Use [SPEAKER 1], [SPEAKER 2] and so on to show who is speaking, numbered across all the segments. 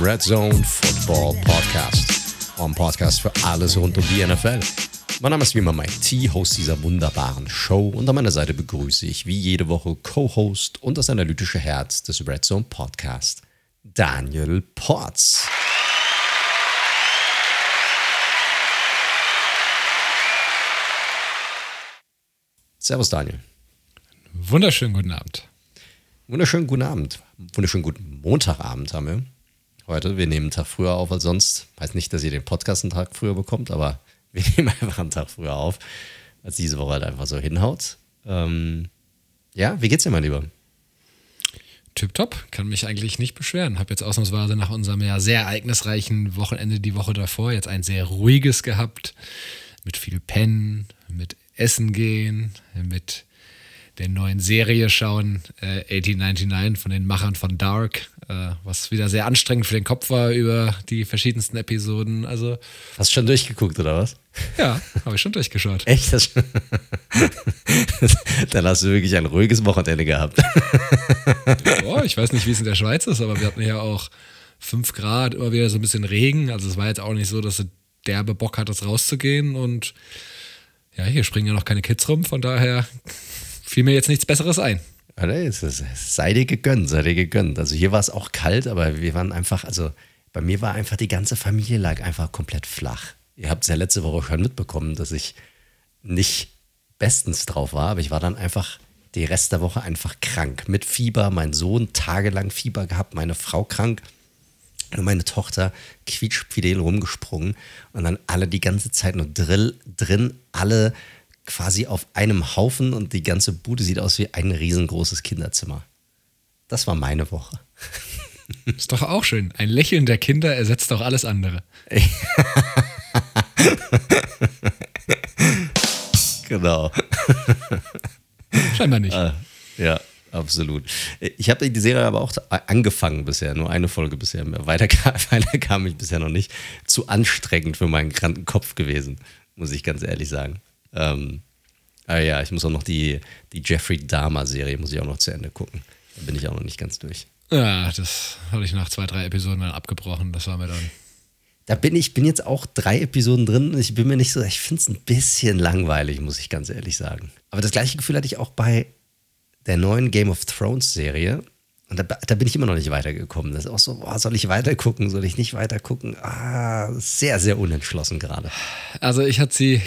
[SPEAKER 1] zum Red Zone Football Podcast. Ein Podcast für alles rund um die NFL. Mein Name ist wie immer Mike T, Host dieser wunderbaren Show und an meiner Seite begrüße ich wie jede Woche Co-Host und das analytische Herz des Red Zone Podcast, Daniel Potts. Servus Daniel.
[SPEAKER 2] Wunderschönen guten Abend.
[SPEAKER 1] Wunderschönen guten Abend. Wunderschönen guten Montagabend haben wir heute. Wir nehmen einen Tag früher auf als sonst. Weiß nicht, dass ihr den Podcast einen Tag früher bekommt, aber wir nehmen einfach einen Tag früher auf, als diese Woche halt einfach so hinhaut. Ähm, ja, wie geht's dir, mein Lieber?
[SPEAKER 2] Tipptopp, kann mich eigentlich nicht beschweren. Habe jetzt ausnahmsweise nach unserem ja sehr ereignisreichen Wochenende die Woche davor jetzt ein sehr ruhiges gehabt. Mit viel Pennen, mit Essen gehen, mit der neuen Serie schauen, äh, 1899 von den Machern von Dark, äh, was wieder sehr anstrengend für den Kopf war über die verschiedensten Episoden. Also
[SPEAKER 1] Hast du schon durchgeguckt oder was?
[SPEAKER 2] Ja, habe ich schon durchgeschaut.
[SPEAKER 1] Echt? Dann hast du wirklich ein ruhiges Wochenende gehabt.
[SPEAKER 2] oh, ich weiß nicht, wie es in der Schweiz ist, aber wir hatten ja auch 5 Grad, immer wieder so ein bisschen Regen. Also es war jetzt auch nicht so, dass du derbe Bock hattest, rauszugehen. Und ja, hier springen ja noch keine Kids rum, von daher fiel mir jetzt nichts Besseres ein.
[SPEAKER 1] Sei dir gegönnt, sei dir gegönnt. Also hier war es auch kalt, aber wir waren einfach, also bei mir war einfach die ganze Familie lag einfach komplett flach. Ihr habt es ja letzte Woche schon mitbekommen, dass ich nicht bestens drauf war, aber ich war dann einfach die Rest der Woche einfach krank. Mit Fieber, mein Sohn tagelang Fieber gehabt, meine Frau krank und meine Tochter quietschfidel rumgesprungen und dann alle die ganze Zeit nur Drill drin, alle quasi auf einem Haufen und die ganze Bude sieht aus wie ein riesengroßes Kinderzimmer. Das war meine Woche.
[SPEAKER 2] Ist doch auch schön. Ein Lächeln der Kinder ersetzt doch alles andere.
[SPEAKER 1] genau.
[SPEAKER 2] Scheinbar nicht.
[SPEAKER 1] Ah, ja, absolut. Ich habe die Serie aber auch angefangen bisher, nur eine Folge bisher. Weiter, weiter kam ich bisher noch nicht. Zu anstrengend für meinen kranken Kopf gewesen, muss ich ganz ehrlich sagen. Ähm, aber ah ja, ich muss auch noch die, die Jeffrey Dahmer-Serie, muss ich auch noch zu Ende gucken. Da bin ich auch noch nicht ganz durch.
[SPEAKER 2] Ja, das hatte ich nach zwei, drei Episoden dann abgebrochen. Das war mir dann.
[SPEAKER 1] Da bin ich bin jetzt auch drei Episoden drin und ich bin mir nicht so, ich finde es ein bisschen langweilig, muss ich ganz ehrlich sagen. Aber das gleiche Gefühl hatte ich auch bei der neuen Game of Thrones Serie. Und da, da bin ich immer noch nicht weitergekommen. Das ist auch so, boah, soll ich weitergucken, soll ich nicht weitergucken? Ah, sehr, sehr unentschlossen gerade.
[SPEAKER 2] Also ich hatte sie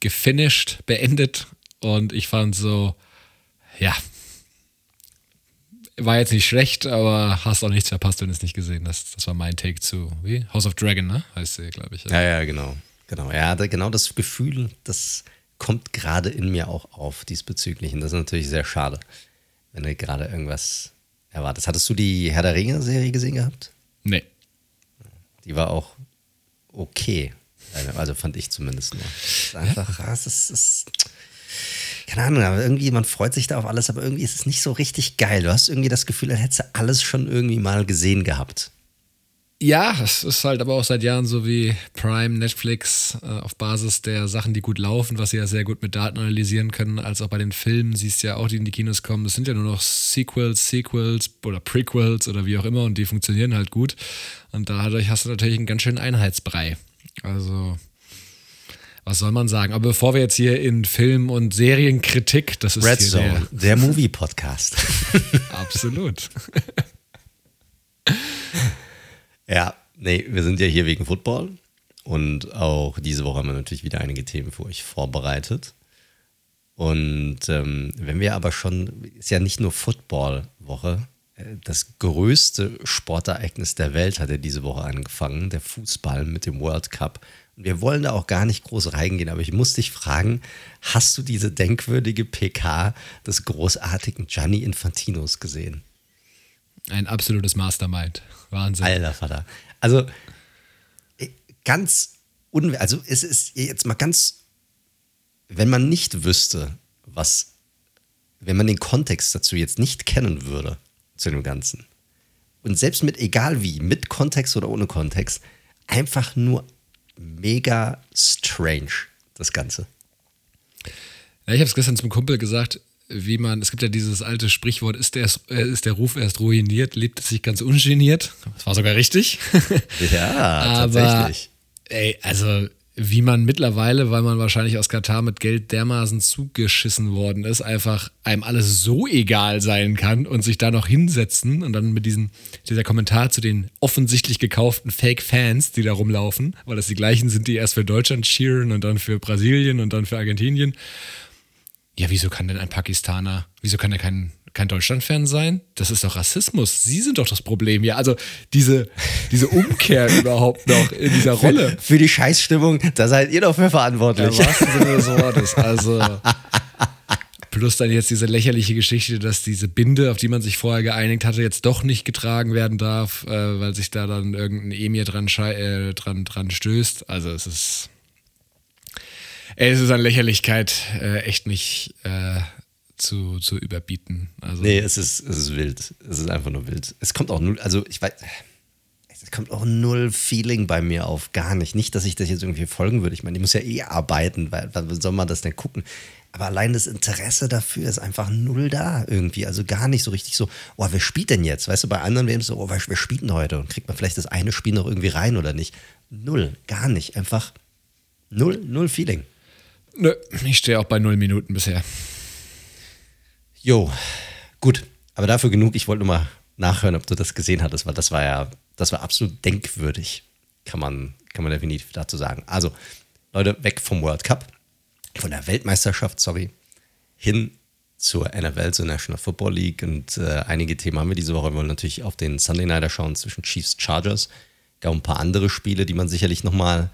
[SPEAKER 2] gefinisht, beendet und ich fand so, ja, war jetzt nicht schlecht, aber hast auch nichts verpasst, wenn du es nicht gesehen hast. Das war mein Take zu, wie? House of Dragon, ne? Heißt sie, glaube ich.
[SPEAKER 1] Ja, ja, genau. Genau, ja, genau das Gefühl, das kommt gerade in mir auch auf diesbezüglich. Und das ist natürlich sehr schade, wenn du gerade irgendwas erwartest. Hattest du die Herr der Ringe-Serie gesehen gehabt?
[SPEAKER 2] Nee.
[SPEAKER 1] Die war auch okay. Also fand ich zumindest nur. einfach, ja? es ist, ist, keine Ahnung, aber irgendwie, man freut sich da auf alles, aber irgendwie ist es nicht so richtig geil. Du hast irgendwie das Gefühl, als hättest du alles schon irgendwie mal gesehen gehabt.
[SPEAKER 2] Ja, es ist halt aber auch seit Jahren so wie Prime, Netflix, äh, auf Basis der Sachen, die gut laufen, was sie ja sehr gut mit Daten analysieren können, als auch bei den Filmen, siehst du ja auch, die in die Kinos kommen. Das sind ja nur noch Sequels, Sequels oder Prequels oder wie auch immer und die funktionieren halt gut. Und dadurch hast du natürlich einen ganz schönen Einheitsbrei. Also, was soll man sagen? Aber bevor wir jetzt hier in Film- und Serienkritik, das ist
[SPEAKER 1] Red hier Zone, der, der Movie-Podcast.
[SPEAKER 2] Absolut.
[SPEAKER 1] ja, nee, wir sind ja hier wegen Football. Und auch diese Woche haben wir natürlich wieder einige Themen für euch vorbereitet. Und ähm, wenn wir aber schon, ist ja nicht nur Football-Woche, das größte Sportereignis der Welt hat er diese Woche angefangen, der Fußball mit dem World Cup. Und wir wollen da auch gar nicht groß reingehen, aber ich muss dich fragen, hast du diese denkwürdige PK des großartigen Gianni Infantinos gesehen?
[SPEAKER 2] Ein absolutes Mastermind. Wahnsinn.
[SPEAKER 1] Alter Vater. Also ganz un also es ist jetzt mal ganz wenn man nicht wüsste, was wenn man den Kontext dazu jetzt nicht kennen würde, zu dem Ganzen. Und selbst mit egal wie, mit Kontext oder ohne Kontext, einfach nur mega strange, das Ganze.
[SPEAKER 2] Ja, ich habe es gestern zum Kumpel gesagt, wie man, es gibt ja dieses alte Sprichwort, ist der, äh, ist der Ruf erst ruiniert, lebt es sich ganz ungeniert. Das war sogar richtig.
[SPEAKER 1] Ja,
[SPEAKER 2] Aber,
[SPEAKER 1] tatsächlich.
[SPEAKER 2] Ey, also wie man mittlerweile, weil man wahrscheinlich aus Katar mit Geld dermaßen zugeschissen worden ist, einfach einem alles so egal sein kann und sich da noch hinsetzen und dann mit diesen, dieser Kommentar zu den offensichtlich gekauften Fake-Fans, die da rumlaufen, weil das die gleichen sind, die erst für Deutschland cheeren und dann für Brasilien und dann für Argentinien. Ja, wieso kann denn ein Pakistaner, wieso kann er kein, kein Deutschland-Fan sein? Das ist doch Rassismus. Sie sind doch das Problem. Ja, also diese, diese Umkehr überhaupt noch in dieser Rolle.
[SPEAKER 1] Für die Scheißstimmung, da seid ihr doch für verantwortlich.
[SPEAKER 2] wahrsten Sinne des Wortes. Also. Plus dann jetzt diese lächerliche Geschichte, dass diese Binde, auf die man sich vorher geeinigt hatte, jetzt doch nicht getragen werden darf, äh, weil sich da dann irgendein Emir dran, äh, dran, dran stößt. Also es ist. Ey, es ist an Lächerlichkeit äh, echt nicht äh, zu, zu überbieten. Also,
[SPEAKER 1] Nee, es ist, es ist wild. Es ist einfach nur wild. Es kommt auch null, also ich weiß, es kommt auch null Feeling bei mir auf, gar nicht. Nicht, dass ich das jetzt irgendwie folgen würde. Ich meine, ich muss ja eh arbeiten, weil wann soll man das denn gucken? Aber allein das Interesse dafür ist einfach null da irgendwie. Also gar nicht so richtig so, oh, wer spielt denn jetzt? Weißt du, bei anderen wäre es so, oh, wer, wer spielt denn heute? Und kriegt man vielleicht das eine Spiel noch irgendwie rein oder nicht? Null, gar nicht. Einfach null, null Feeling.
[SPEAKER 2] Nö, ich stehe auch bei null Minuten bisher.
[SPEAKER 1] Jo, gut. Aber dafür genug. Ich wollte nur mal nachhören, ob du das gesehen hattest, weil das war ja, das war absolut denkwürdig. Kann man, kann man definitiv dazu sagen. Also, Leute, weg vom World Cup, von der Weltmeisterschaft, sorry, hin zur NFL, zur National Football League. Und äh, einige Themen haben wir diese Woche. Wir wollen natürlich auf den Sunday Nighter schauen zwischen Chiefs Chargers. Gab ein paar andere Spiele, die man sicherlich nochmal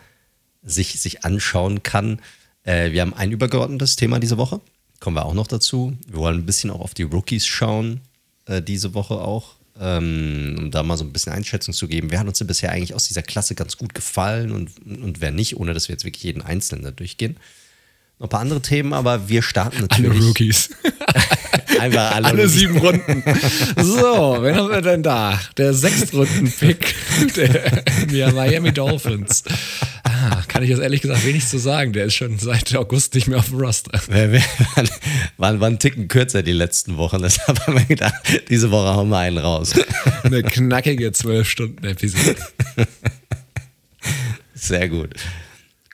[SPEAKER 1] sich, sich anschauen kann. Äh, wir haben ein übergeordnetes Thema diese Woche. Kommen wir auch noch dazu. Wir wollen ein bisschen auch auf die Rookies schauen, äh, diese Woche auch, ähm, um da mal so ein bisschen Einschätzung zu geben. Wer hat uns denn bisher eigentlich aus dieser Klasse ganz gut gefallen und, und wer nicht, ohne dass wir jetzt wirklich jeden Einzelnen da durchgehen. Noch ein paar andere Themen, aber wir starten
[SPEAKER 2] Alle
[SPEAKER 1] natürlich
[SPEAKER 2] Rookies.
[SPEAKER 1] einfach alle,
[SPEAKER 2] Alle sieben Runden. So, wen haben wir denn da? Der Sechstrunden-Pick der Miami Dolphins. Kann ich jetzt ehrlich gesagt wenig zu sagen. Der ist schon seit August nicht mehr auf dem Roster.
[SPEAKER 1] Wir, waren, waren, waren Ticken kürzer die letzten Wochen, deshalb haben wir gedacht, diese Woche hauen wir einen raus.
[SPEAKER 2] Eine knackige 12-Stunden-Episode.
[SPEAKER 1] Sehr gut.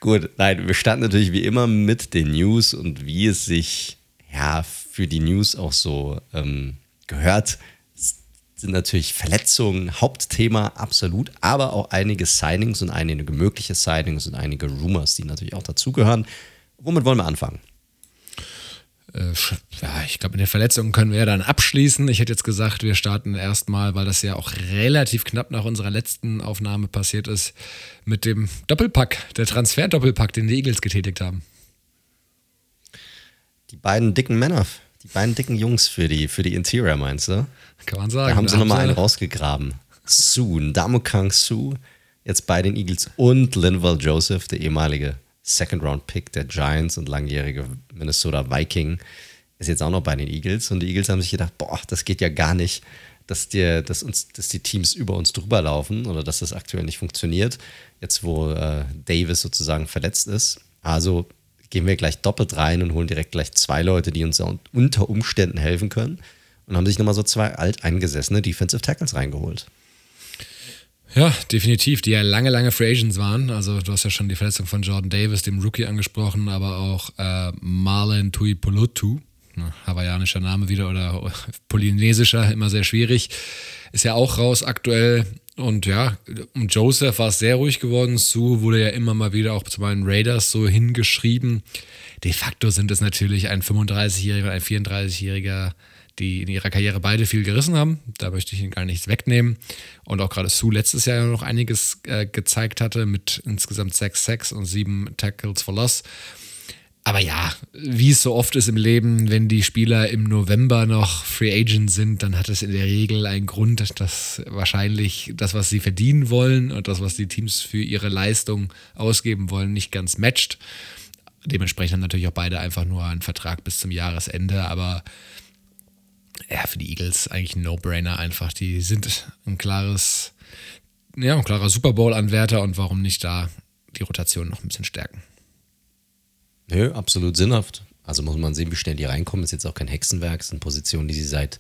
[SPEAKER 1] Gut, nein, wir starten natürlich wie immer mit den News und wie es sich ja für die News auch so ähm, gehört, sind natürlich Verletzungen Hauptthema, absolut, aber auch einige Signings und einige mögliche Signings und einige Rumors, die natürlich auch dazugehören. Womit wollen wir anfangen?
[SPEAKER 2] Äh, ja, ich glaube, mit den Verletzungen können wir ja dann abschließen. Ich hätte jetzt gesagt, wir starten erstmal, weil das ja auch relativ knapp nach unserer letzten Aufnahme passiert ist, mit dem Doppelpack, der Transfer-Doppelpack, den die Eagles getätigt haben.
[SPEAKER 1] Die beiden dicken Männer, beiden dicken Jungs für die, für die Interior, meinst du?
[SPEAKER 2] Kann man sagen.
[SPEAKER 1] Da haben sie nochmal einen rausgegraben. Sue, Ndamukong Sue, jetzt bei den Eagles und Linval Joseph, der ehemalige Second-Round-Pick der Giants und langjährige Minnesota Viking, ist jetzt auch noch bei den Eagles. Und die Eagles haben sich gedacht, boah, das geht ja gar nicht, dass, dir, dass, uns, dass die Teams über uns drüber laufen oder dass das aktuell nicht funktioniert, jetzt wo äh, Davis sozusagen verletzt ist. Also gehen wir gleich doppelt rein und holen direkt gleich zwei Leute, die uns unter Umständen helfen können. Und haben sich nochmal so zwei alteingesessene Defensive Tackles reingeholt.
[SPEAKER 2] Ja, definitiv, die ja lange, lange Free Agents waren. Also du hast ja schon die Verletzung von Jordan Davis, dem Rookie, angesprochen, aber auch äh, Marlon Tuipulotu, ne, hawaiianischer Name wieder oder polynesischer, immer sehr schwierig, ist ja auch raus aktuell. Und ja, um Joseph war es sehr ruhig geworden. Sue wurde ja immer mal wieder auch zu meinen Raiders so hingeschrieben. De facto sind es natürlich ein 35-Jähriger und ein 34-Jähriger, die in ihrer Karriere beide viel gerissen haben. Da möchte ich ihnen gar nichts wegnehmen. Und auch gerade Sue letztes Jahr noch einiges äh, gezeigt hatte mit insgesamt sechs Sacks und sieben Tackles for Loss. Aber ja, wie es so oft ist im Leben, wenn die Spieler im November noch Free Agent sind, dann hat es in der Regel einen Grund, dass wahrscheinlich das, was sie verdienen wollen und das, was die Teams für ihre Leistung ausgeben wollen, nicht ganz matcht. Dementsprechend haben natürlich auch beide einfach nur einen Vertrag bis zum Jahresende, aber ja, für die Eagles eigentlich ein No-Brainer einfach. Die sind ein klares, ja, ein klarer Super Bowl-Anwärter und warum nicht da die Rotation noch ein bisschen stärken?
[SPEAKER 1] Nö, absolut sinnhaft. Also muss man sehen, wie schnell die reinkommen. Ist jetzt auch kein Hexenwerk. Sind Positionen, die sie seit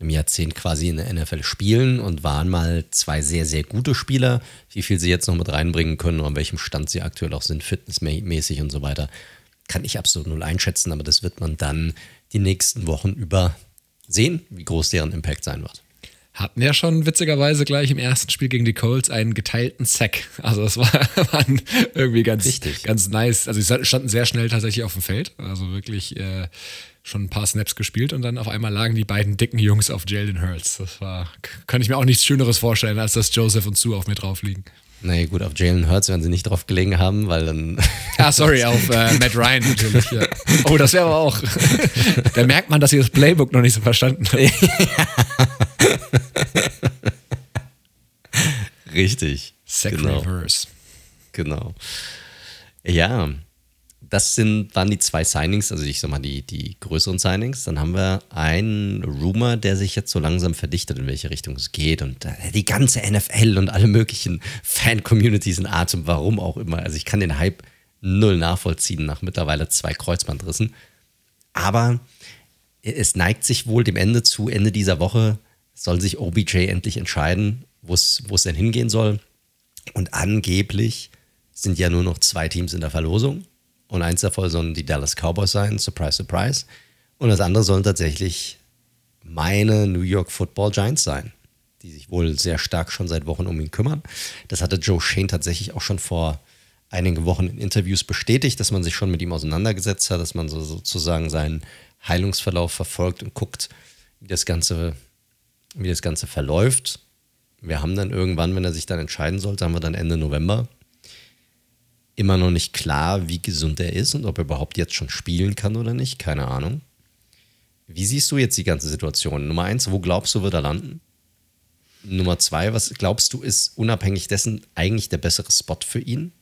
[SPEAKER 1] einem Jahrzehnt quasi in der NFL spielen und waren mal zwei sehr, sehr gute Spieler. Wie viel sie jetzt noch mit reinbringen können und an welchem Stand sie aktuell auch sind, fitnessmäßig und so weiter, kann ich absolut null einschätzen. Aber das wird man dann die nächsten Wochen über sehen, wie groß deren Impact sein wird
[SPEAKER 2] hatten ja schon witzigerweise gleich im ersten Spiel gegen die Colts einen geteilten Sack. Also das war, war irgendwie ganz, Richtig. ganz nice. Also sie standen sehr schnell tatsächlich auf dem Feld. Also wirklich äh, schon ein paar Snaps gespielt und dann auf einmal lagen die beiden dicken Jungs auf Jalen Hurts. Das war, kann ich mir auch nichts Schöneres vorstellen, als dass Joseph und Sue auf mir drauf liegen.
[SPEAKER 1] Naja, gut, auf Jalen Hurts werden sie nicht drauf gelegen haben, weil dann.
[SPEAKER 2] Ah, sorry, auf äh, Matt Ryan natürlich. Ja. Oh, das wäre aber auch. da merkt man, dass ihr das Playbook noch nicht so verstanden habt.
[SPEAKER 1] Richtig.
[SPEAKER 2] Sack genau. Reverse.
[SPEAKER 1] Genau. Ja, das sind, waren die zwei Signings, also ich sag mal die, die größeren Signings. Dann haben wir einen Rumor, der sich jetzt so langsam verdichtet, in welche Richtung es geht. Und äh, die ganze NFL und alle möglichen Fan-Communities in Atem, warum auch immer. Also ich kann den Hype null nachvollziehen nach mittlerweile zwei Kreuzbandrissen. Aber es neigt sich wohl dem Ende zu, Ende dieser Woche soll sich OBJ endlich entscheiden, wo es denn hingehen soll. Und angeblich sind ja nur noch zwei Teams in der Verlosung. Und eins davon sollen die Dallas Cowboys sein, surprise, surprise. Und das andere sollen tatsächlich meine New York Football Giants sein, die sich wohl sehr stark schon seit Wochen um ihn kümmern. Das hatte Joe Shane tatsächlich auch schon vor einigen Wochen in Interviews bestätigt, dass man sich schon mit ihm auseinandergesetzt hat, dass man so sozusagen seinen Heilungsverlauf verfolgt und guckt, wie das Ganze, wie das Ganze verläuft. Wir haben dann irgendwann, wenn er sich dann entscheiden sollte, haben wir dann Ende November immer noch nicht klar, wie gesund er ist und ob er überhaupt jetzt schon spielen kann oder nicht. Keine Ahnung. Wie siehst du jetzt die ganze Situation? Nummer eins, wo glaubst du, wird er landen? Nummer zwei, was glaubst du, ist unabhängig dessen eigentlich der bessere Spot für ihn?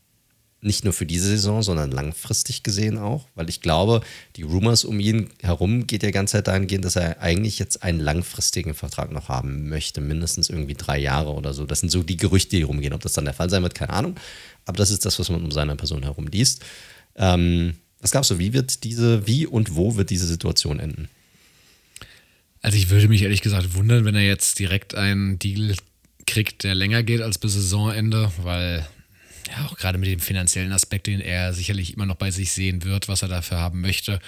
[SPEAKER 1] Nicht nur für diese Saison, sondern langfristig gesehen auch, weil ich glaube, die Rumors um ihn herum geht ja ganze Zeit dahingehend, dass er eigentlich jetzt einen langfristigen Vertrag noch haben möchte, mindestens irgendwie drei Jahre oder so. Das sind so die Gerüchte, die rumgehen. Ob das dann der Fall sein wird, keine Ahnung. Aber das ist das, was man um seine Person herum liest. Ähm, was glaubst du, wie wird diese, wie und wo wird diese Situation enden?
[SPEAKER 2] Also ich würde mich ehrlich gesagt wundern, wenn er jetzt direkt einen Deal kriegt, der länger geht als bis Saisonende, weil ja auch gerade mit dem finanziellen Aspekt, den er sicherlich immer noch bei sich sehen wird, was er dafür haben möchte.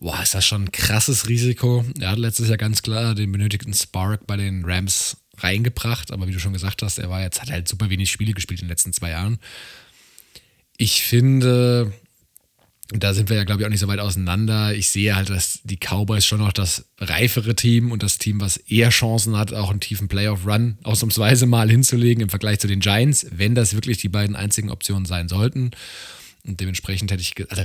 [SPEAKER 2] Boah, ist das schon ein krasses Risiko. Er hat letztes Jahr ganz klar den benötigten Spark bei den Rams reingebracht, aber wie du schon gesagt hast, er war jetzt, hat halt super wenig Spiele gespielt in den letzten zwei Jahren. Ich finde, da sind wir ja, glaube ich, auch nicht so weit auseinander. Ich sehe halt, dass die Cowboys schon noch das reifere Team und das Team, was eher Chancen hat, auch einen tiefen Playoff-Run ausnahmsweise mal hinzulegen im Vergleich zu den Giants, wenn das wirklich die beiden einzigen Optionen sein sollten. Und dementsprechend hätte ich, also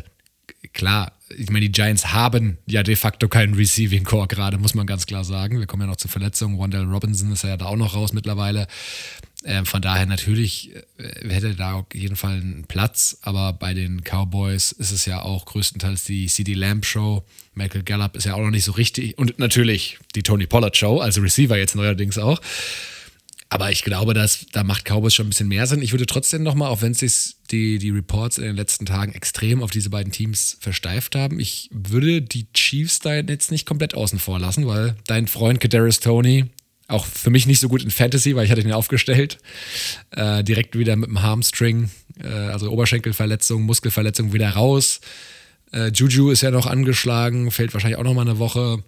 [SPEAKER 2] klar, ich meine, die Giants haben ja de facto keinen Receiving Core gerade, muss man ganz klar sagen. Wir kommen ja noch zur Verletzung. Wandell Robinson ist ja da auch noch raus mittlerweile. Ähm, von daher natürlich äh, hätte da auf jeden Fall einen Platz, aber bei den Cowboys ist es ja auch größtenteils die CD Lamb Show. Michael Gallup ist ja auch noch nicht so richtig und natürlich die Tony Pollard Show, also Receiver jetzt neuerdings auch. Aber ich glaube, dass, da macht Cowboys schon ein bisschen mehr Sinn. Ich würde trotzdem nochmal, auch wenn sich die, die Reports in den letzten Tagen extrem auf diese beiden Teams versteift haben, ich würde die Chiefs da jetzt nicht komplett außen vor lassen, weil dein Freund Kadarius Tony, auch für mich nicht so gut in Fantasy, weil ich hatte ihn aufgestellt, äh, direkt wieder mit dem Harmstring, äh, also Oberschenkelverletzung, Muskelverletzung wieder raus. Äh, Juju ist ja noch angeschlagen, fällt wahrscheinlich auch nochmal eine Woche.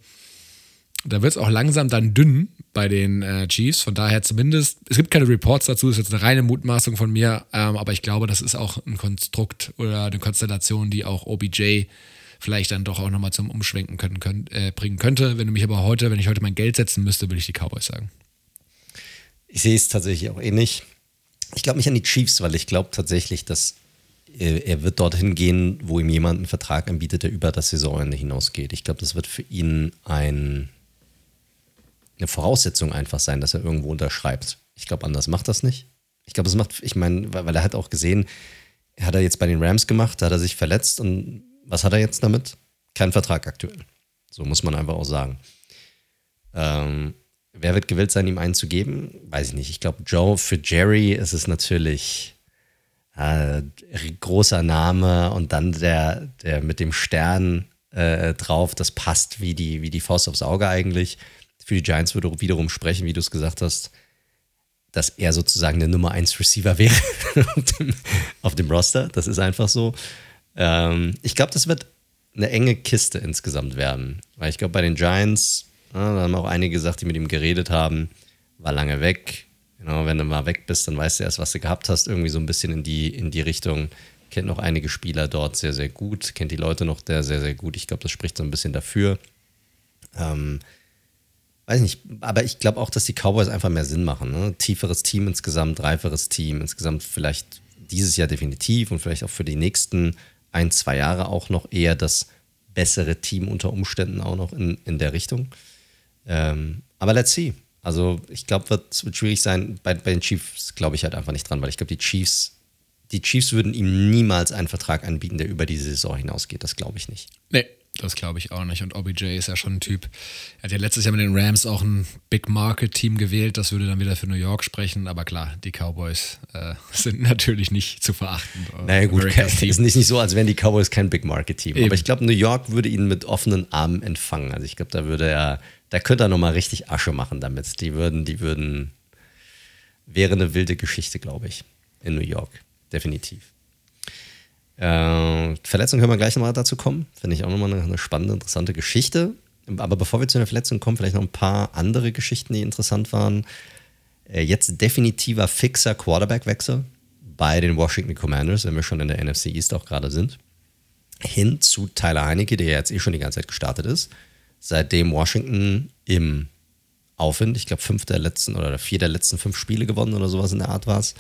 [SPEAKER 2] Da wird es auch langsam dann dünn bei den äh, Chiefs. Von daher zumindest, es gibt keine Reports dazu, ist jetzt eine reine Mutmaßung von mir, ähm, aber ich glaube, das ist auch ein Konstrukt oder eine Konstellation, die auch OBJ vielleicht dann doch auch nochmal zum Umschwenken können, können, äh, bringen könnte. Wenn du mich aber heute, wenn ich heute mein Geld setzen müsste, würde ich die Cowboys sagen.
[SPEAKER 1] Ich sehe es tatsächlich auch ähnlich. Ich glaube nicht an die Chiefs, weil ich glaube tatsächlich, dass er, er wird dorthin gehen, wo ihm jemand einen Vertrag anbietet, der über das Saisonende hinausgeht. Ich glaube, das wird für ihn ein eine Voraussetzung einfach sein, dass er irgendwo unterschreibt. Ich glaube, anders macht das nicht. Ich glaube, es macht, ich meine, weil er hat auch gesehen, hat er jetzt bei den Rams gemacht, da hat er sich verletzt und was hat er jetzt damit? Kein Vertrag aktuell. So muss man einfach auch sagen. Ähm, wer wird gewillt sein, ihm einen zu geben? Weiß ich nicht. Ich glaube, Joe, für Jerry ist es natürlich äh, großer Name und dann der, der mit dem Stern äh, drauf. Das passt wie die, wie die Faust aufs Auge eigentlich. Für die Giants würde wiederum sprechen, wie du es gesagt hast, dass er sozusagen der Nummer 1 Receiver wäre auf, dem, Roster. Das ist einfach so. Ähm, ich glaube, das wird eine enge Kiste insgesamt werden. Weil ich glaube, bei den Giants, ja, da haben auch einige gesagt, die mit ihm geredet haben, war lange weg. Genau, wenn du mal weg bist, dann weißt du erst, was du gehabt hast. Irgendwie so ein bisschen in die, in die Richtung. Kennt noch einige Spieler dort sehr, sehr gut. Kennt die Leute noch sehr, sehr, sehr gut. Ich glaube, das spricht so ein bisschen dafür. Ähm, weiß nicht, aber ich glaube auch, dass die Cowboys einfach mehr Sinn machen. Ne? Tieferes Team insgesamt, reiferes Team, insgesamt vielleicht dieses Jahr definitiv und vielleicht auch für die nächsten ein, zwei Jahre auch noch eher das bessere Team unter Umständen auch noch in, in der Richtung. Ähm, aber let's see. Also ich glaube, wird, wird schwierig sein. Bei, bei den Chiefs glaube ich halt einfach nicht dran, weil ich glaube, die Chiefs, die Chiefs würden ihm niemals einen Vertrag anbieten, der über die Saison hinausgeht. Das glaube ich nicht.
[SPEAKER 2] Nee, das glaube ich auch nicht. Und OBJ ist ja schon ein Typ. Er hat ja letztes Jahr mit den Rams auch ein Big Market Team gewählt. Das würde dann wieder für New York sprechen. Aber klar, die Cowboys äh, sind natürlich nicht zu verachten.
[SPEAKER 1] Naja, gut, es ist nicht, nicht so, als wären die Cowboys kein Big Market Team. Eben. Aber ich glaube, New York würde ihn mit offenen Armen empfangen. Also ich glaube, da würde er, da könnte er nochmal richtig Asche machen damit. Die würden, die würden, wäre eine wilde Geschichte, glaube ich, in New York. Definitiv. Äh, Verletzung können wir gleich nochmal dazu kommen. Finde ich auch nochmal eine, eine spannende, interessante Geschichte. Aber bevor wir zu einer Verletzung kommen, vielleicht noch ein paar andere Geschichten, die interessant waren. Äh, jetzt definitiver fixer Quarterback-Wechsel bei den Washington Commanders, wenn wir schon in der NFC East auch gerade sind, hin zu Tyler Heinecke, der jetzt eh schon die ganze Zeit gestartet ist. Seitdem Washington im Aufwind, ich glaube, fünf der letzten oder vier der letzten fünf Spiele gewonnen oder sowas in der Art war es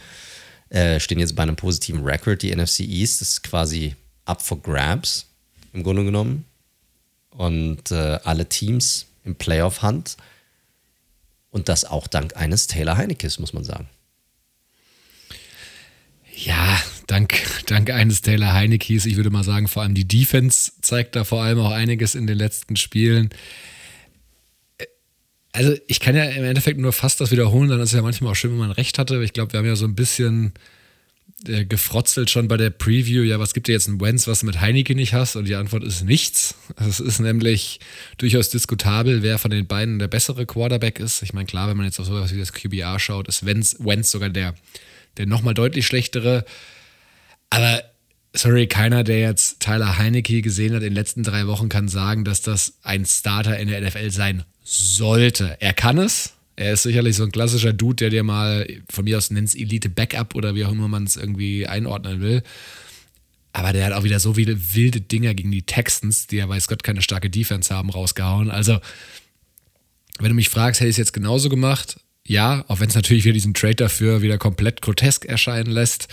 [SPEAKER 1] äh, stehen jetzt bei einem positiven Record. Die NFC East ist quasi up for grabs im Grunde genommen. Und äh, alle Teams im Playoff-Hand. Und das auch dank eines Taylor Heinekes, muss man sagen.
[SPEAKER 2] Ja, dank, dank eines Taylor Heinekes. Ich würde mal sagen, vor allem die Defense zeigt da vor allem auch einiges in den letzten Spielen also ich kann ja im Endeffekt nur fast das wiederholen, dann ist es ja manchmal auch schön, wenn man recht hatte. Ich glaube, wir haben ja so ein bisschen äh, gefrotzelt schon bei der Preview. Ja, was gibt dir jetzt ein Wenz, was du mit Heineke nicht hast? Und die Antwort ist nichts. Es ist nämlich durchaus diskutabel, wer von den beiden der bessere Quarterback ist. Ich meine, klar, wenn man jetzt auf sowas wie das QBR schaut, ist Wenz sogar der, der nochmal deutlich schlechtere. Aber sorry, keiner, der jetzt Tyler Heineke gesehen hat in den letzten drei Wochen, kann sagen, dass das ein Starter in der NFL sein sollte. Er kann es. Er ist sicherlich so ein klassischer Dude, der dir mal von mir aus nennt es Elite Backup oder wie auch immer man es irgendwie einordnen will. Aber der hat auch wieder so viele wilde Dinger gegen die Texans, die ja weiß Gott keine starke Defense haben, rausgehauen. Also, wenn du mich fragst, hätte ich es jetzt genauso gemacht? Ja, auch wenn es natürlich wieder diesen Trade dafür wieder komplett grotesk erscheinen lässt.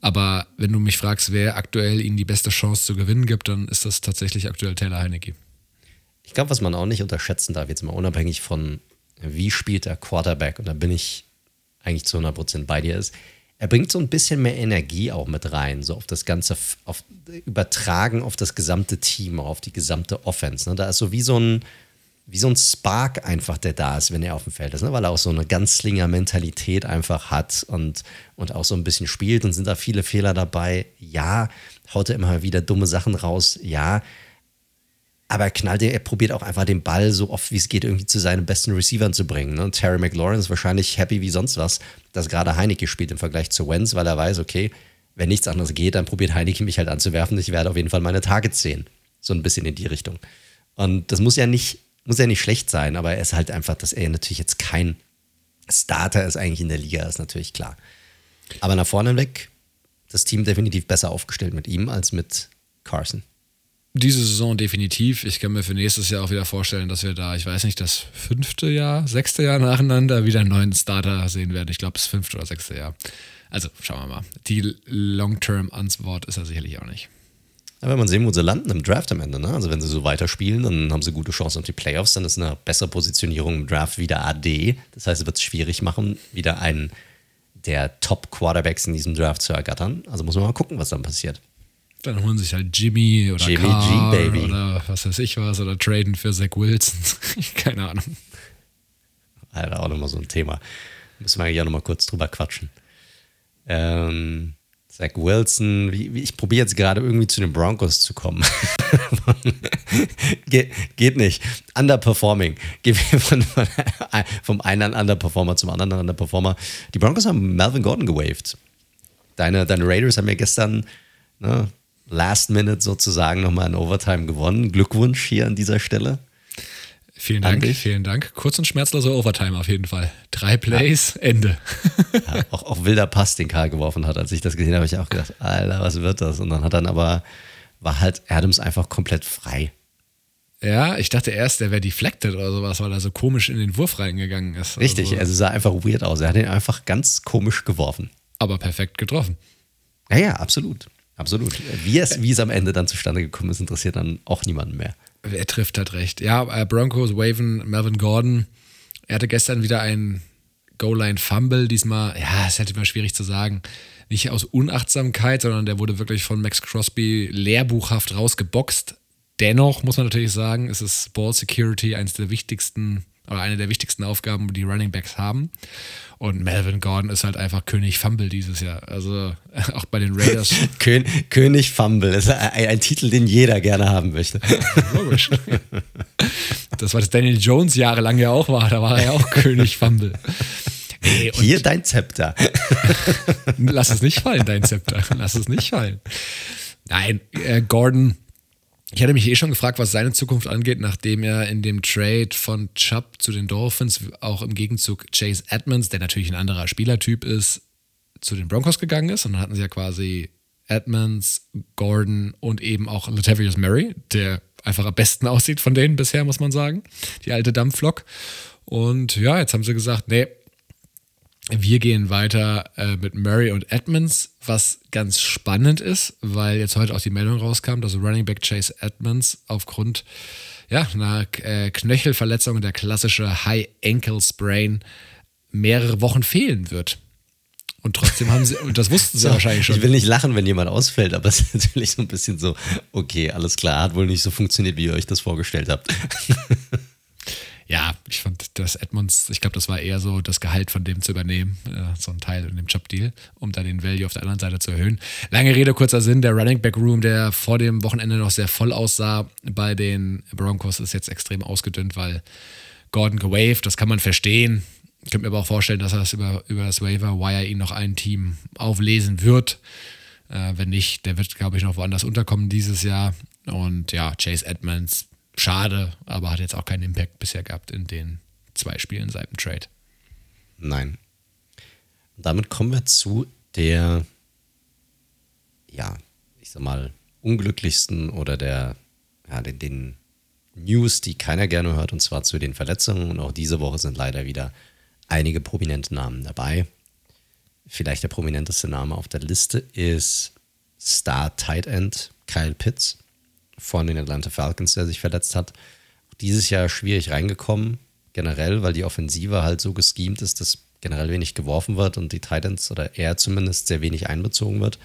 [SPEAKER 2] Aber wenn du mich fragst, wer aktuell ihnen die beste Chance zu gewinnen gibt, dann ist das tatsächlich aktuell Taylor Heinecke.
[SPEAKER 1] Ich glaube, was man auch nicht unterschätzen darf, jetzt mal unabhängig von wie spielt der Quarterback, und da bin ich eigentlich zu 100% bei dir, ist, er bringt so ein bisschen mehr Energie auch mit rein, so auf das Ganze, auf, übertragen auf das gesamte Team, auf die gesamte Offense. Ne? Da ist so wie so ein, wie so ein Spark einfach, der da ist, wenn er auf dem Feld ist, ne? weil er auch so eine Ganzlinger-Mentalität einfach hat und, und auch so ein bisschen spielt und sind da viele Fehler dabei. Ja, haut er immer wieder dumme Sachen raus. Ja, aber er knallt, er probiert auch einfach den Ball so oft wie es geht irgendwie zu seinen besten Receivern zu bringen. Ne? Terry McLaurin ist wahrscheinlich happy wie sonst was, dass gerade Heineke spielt im Vergleich zu Wenz, weil er weiß, okay, wenn nichts anderes geht, dann probiert Heineke mich halt anzuwerfen. Ich werde auf jeden Fall meine Targets sehen. So ein bisschen in die Richtung. Und das muss ja nicht muss ja nicht schlecht sein, aber er ist halt einfach, dass er natürlich jetzt kein Starter ist eigentlich in der Liga, ist natürlich klar. Aber nach vorne weg, das Team definitiv besser aufgestellt mit ihm als mit Carson.
[SPEAKER 2] Diese Saison definitiv. Ich kann mir für nächstes Jahr auch wieder vorstellen, dass wir da, ich weiß nicht, das fünfte Jahr, sechste Jahr nacheinander wieder einen neuen Starter sehen werden. Ich glaube, das fünfte oder sechste Jahr. Also schauen wir mal. Die Long-Term-Antwort ist er sicherlich auch nicht.
[SPEAKER 1] Aber wenn man sehen, wo sie landen im Draft am Ende, ne? also wenn sie so weiterspielen, dann haben sie gute Chancen auf die Playoffs, dann ist eine bessere Positionierung im Draft wieder AD. Das heißt, es wird es schwierig machen, wieder einen der Top-Quarterbacks in diesem Draft zu ergattern. Also muss man mal gucken, was dann passiert.
[SPEAKER 2] Dann holen sich halt Jimmy oder Jimmy Carr G, Baby. oder was weiß ich was oder traden für Zach Wilson. Keine Ahnung.
[SPEAKER 1] Alter, auch nochmal so ein Thema. Müssen wir ja nochmal kurz drüber quatschen. Ähm, Zach Wilson, wie, wie, ich probiere jetzt gerade irgendwie zu den Broncos zu kommen. Ge geht nicht. Underperforming. Gehen wir von, von, vom einen Underperformer zum anderen Underperformer. Die Broncos haben Melvin Gordon gewaved. Deine, deine Raiders haben ja gestern ne, Last Minute sozusagen nochmal in Overtime gewonnen. Glückwunsch hier an dieser Stelle.
[SPEAKER 2] Vielen Dank, Eigentlich. vielen Dank. Kurz und schmerzloser Overtime auf jeden Fall. Drei Plays, ja. Ende.
[SPEAKER 1] Ja, auch, auch wilder Pass, den Karl geworfen hat. Als ich das gesehen habe, habe ich auch gedacht, Alter, was wird das? Und dann hat dann aber, war halt Adams einfach komplett frei.
[SPEAKER 2] Ja, ich dachte erst, der wäre deflected oder sowas, weil er so komisch in den Wurf reingegangen ist.
[SPEAKER 1] Richtig, also, also sah einfach weird aus. Er hat ihn einfach ganz komisch geworfen.
[SPEAKER 2] Aber perfekt getroffen.
[SPEAKER 1] Ja, ja, absolut. Absolut. Wie es, wie es am Ende dann zustande gekommen ist, interessiert dann auch niemanden mehr.
[SPEAKER 2] Er trifft halt recht. Ja, äh, Broncos, Waven, Melvin Gordon. Er hatte gestern wieder ein Goal-Line-Fumble. Diesmal, ja, ist halt immer schwierig zu sagen. Nicht aus Unachtsamkeit, sondern der wurde wirklich von Max Crosby lehrbuchhaft rausgeboxt. Dennoch muss man natürlich sagen, ist es Ball Security eines der wichtigsten oder eine der wichtigsten Aufgaben, die Running Backs haben. Und Melvin Gordon ist halt einfach König Fumble dieses Jahr. Also auch bei den Raiders.
[SPEAKER 1] König Fumble ist ein, ein, Titel, den jeder gerne haben möchte. Logisch.
[SPEAKER 2] Das, was Daniel Jones jahrelang ja auch war, da war er ja auch König Fumble.
[SPEAKER 1] Nee, Hier dein Zepter.
[SPEAKER 2] Lass es nicht fallen, dein Zepter. Lass es nicht fallen. Nein, äh, Gordon ich hatte mich eh schon gefragt, was seine Zukunft angeht, nachdem er in dem Trade von Chubb zu den Dolphins auch im Gegenzug Chase Edmonds, der natürlich ein anderer Spielertyp ist, zu den Broncos gegangen ist. Und dann hatten sie ja quasi Edmonds, Gordon und eben auch Latavius Murray, der einfach am besten aussieht von denen bisher, muss man sagen. Die alte Dampflok. Und ja, jetzt haben sie gesagt, nee, wir gehen weiter äh, mit Murray und Edmonds, was ganz spannend ist, weil jetzt heute auch die Meldung rauskam, dass Running Back Chase Edmonds aufgrund ja, einer äh, Knöchelverletzung, der klassische High Ankle Sprain, mehrere Wochen fehlen wird. Und trotzdem haben sie, und das wussten sie so, wahrscheinlich schon.
[SPEAKER 1] Ich will nicht lachen, wenn jemand ausfällt, aber es ist natürlich so ein bisschen so, okay, alles klar, hat wohl nicht so funktioniert, wie ihr euch das vorgestellt habt.
[SPEAKER 2] Ja, ich fand das Edmonds, ich glaube, das war eher so das Gehalt von dem zu übernehmen, äh, so ein Teil in dem Jobdeal, um dann den Value auf der anderen Seite zu erhöhen. Lange Rede, kurzer Sinn, der Running Back Room, der vor dem Wochenende noch sehr voll aussah bei den Broncos, ist jetzt extrem ausgedünnt, weil Gordon gewaved, das kann man verstehen. Ich könnte mir aber auch vorstellen, dass er das über, über das Waiver Wire ihn noch ein Team auflesen wird. Äh, wenn nicht, der wird, glaube ich, noch woanders unterkommen dieses Jahr. Und ja, Chase Edmonds Schade, aber hat jetzt auch keinen Impact bisher gehabt in den zwei Spielen seit dem Trade.
[SPEAKER 1] Nein. Damit kommen wir zu der, ja, ich sag mal, unglücklichsten oder der, ja, den, den News, die keiner gerne hört, und zwar zu den Verletzungen. Und auch diese Woche sind leider wieder einige prominente Namen dabei. Vielleicht der prominenteste Name auf der Liste ist Star Tight End Kyle Pitts von den Atlanta Falcons, der sich verletzt hat. Dieses Jahr schwierig reingekommen, generell, weil die Offensive halt so geschemt ist, dass generell wenig geworfen wird und die Titans oder er zumindest sehr wenig einbezogen wird.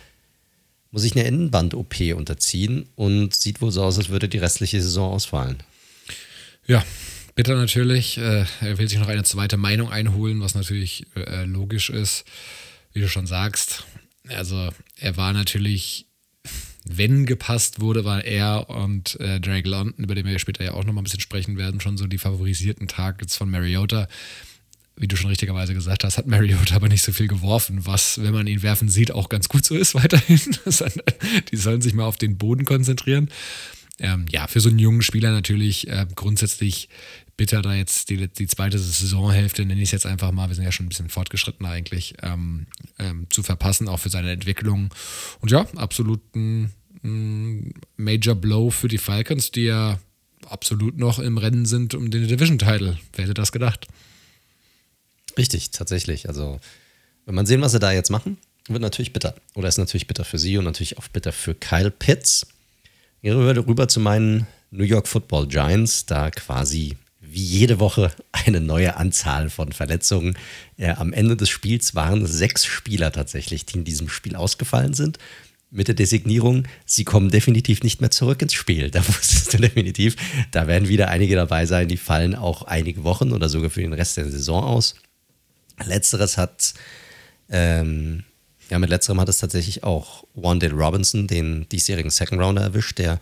[SPEAKER 1] Muss ich eine Innenband-OP unterziehen und sieht wohl so aus, als würde die restliche Saison ausfallen.
[SPEAKER 2] Ja, bitter natürlich. Äh, er will sich noch eine zweite Meinung einholen, was natürlich äh, logisch ist, wie du schon sagst. Also er war natürlich wenn gepasst wurde, war er und äh, Drake London, über den wir später ja auch nochmal ein bisschen sprechen werden, schon so die favorisierten Targets von Mariota. Wie du schon richtigerweise gesagt hast, hat Mariota aber nicht so viel geworfen, was, wenn man ihn werfen sieht, auch ganz gut so ist weiterhin. die sollen sich mal auf den Boden konzentrieren. Ähm, ja, für so einen jungen Spieler natürlich äh, grundsätzlich bitter, da jetzt die, die zweite Saisonhälfte, nenne ich es jetzt einfach mal, wir sind ja schon ein bisschen fortgeschritten eigentlich, ähm, ähm, zu verpassen, auch für seine Entwicklung. Und ja, absolut ein, Major Blow für die Falcons, die ja absolut noch im Rennen sind um den Division-Title. Wer hätte das gedacht?
[SPEAKER 1] Richtig, tatsächlich. Also, wenn man sehen, was sie da jetzt machen, wird natürlich bitter. Oder ist natürlich bitter für sie und natürlich auch bitter für Kyle Pitts. Wir rüber zu meinen New York Football Giants, da quasi wie jede Woche eine neue Anzahl von Verletzungen. Ja, am Ende des Spiels waren sechs Spieler tatsächlich, die in diesem Spiel ausgefallen sind. Mit der Designierung, sie kommen definitiv nicht mehr zurück ins Spiel. Da wusstest du definitiv, da werden wieder einige dabei sein, die fallen auch einige Wochen oder sogar für den Rest der Saison aus. Letzteres hat, ähm, ja, mit letzterem hat es tatsächlich auch Wandale Robinson, den diesjährigen Second Rounder, erwischt, der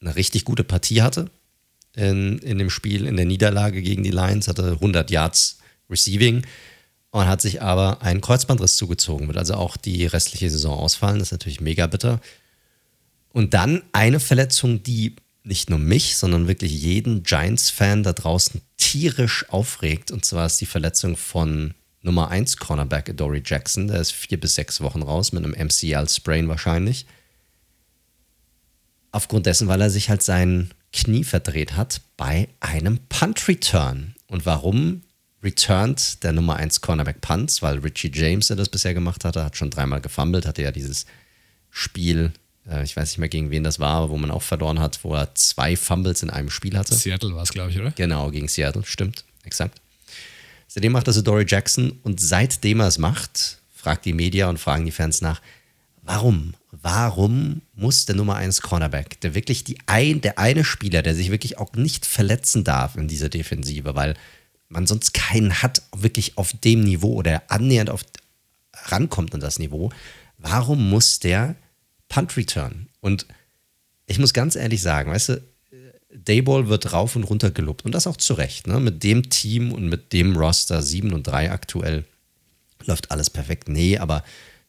[SPEAKER 1] eine richtig gute Partie hatte in, in dem Spiel, in der Niederlage gegen die Lions, hatte 100 Yards Receiving und hat sich aber einen Kreuzbandriss zugezogen, wird also auch die restliche Saison ausfallen. Das ist natürlich mega bitter. Und dann eine Verletzung, die nicht nur mich, sondern wirklich jeden Giants-Fan da draußen tierisch aufregt. Und zwar ist die Verletzung von Nummer 1 Cornerback Dory Jackson. Der ist vier bis sechs Wochen raus mit einem MCL-Sprain wahrscheinlich. Aufgrund dessen, weil er sich halt sein Knie verdreht hat bei einem Punt-Return. Und warum returned der Nummer 1 Cornerback Punts? Weil Richie James, der das bisher gemacht hatte, hat schon dreimal gefummelt, hatte ja dieses Spiel äh, ich weiß nicht mehr gegen wen das war, wo man auch verloren hat, wo er zwei Fumbles in einem Spiel hatte.
[SPEAKER 2] Seattle war es, glaube ich, oder?
[SPEAKER 1] Genau, gegen Seattle, stimmt, exakt. Seitdem macht das Dory Jackson und seitdem er es macht, fragt die Media und fragen die Fans nach, warum? Warum muss der Nummer 1 Cornerback, der wirklich die ein, der eine Spieler, der sich wirklich auch nicht verletzen darf in dieser Defensive, weil man sonst keinen hat, wirklich auf dem Niveau oder annähernd auf, rankommt an das Niveau, warum muss der Punt Return. Und ich muss ganz ehrlich sagen, weißt du, Dayball wird rauf und runter gelobt und das auch zu Recht. Ne? Mit dem Team und mit dem Roster 7 und 3 aktuell läuft alles perfekt. Nee, aber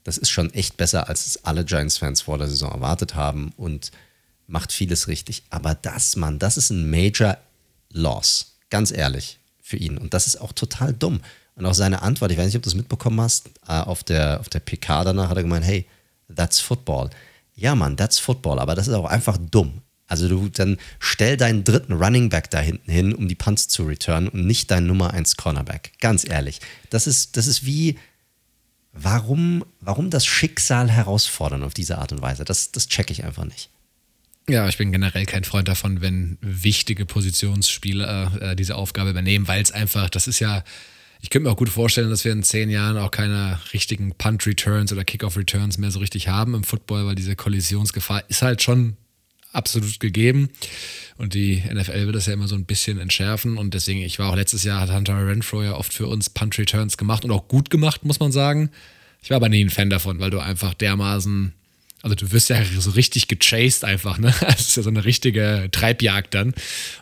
[SPEAKER 1] das ist schon echt besser, als es alle Giants-Fans vor der Saison erwartet haben und macht vieles richtig. Aber das, Mann, das ist ein Major Loss. Ganz ehrlich, für ihn. Und das ist auch total dumm. Und auch seine Antwort, ich weiß nicht, ob du es mitbekommen hast, äh, auf der, auf der PK danach hat er gemeint, hey, that's football ja Mann, that's Football, aber das ist auch einfach dumm. Also du dann stell deinen dritten Running Back da hinten hin, um die Punts zu returnen und nicht dein Nummer 1 Cornerback. Ganz ehrlich. Das ist, das ist wie, warum, warum das Schicksal herausfordern auf diese Art und Weise? Das, das check ich einfach nicht.
[SPEAKER 2] Ja, ich bin generell kein Freund davon, wenn wichtige Positionsspieler äh, diese Aufgabe übernehmen, weil es einfach, das ist ja, ich könnte mir auch gut vorstellen, dass wir in zehn Jahren auch keine richtigen Punt-Returns oder Kickoff-Returns mehr so richtig haben im Football, weil diese Kollisionsgefahr ist halt schon absolut gegeben. Und die NFL wird das ja immer so ein bisschen entschärfen. Und deswegen, ich war auch letztes Jahr, hat Hunter Renfro ja oft für uns Punt-Returns gemacht und auch gut gemacht, muss man sagen. Ich war aber nie ein Fan davon, weil du einfach dermaßen also du wirst ja so richtig gechased einfach, ne? Das ist ja so eine richtige Treibjagd dann.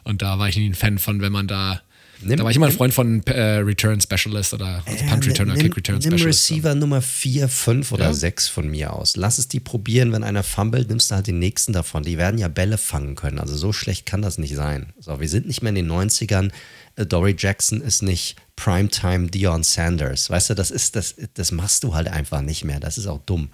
[SPEAKER 2] Und da war ich nie ein Fan von, wenn man da Nimm, da war ich immer ein Freund von äh, Return Specialist oder also ja, Punt Return oder Kick Return
[SPEAKER 1] Specialist. Nimm Receiver so. Nummer 4, 5 oder ja. 6 von mir aus. Lass es die probieren. Wenn einer fummelt, nimmst du halt den nächsten davon. Die werden ja Bälle fangen können. Also so schlecht kann das nicht sein. So, wir sind nicht mehr in den 90ern. Äh, Dory Jackson ist nicht Primetime Dion Sanders. Weißt du, das ist, das, das machst du halt einfach nicht mehr. Das ist auch dumm.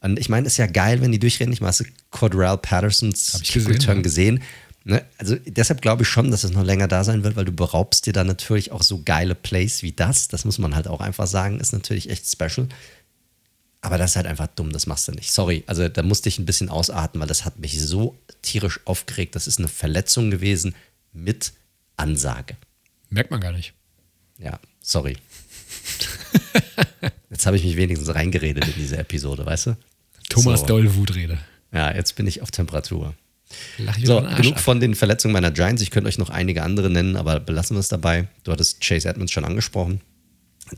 [SPEAKER 1] Und ich meine, ist ja geil, wenn die durchrennen. Ich meine, hast du Cordell Pattersons Kick Return gesehen? Ne? Also deshalb glaube ich schon, dass es noch länger da sein wird, weil du beraubst dir dann natürlich auch so geile Plays wie das. Das muss man halt auch einfach sagen, ist natürlich echt special. Aber das ist halt einfach dumm, das machst du nicht. Sorry, also da musste ich ein bisschen ausatmen, weil das hat mich so tierisch aufgeregt. Das ist eine Verletzung gewesen mit Ansage.
[SPEAKER 2] Merkt man gar nicht.
[SPEAKER 1] Ja, sorry. jetzt habe ich mich wenigstens reingeredet in diese Episode, weißt du?
[SPEAKER 2] Thomas so. Doll Wutrede.
[SPEAKER 1] Ja, jetzt bin ich auf Temperatur. So, genug ab. von den Verletzungen meiner Giants. Ich könnte euch noch einige andere nennen, aber belassen wir es dabei. Du hattest Chase Edmonds schon angesprochen.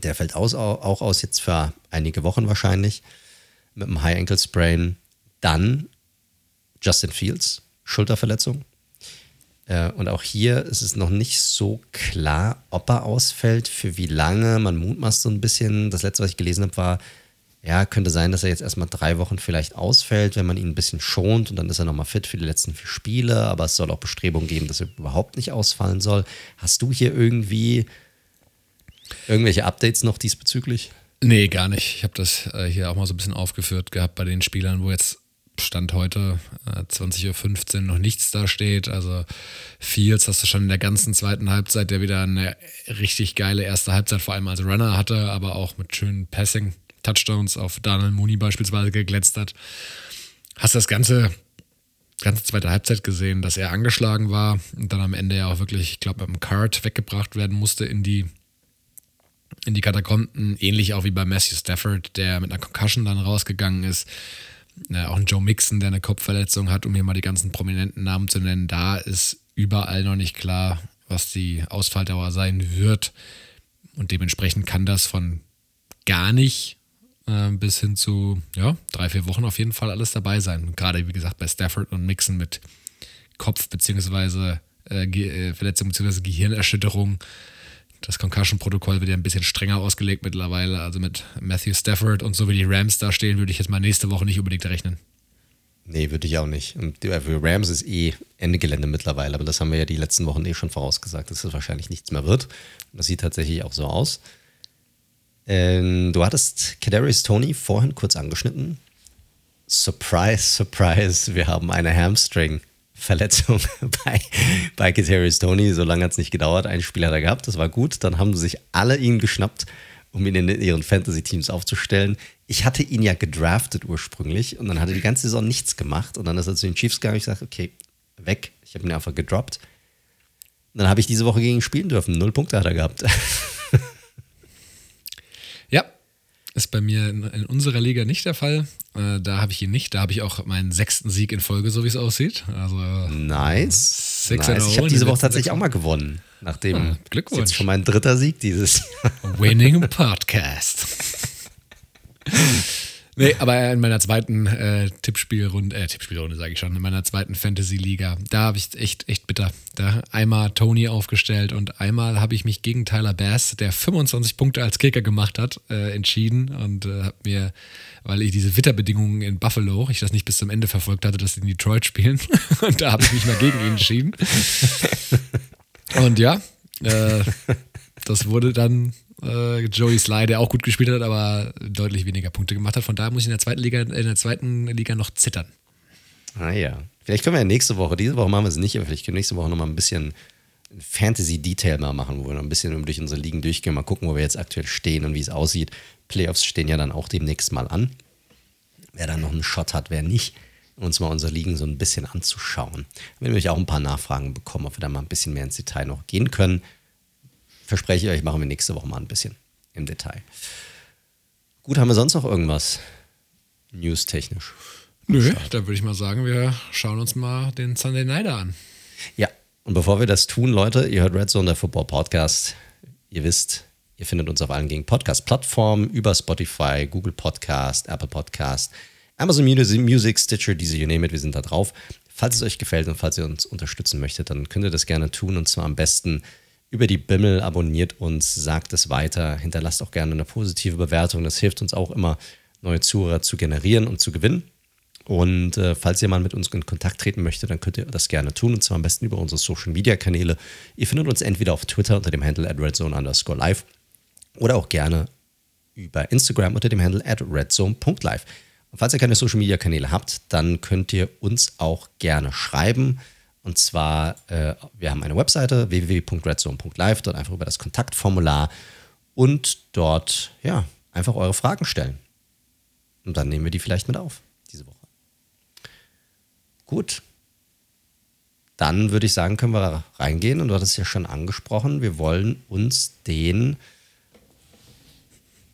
[SPEAKER 1] Der fällt aus, auch aus jetzt für einige Wochen wahrscheinlich mit einem High Ankle Sprain. Dann Justin Fields, Schulterverletzung. Äh, und auch hier ist es noch nicht so klar, ob er ausfällt, für wie lange. Man mutmaßt so ein bisschen. Das letzte, was ich gelesen habe, war, ja, könnte sein, dass er jetzt erstmal drei Wochen vielleicht ausfällt, wenn man ihn ein bisschen schont und dann ist er nochmal fit für die letzten vier Spiele. Aber es soll auch Bestrebungen geben, dass er überhaupt nicht ausfallen soll. Hast du hier irgendwie irgendwelche Updates noch diesbezüglich?
[SPEAKER 2] Nee, gar nicht. Ich habe das äh, hier auch mal so ein bisschen aufgeführt gehabt bei den Spielern, wo jetzt Stand heute äh, 20.15 Uhr noch nichts da steht. Also Fields hast du schon in der ganzen zweiten Halbzeit, der wieder eine richtig geile erste Halbzeit vor allem als Runner hatte, aber auch mit schönen Passing Touchdowns auf Daniel Mooney beispielsweise geglänzt hat. Hast das ganze, ganze zweite Halbzeit gesehen, dass er angeschlagen war und dann am Ende ja auch wirklich, ich glaube, mit dem Card weggebracht werden musste in die, in die Katakomben. Ähnlich auch wie bei Matthew Stafford, der mit einer Concussion dann rausgegangen ist. Äh, auch ein Joe Mixon, der eine Kopfverletzung hat, um hier mal die ganzen prominenten Namen zu nennen. Da ist überall noch nicht klar, was die Ausfalldauer sein wird. Und dementsprechend kann das von gar nicht äh, bis hin zu ja, drei, vier Wochen auf jeden Fall alles dabei sein. Gerade wie gesagt bei Stafford und Mixon mit Kopf- bzw. Äh, äh, Verletzung bzw. Gehirnerschütterung. Das Concussion-Protokoll wird ja ein bisschen strenger ausgelegt mittlerweile. Also mit Matthew Stafford und so wie die Rams da stehen, würde ich jetzt mal nächste Woche nicht unbedingt rechnen.
[SPEAKER 1] Nee, würde ich auch nicht. Und für Rams ist eh Ende Gelände mittlerweile, aber das haben wir ja die letzten Wochen eh schon vorausgesagt, dass es wahrscheinlich nichts mehr wird. Das sieht tatsächlich auch so aus. Ähm, du hattest Kadarius Tony vorhin kurz angeschnitten. Surprise, surprise, wir haben eine Hamstring-Verletzung bei, bei Kadarius Tony. So lange hat es nicht gedauert. Ein Spiel hat er gehabt, das war gut. Dann haben sich alle ihn geschnappt, um ihn in ihren Fantasy-Teams aufzustellen. Ich hatte ihn ja gedraftet ursprünglich und dann hat er die ganze Saison nichts gemacht. Und dann ist er zu den Chiefs gegangen. Ich sagte, okay, weg. Ich habe ihn einfach gedroppt. Und dann habe ich diese Woche gegen ihn spielen dürfen. Null Punkte hat er gehabt.
[SPEAKER 2] Ja, ist bei mir in, in unserer Liga nicht der Fall. Äh, da habe ich ihn nicht. Da habe ich auch meinen sechsten Sieg in Folge, so wie es aussieht. Also
[SPEAKER 1] nice. Six nice. Ich habe diese Woche tatsächlich auch mal gewonnen. Nachdem ah,
[SPEAKER 2] Glückwunsch.
[SPEAKER 1] jetzt schon mein dritter Sieg dieses
[SPEAKER 2] Jahr. Winning Podcast. Nee, aber in meiner zweiten äh, Tippspielrunde, äh, Tippspielrunde sage ich schon, in meiner zweiten Fantasy-Liga, da habe ich echt, echt bitter. Da einmal Tony aufgestellt und einmal habe ich mich gegen Tyler Bass, der 25 Punkte als Kicker gemacht hat, äh, entschieden und äh, habe mir, weil ich diese Witterbedingungen in Buffalo, ich das nicht bis zum Ende verfolgt hatte, dass sie in Detroit spielen, und da habe ich mich mal gegen ihn entschieden. Und ja, äh, das wurde dann äh, Joey Sly, der auch gut gespielt hat, aber deutlich weniger Punkte gemacht hat. Von daher muss ich in der zweiten Liga, in der zweiten Liga noch zittern.
[SPEAKER 1] Ah ja. Vielleicht können wir ja nächste Woche, diese Woche machen wir es nicht, aber vielleicht können wir nächste Woche nochmal ein bisschen Fantasy-Detail mal machen, wo wir noch ein bisschen durch unsere Ligen durchgehen, mal gucken, wo wir jetzt aktuell stehen und wie es aussieht. Playoffs stehen ja dann auch demnächst mal an. Wer dann noch einen Shot hat, wer nicht, uns mal unsere Ligen so ein bisschen anzuschauen. Wir haben nämlich auch ein paar Nachfragen bekommen, ob wir da mal ein bisschen mehr ins Detail noch gehen können verspreche ich euch, machen wir nächste Woche mal ein bisschen im Detail. Gut, haben wir sonst noch irgendwas news-technisch?
[SPEAKER 2] Nö, dann würde ich mal sagen, wir schauen uns mal den Sunday Nighter an.
[SPEAKER 1] Ja, und bevor wir das tun, Leute, ihr hört Red Zone, der Football Podcast. Ihr wisst, ihr findet uns auf allen gängigen Podcast-Plattformen über Spotify, Google Podcast, Apple Podcast, Amazon Music, Stitcher, diese, you name it, wir sind da drauf. Falls es euch gefällt und falls ihr uns unterstützen möchtet, dann könnt ihr das gerne tun und zwar am besten über die Bimmel, abonniert uns, sagt es weiter, hinterlasst auch gerne eine positive Bewertung. Das hilft uns auch immer, neue Zuhörer zu generieren und zu gewinnen. Und äh, falls mal mit uns in Kontakt treten möchtet, dann könnt ihr das gerne tun und zwar am besten über unsere Social Media Kanäle. Ihr findet uns entweder auf Twitter unter dem Handle at redzone underscore live oder auch gerne über Instagram unter dem Handle at redzone.live. Und falls ihr keine Social Media Kanäle habt, dann könnt ihr uns auch gerne schreiben. Und zwar, äh, wir haben eine Webseite www.redzone.live, dort einfach über das Kontaktformular und dort, ja, einfach eure Fragen stellen. Und dann nehmen wir die vielleicht mit auf, diese Woche. Gut. Dann würde ich sagen, können wir reingehen. Und du hattest es ja schon angesprochen, wir wollen uns den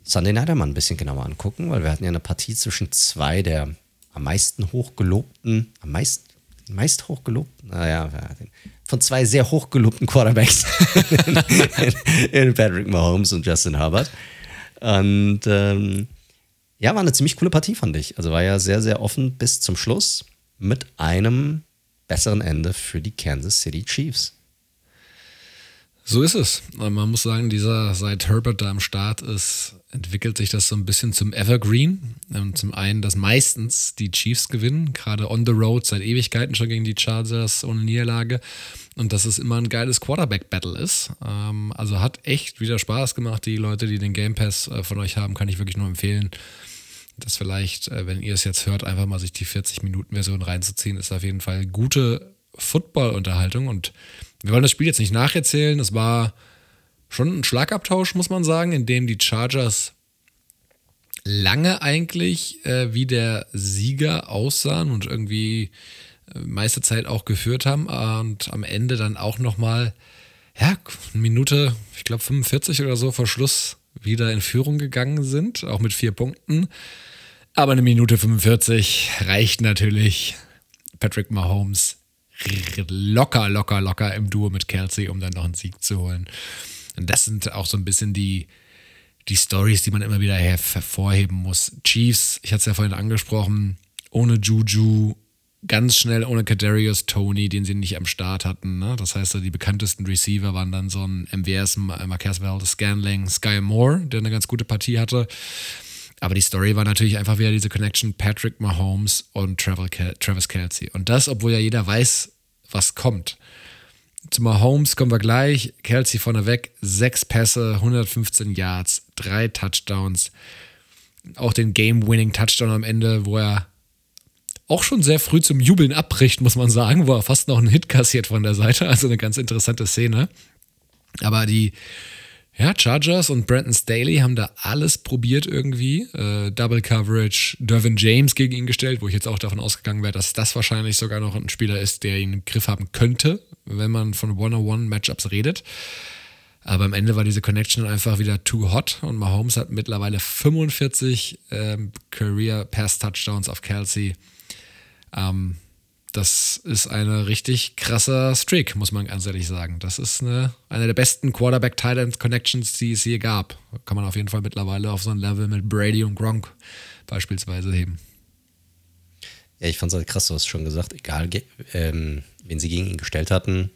[SPEAKER 1] Sunday Night mal ein bisschen genauer angucken, weil wir hatten ja eine Partie zwischen zwei der am meisten hochgelobten, am meisten meist hochgelobten, naja, von zwei sehr hochgelobten Quarterbacks in Patrick Mahomes und Justin Herbert. Und ähm, ja, war eine ziemlich coole Partie, fand ich. Also war ja sehr, sehr offen bis zum Schluss mit einem besseren Ende für die Kansas City Chiefs.
[SPEAKER 2] So ist es. Man muss sagen, dieser, seit Herbert da am Start ist, entwickelt sich das so ein bisschen zum Evergreen. Ähm, zum einen, dass meistens die Chiefs gewinnen, gerade on the road seit Ewigkeiten schon gegen die Chargers ohne Niederlage. Und dass es immer ein geiles Quarterback-Battle ist. Ähm, also hat echt wieder Spaß gemacht. Die Leute, die den Game Pass äh, von euch haben, kann ich wirklich nur empfehlen. Das vielleicht, äh, wenn ihr es jetzt hört, einfach mal sich die 40-Minuten-Version reinzuziehen, ist auf jeden Fall gute Football-Unterhaltung und wir wollen das Spiel jetzt nicht nacherzählen. Es war schon ein Schlagabtausch, muss man sagen, in dem die Chargers lange eigentlich äh, wie der Sieger aussahen und irgendwie äh, meiste Zeit auch geführt haben und am Ende dann auch nochmal, ja, eine Minute, ich glaube 45 oder so vor Schluss wieder in Führung gegangen sind, auch mit vier Punkten. Aber eine Minute 45 reicht natürlich. Patrick Mahomes locker, locker, locker im Duo mit Kelsey, um dann noch einen Sieg zu holen. Und das sind auch so ein bisschen die, die Stories, die man immer wieder hervorheben muss. Chiefs, ich hatte es ja vorhin angesprochen, ohne Juju ganz schnell ohne Kadarius Tony, den sie nicht am Start hatten. Ne? Das heißt, die bekanntesten Receiver waren dann so ein MWS, Marquez Valdez Scanling, Sky Moore, der eine ganz gute Partie hatte. Aber die Story war natürlich einfach wieder diese Connection Patrick Mahomes und Travis Kelsey. Und das, obwohl ja jeder weiß, was kommt. Zu Mahomes kommen wir gleich. Kelsey vorneweg, sechs Pässe, 115 Yards, drei Touchdowns. Auch den Game-Winning-Touchdown am Ende, wo er auch schon sehr früh zum Jubeln abbricht, muss man sagen, wo er fast noch einen Hit kassiert von der Seite. Also eine ganz interessante Szene. Aber die ja, Chargers und Brandon Staley haben da alles probiert irgendwie. Äh, Double Coverage, Dervin James gegen ihn gestellt, wo ich jetzt auch davon ausgegangen wäre, dass das wahrscheinlich sogar noch ein Spieler ist, der ihn im Griff haben könnte, wenn man von One-on-One-Matchups redet. Aber am Ende war diese Connection einfach wieder too hot und Mahomes hat mittlerweile 45 ähm, Career Pass Touchdowns auf Kelsey. Ähm, das ist eine richtig krasser Streak, muss man ganz ehrlich sagen. Das ist eine, eine der besten Quarterback-Tight-End-Connections, die es je gab. Kann man auf jeden Fall mittlerweile auf so ein Level mit Brady und Gronk beispielsweise heben.
[SPEAKER 1] Ja, ich fand es halt krass, du hast schon gesagt, egal, ähm, wen sie gegen ihn gestellt hatten,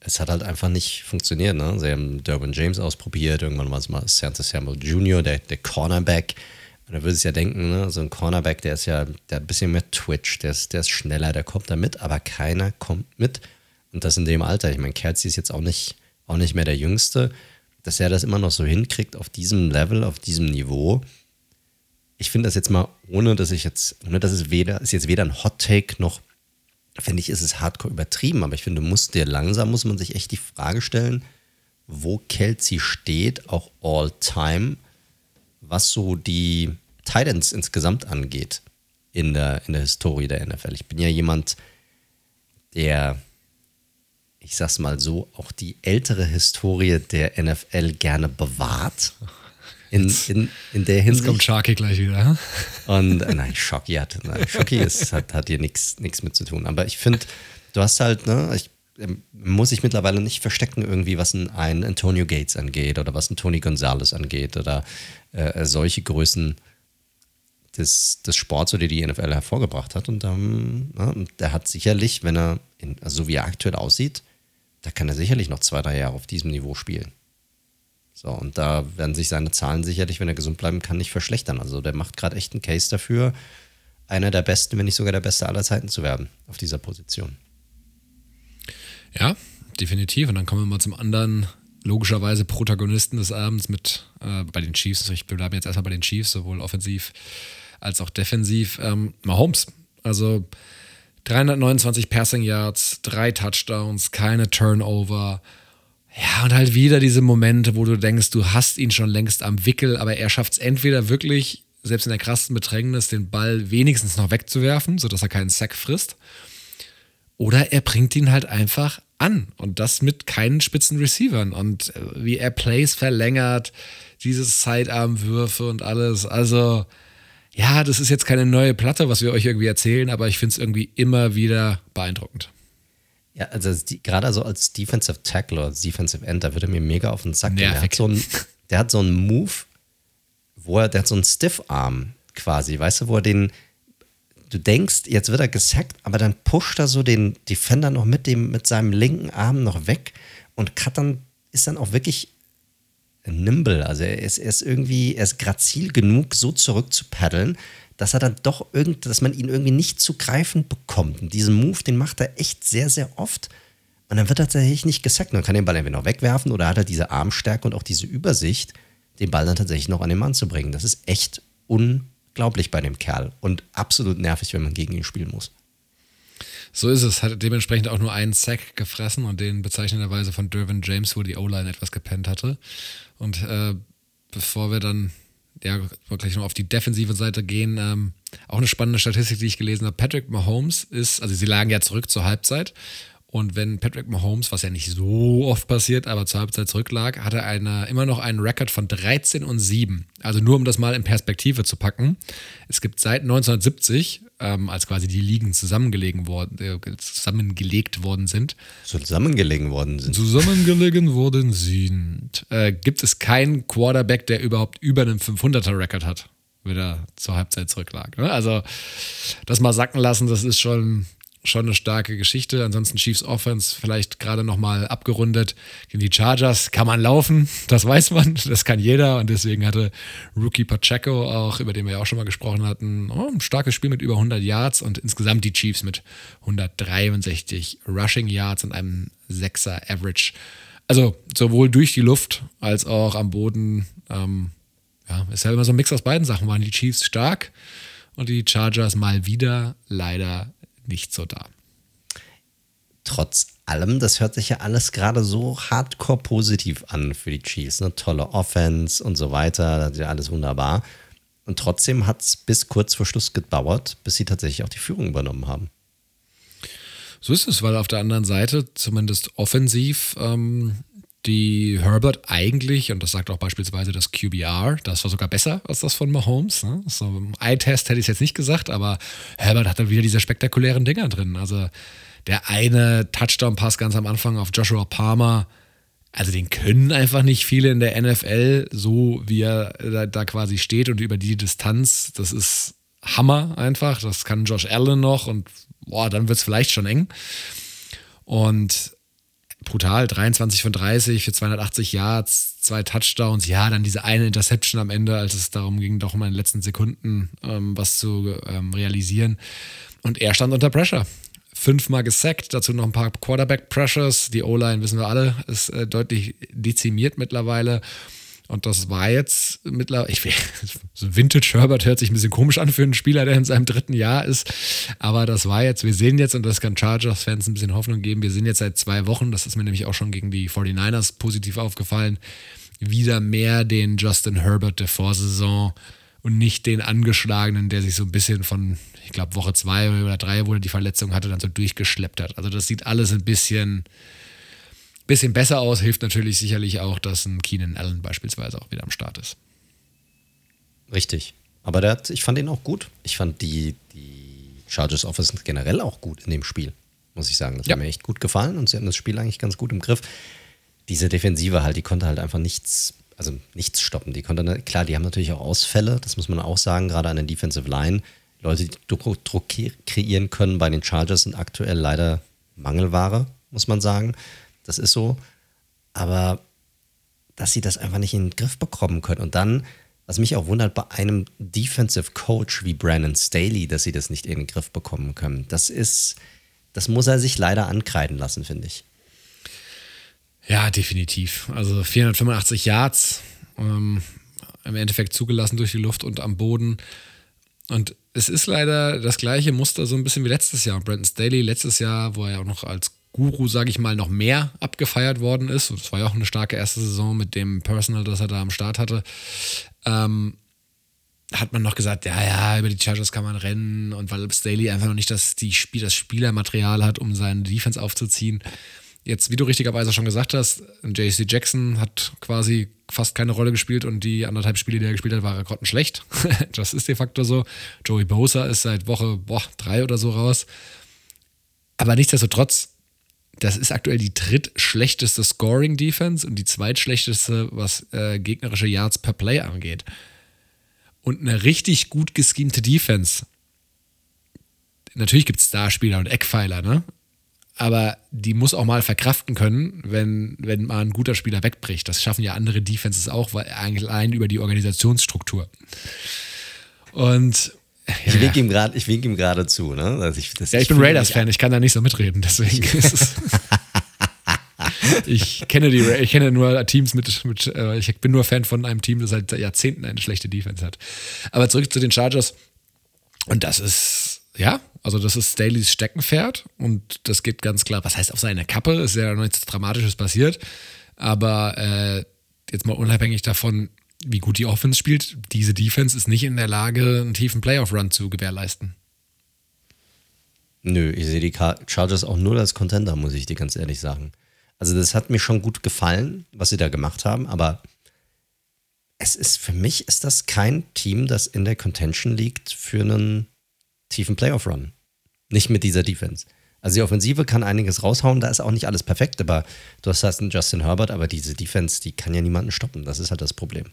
[SPEAKER 1] es hat halt einfach nicht funktioniert. Ne? Sie haben Durbin James ausprobiert, irgendwann war es mal Santa Samuel Jr., der, der Cornerback. Und da würde es ja denken, ne? so ein Cornerback, der ist ja, der hat ein bisschen mehr Twitch, der ist, der ist schneller, der kommt da mit, aber keiner kommt mit. Und das in dem Alter. Ich meine, Kelsey ist jetzt auch nicht, auch nicht mehr der Jüngste, dass er das immer noch so hinkriegt auf diesem Level, auf diesem Niveau. Ich finde das jetzt mal, ohne dass ich jetzt, ohne dass es weder, ist jetzt weder ein Hot Take noch, finde ich, ist es hardcore übertrieben, aber ich finde, muss dir langsam, muss man sich echt die Frage stellen, wo Kelsey steht, auch all time was so die Titans insgesamt angeht in der, in der Historie der NFL. Ich bin ja jemand, der, ich sag's mal so, auch die ältere Historie der NFL gerne bewahrt. In, in, in der Hinsicht.
[SPEAKER 2] Jetzt kommt Sharky gleich wieder.
[SPEAKER 1] Und äh, nein, Shocky hat, nein, Shocky ist, hat, hat hier nichts mit zu tun. Aber ich finde, du hast halt, ne, ich ähm, muss ich mittlerweile nicht verstecken, irgendwie, was ein, ein Antonio Gates angeht oder was ein Tony Gonzalez angeht oder äh, solche Größen des, des Sports oder die NFL hervorgebracht hat. Und ähm, ja, der hat sicherlich, wenn er, in, also so wie er aktuell aussieht, da kann er sicherlich noch zwei, drei Jahre auf diesem Niveau spielen. So, und da werden sich seine Zahlen sicherlich, wenn er gesund bleiben kann, nicht verschlechtern. Also der macht gerade echt einen Case dafür, einer der besten, wenn nicht sogar der beste aller Zeiten zu werden auf dieser Position.
[SPEAKER 2] Ja, definitiv. Und dann kommen wir mal zum anderen, logischerweise Protagonisten des Abends mit äh, bei den Chiefs. Ich bleibe jetzt erstmal bei den Chiefs, sowohl offensiv als auch defensiv. Ähm, Mahomes. Also 329 Passing Yards, drei Touchdowns, keine Turnover. Ja, und halt wieder diese Momente, wo du denkst, du hast ihn schon längst am Wickel, aber er schafft es entweder wirklich, selbst in der krassen Bedrängnis, den Ball wenigstens noch wegzuwerfen, sodass er keinen Sack frisst. Oder er bringt ihn halt einfach an und das mit keinen spitzen Receivern und äh, wie er Plays verlängert, diese Sidearm-Würfe und alles. Also, ja, das ist jetzt keine neue Platte, was wir euch irgendwie erzählen, aber ich finde es irgendwie immer wieder beeindruckend.
[SPEAKER 1] Ja, also die, gerade so als Defensive Tackle oder Defensive End, da würde er mir mega auf den Sack gehen. Der hat, so einen, der hat so einen Move, wo er, der hat so einen Stiff-Arm quasi, weißt du, wo er den, du denkst, jetzt wird er gesackt, aber dann pusht er so den Defender noch mit, dem, mit seinem linken Arm noch weg und Cut dann ist dann auch wirklich nimble. Also er ist, er ist irgendwie, er ist grazil genug, so zurück zu paddeln, dass er dann doch irgend, dass man ihn irgendwie nicht zu greifen bekommt. Und diesen Move, den macht er echt sehr, sehr oft. Und dann wird er tatsächlich nicht gesackt. Man kann den Ball entweder noch wegwerfen oder hat er diese Armstärke und auch diese Übersicht, den Ball dann tatsächlich noch an den Mann zu bringen. Das ist echt un unglaublich bei dem Kerl und absolut nervig, wenn man gegen ihn spielen muss.
[SPEAKER 2] So ist es. Hat dementsprechend auch nur einen Sack gefressen und den bezeichnenderweise von Dervin James, wo die O-Line etwas gepennt hatte. Und äh, bevor wir dann ja, wirklich noch auf die defensive Seite gehen, ähm, auch eine spannende Statistik, die ich gelesen habe. Patrick Mahomes ist, also sie lagen ja zurück zur Halbzeit und wenn Patrick Mahomes, was ja nicht so oft passiert, aber zur Halbzeit zurücklag, hat er immer noch einen Rekord von 13 und 7. Also nur um das mal in Perspektive zu packen. Es gibt seit 1970, ähm, als quasi die Ligen zusammengelegen worden, äh, zusammengelegt worden sind.
[SPEAKER 1] Zusammengelegen worden sind.
[SPEAKER 2] Zusammengelegen worden sind. Äh, gibt es keinen Quarterback, der überhaupt über einen 500er Rekord hat, wenn er zur Halbzeit zurücklag. Ne? Also das mal sacken lassen, das ist schon schon eine starke Geschichte. Ansonsten Chiefs Offense vielleicht gerade nochmal abgerundet. Gegen die Chargers kann man laufen, das weiß man, das kann jeder. Und deswegen hatte Rookie Pacheco auch, über den wir ja auch schon mal gesprochen hatten, oh, ein starkes Spiel mit über 100 Yards und insgesamt die Chiefs mit 163 Rushing Yards und einem 6er Average. Also sowohl durch die Luft als auch am Boden. Ähm, ja, ist ja immer so ein Mix aus beiden Sachen. Waren die Chiefs stark und die Chargers mal wieder leider nicht so da.
[SPEAKER 1] Trotz allem, das hört sich ja alles gerade so hardcore positiv an für die Chiefs. Eine tolle Offense und so weiter, das ist ja alles wunderbar. Und trotzdem hat es bis kurz vor Schluss gedauert, bis sie tatsächlich auch die Führung übernommen haben.
[SPEAKER 2] So ist es, weil auf der anderen Seite, zumindest offensiv, ähm, die Herbert eigentlich, und das sagt auch beispielsweise das QBR, das war sogar besser als das von Mahomes. Ne? So im Eye-Test hätte ich es jetzt nicht gesagt, aber Herbert hat dann wieder diese spektakulären Dinger drin. Also der eine Touchdown-Pass ganz am Anfang auf Joshua Palmer, also den können einfach nicht viele in der NFL, so wie er da, da quasi steht und über die Distanz. Das ist Hammer einfach. Das kann Josh Allen noch und boah, dann wird es vielleicht schon eng. Und brutal, 23 von 30 für 280 Yards, zwei Touchdowns, ja, dann diese eine Interception am Ende, als es darum ging, doch mal in den letzten Sekunden ähm, was zu ähm, realisieren. Und er stand unter Pressure. Fünfmal gesackt, dazu noch ein paar Quarterback-Pressures. Die O-Line, wissen wir alle, ist äh, deutlich dezimiert mittlerweile. Und das war jetzt mittlerweile, ich so Vintage Herbert hört sich ein bisschen komisch an für einen Spieler, der in seinem dritten Jahr ist. Aber das war jetzt, wir sehen jetzt, und das kann Chargers-Fans ein bisschen Hoffnung geben, wir sind jetzt seit zwei Wochen, das ist mir nämlich auch schon gegen die 49ers positiv aufgefallen, wieder mehr den Justin Herbert der Vorsaison und nicht den angeschlagenen, der sich so ein bisschen von, ich glaube, Woche zwei oder drei, wo er die Verletzung hatte, dann so durchgeschleppt hat. Also das sieht alles ein bisschen bisschen besser aus, hilft natürlich sicherlich auch, dass ein Keenan Allen beispielsweise auch wieder am Start ist.
[SPEAKER 1] Richtig. Aber hat, ich fand ihn auch gut. Ich fand die, die Chargers Offense generell auch gut in dem Spiel, muss ich sagen. Das ja. hat mir echt gut gefallen und sie hatten das Spiel eigentlich ganz gut im Griff. Diese Defensive halt, die konnte halt einfach nichts, also nichts stoppen. Die konnte, klar, die haben natürlich auch Ausfälle, das muss man auch sagen, gerade an der Defensive Line. Leute, die Druck, Druck kreieren können bei den Chargers sind aktuell leider Mangelware, muss man sagen. Das ist so. Aber dass sie das einfach nicht in den Griff bekommen können. Und dann, was mich auch wundert, bei einem Defensive Coach wie Brandon Staley, dass sie das nicht in den Griff bekommen können. Das ist, das muss er sich leider ankreiden lassen, finde ich.
[SPEAKER 2] Ja, definitiv. Also 485 Yards ähm, im Endeffekt zugelassen durch die Luft und am Boden. Und es ist leider das gleiche Muster so ein bisschen wie letztes Jahr. Brandon Staley letztes Jahr, wo er ja auch noch als Guru, sage ich mal, noch mehr abgefeiert worden ist. Und das war ja auch eine starke erste Saison mit dem Personal, das er da am Start hatte. Ähm, hat man noch gesagt, ja, ja, über die Chargers kann man rennen und weil Staley einfach noch nicht das, die Spiel, das Spielermaterial hat, um seine Defense aufzuziehen. Jetzt, wie du richtigerweise schon gesagt hast, JC Jackson hat quasi fast keine Rolle gespielt und die anderthalb Spiele, die er gespielt hat, waren grottenschlecht. das ist de facto so. Joey Bosa ist seit Woche boah, drei oder so raus. Aber nichtsdestotrotz, das ist aktuell die drittschlechteste Scoring-Defense und die zweitschlechteste, was äh, gegnerische Yards per Play angeht. Und eine richtig gut geschemte Defense. Natürlich gibt es Starspieler und Eckpfeiler, ne? Aber die muss auch mal verkraften können, wenn, wenn mal ein guter Spieler wegbricht. Das schaffen ja andere Defenses auch, weil eigentlich allein über die Organisationsstruktur. Und
[SPEAKER 1] ich winke ihm gerade, ich wink ihm gerade zu, ne?
[SPEAKER 2] Also ich, ja, ich, ich bin Raiders-Fan, ich kann da nicht so mitreden, deswegen ist es. ich kenne die, ich kenne nur Teams mit, mit äh, ich bin nur Fan von einem Team, das seit Jahrzehnten eine schlechte Defense hat. Aber zurück zu den Chargers. Und das ist, ja, also das ist Staley's Steckenpferd und das geht ganz klar, was heißt auf seine Kappe, ist ja noch nichts Dramatisches passiert. Aber äh, jetzt mal unabhängig davon, wie gut die Offense spielt, diese Defense ist nicht in der Lage, einen tiefen Playoff-Run zu gewährleisten.
[SPEAKER 1] Nö, ich sehe die Chargers auch nur als Contender, muss ich dir ganz ehrlich sagen. Also, das hat mir schon gut gefallen, was sie da gemacht haben, aber es ist für mich ist das kein Team, das in der Contention liegt für einen tiefen Playoff-Run. Nicht mit dieser Defense. Also die Offensive kann einiges raushauen, da ist auch nicht alles perfekt, aber du hast halt einen Justin Herbert, aber diese Defense, die kann ja niemanden stoppen. Das ist halt das Problem.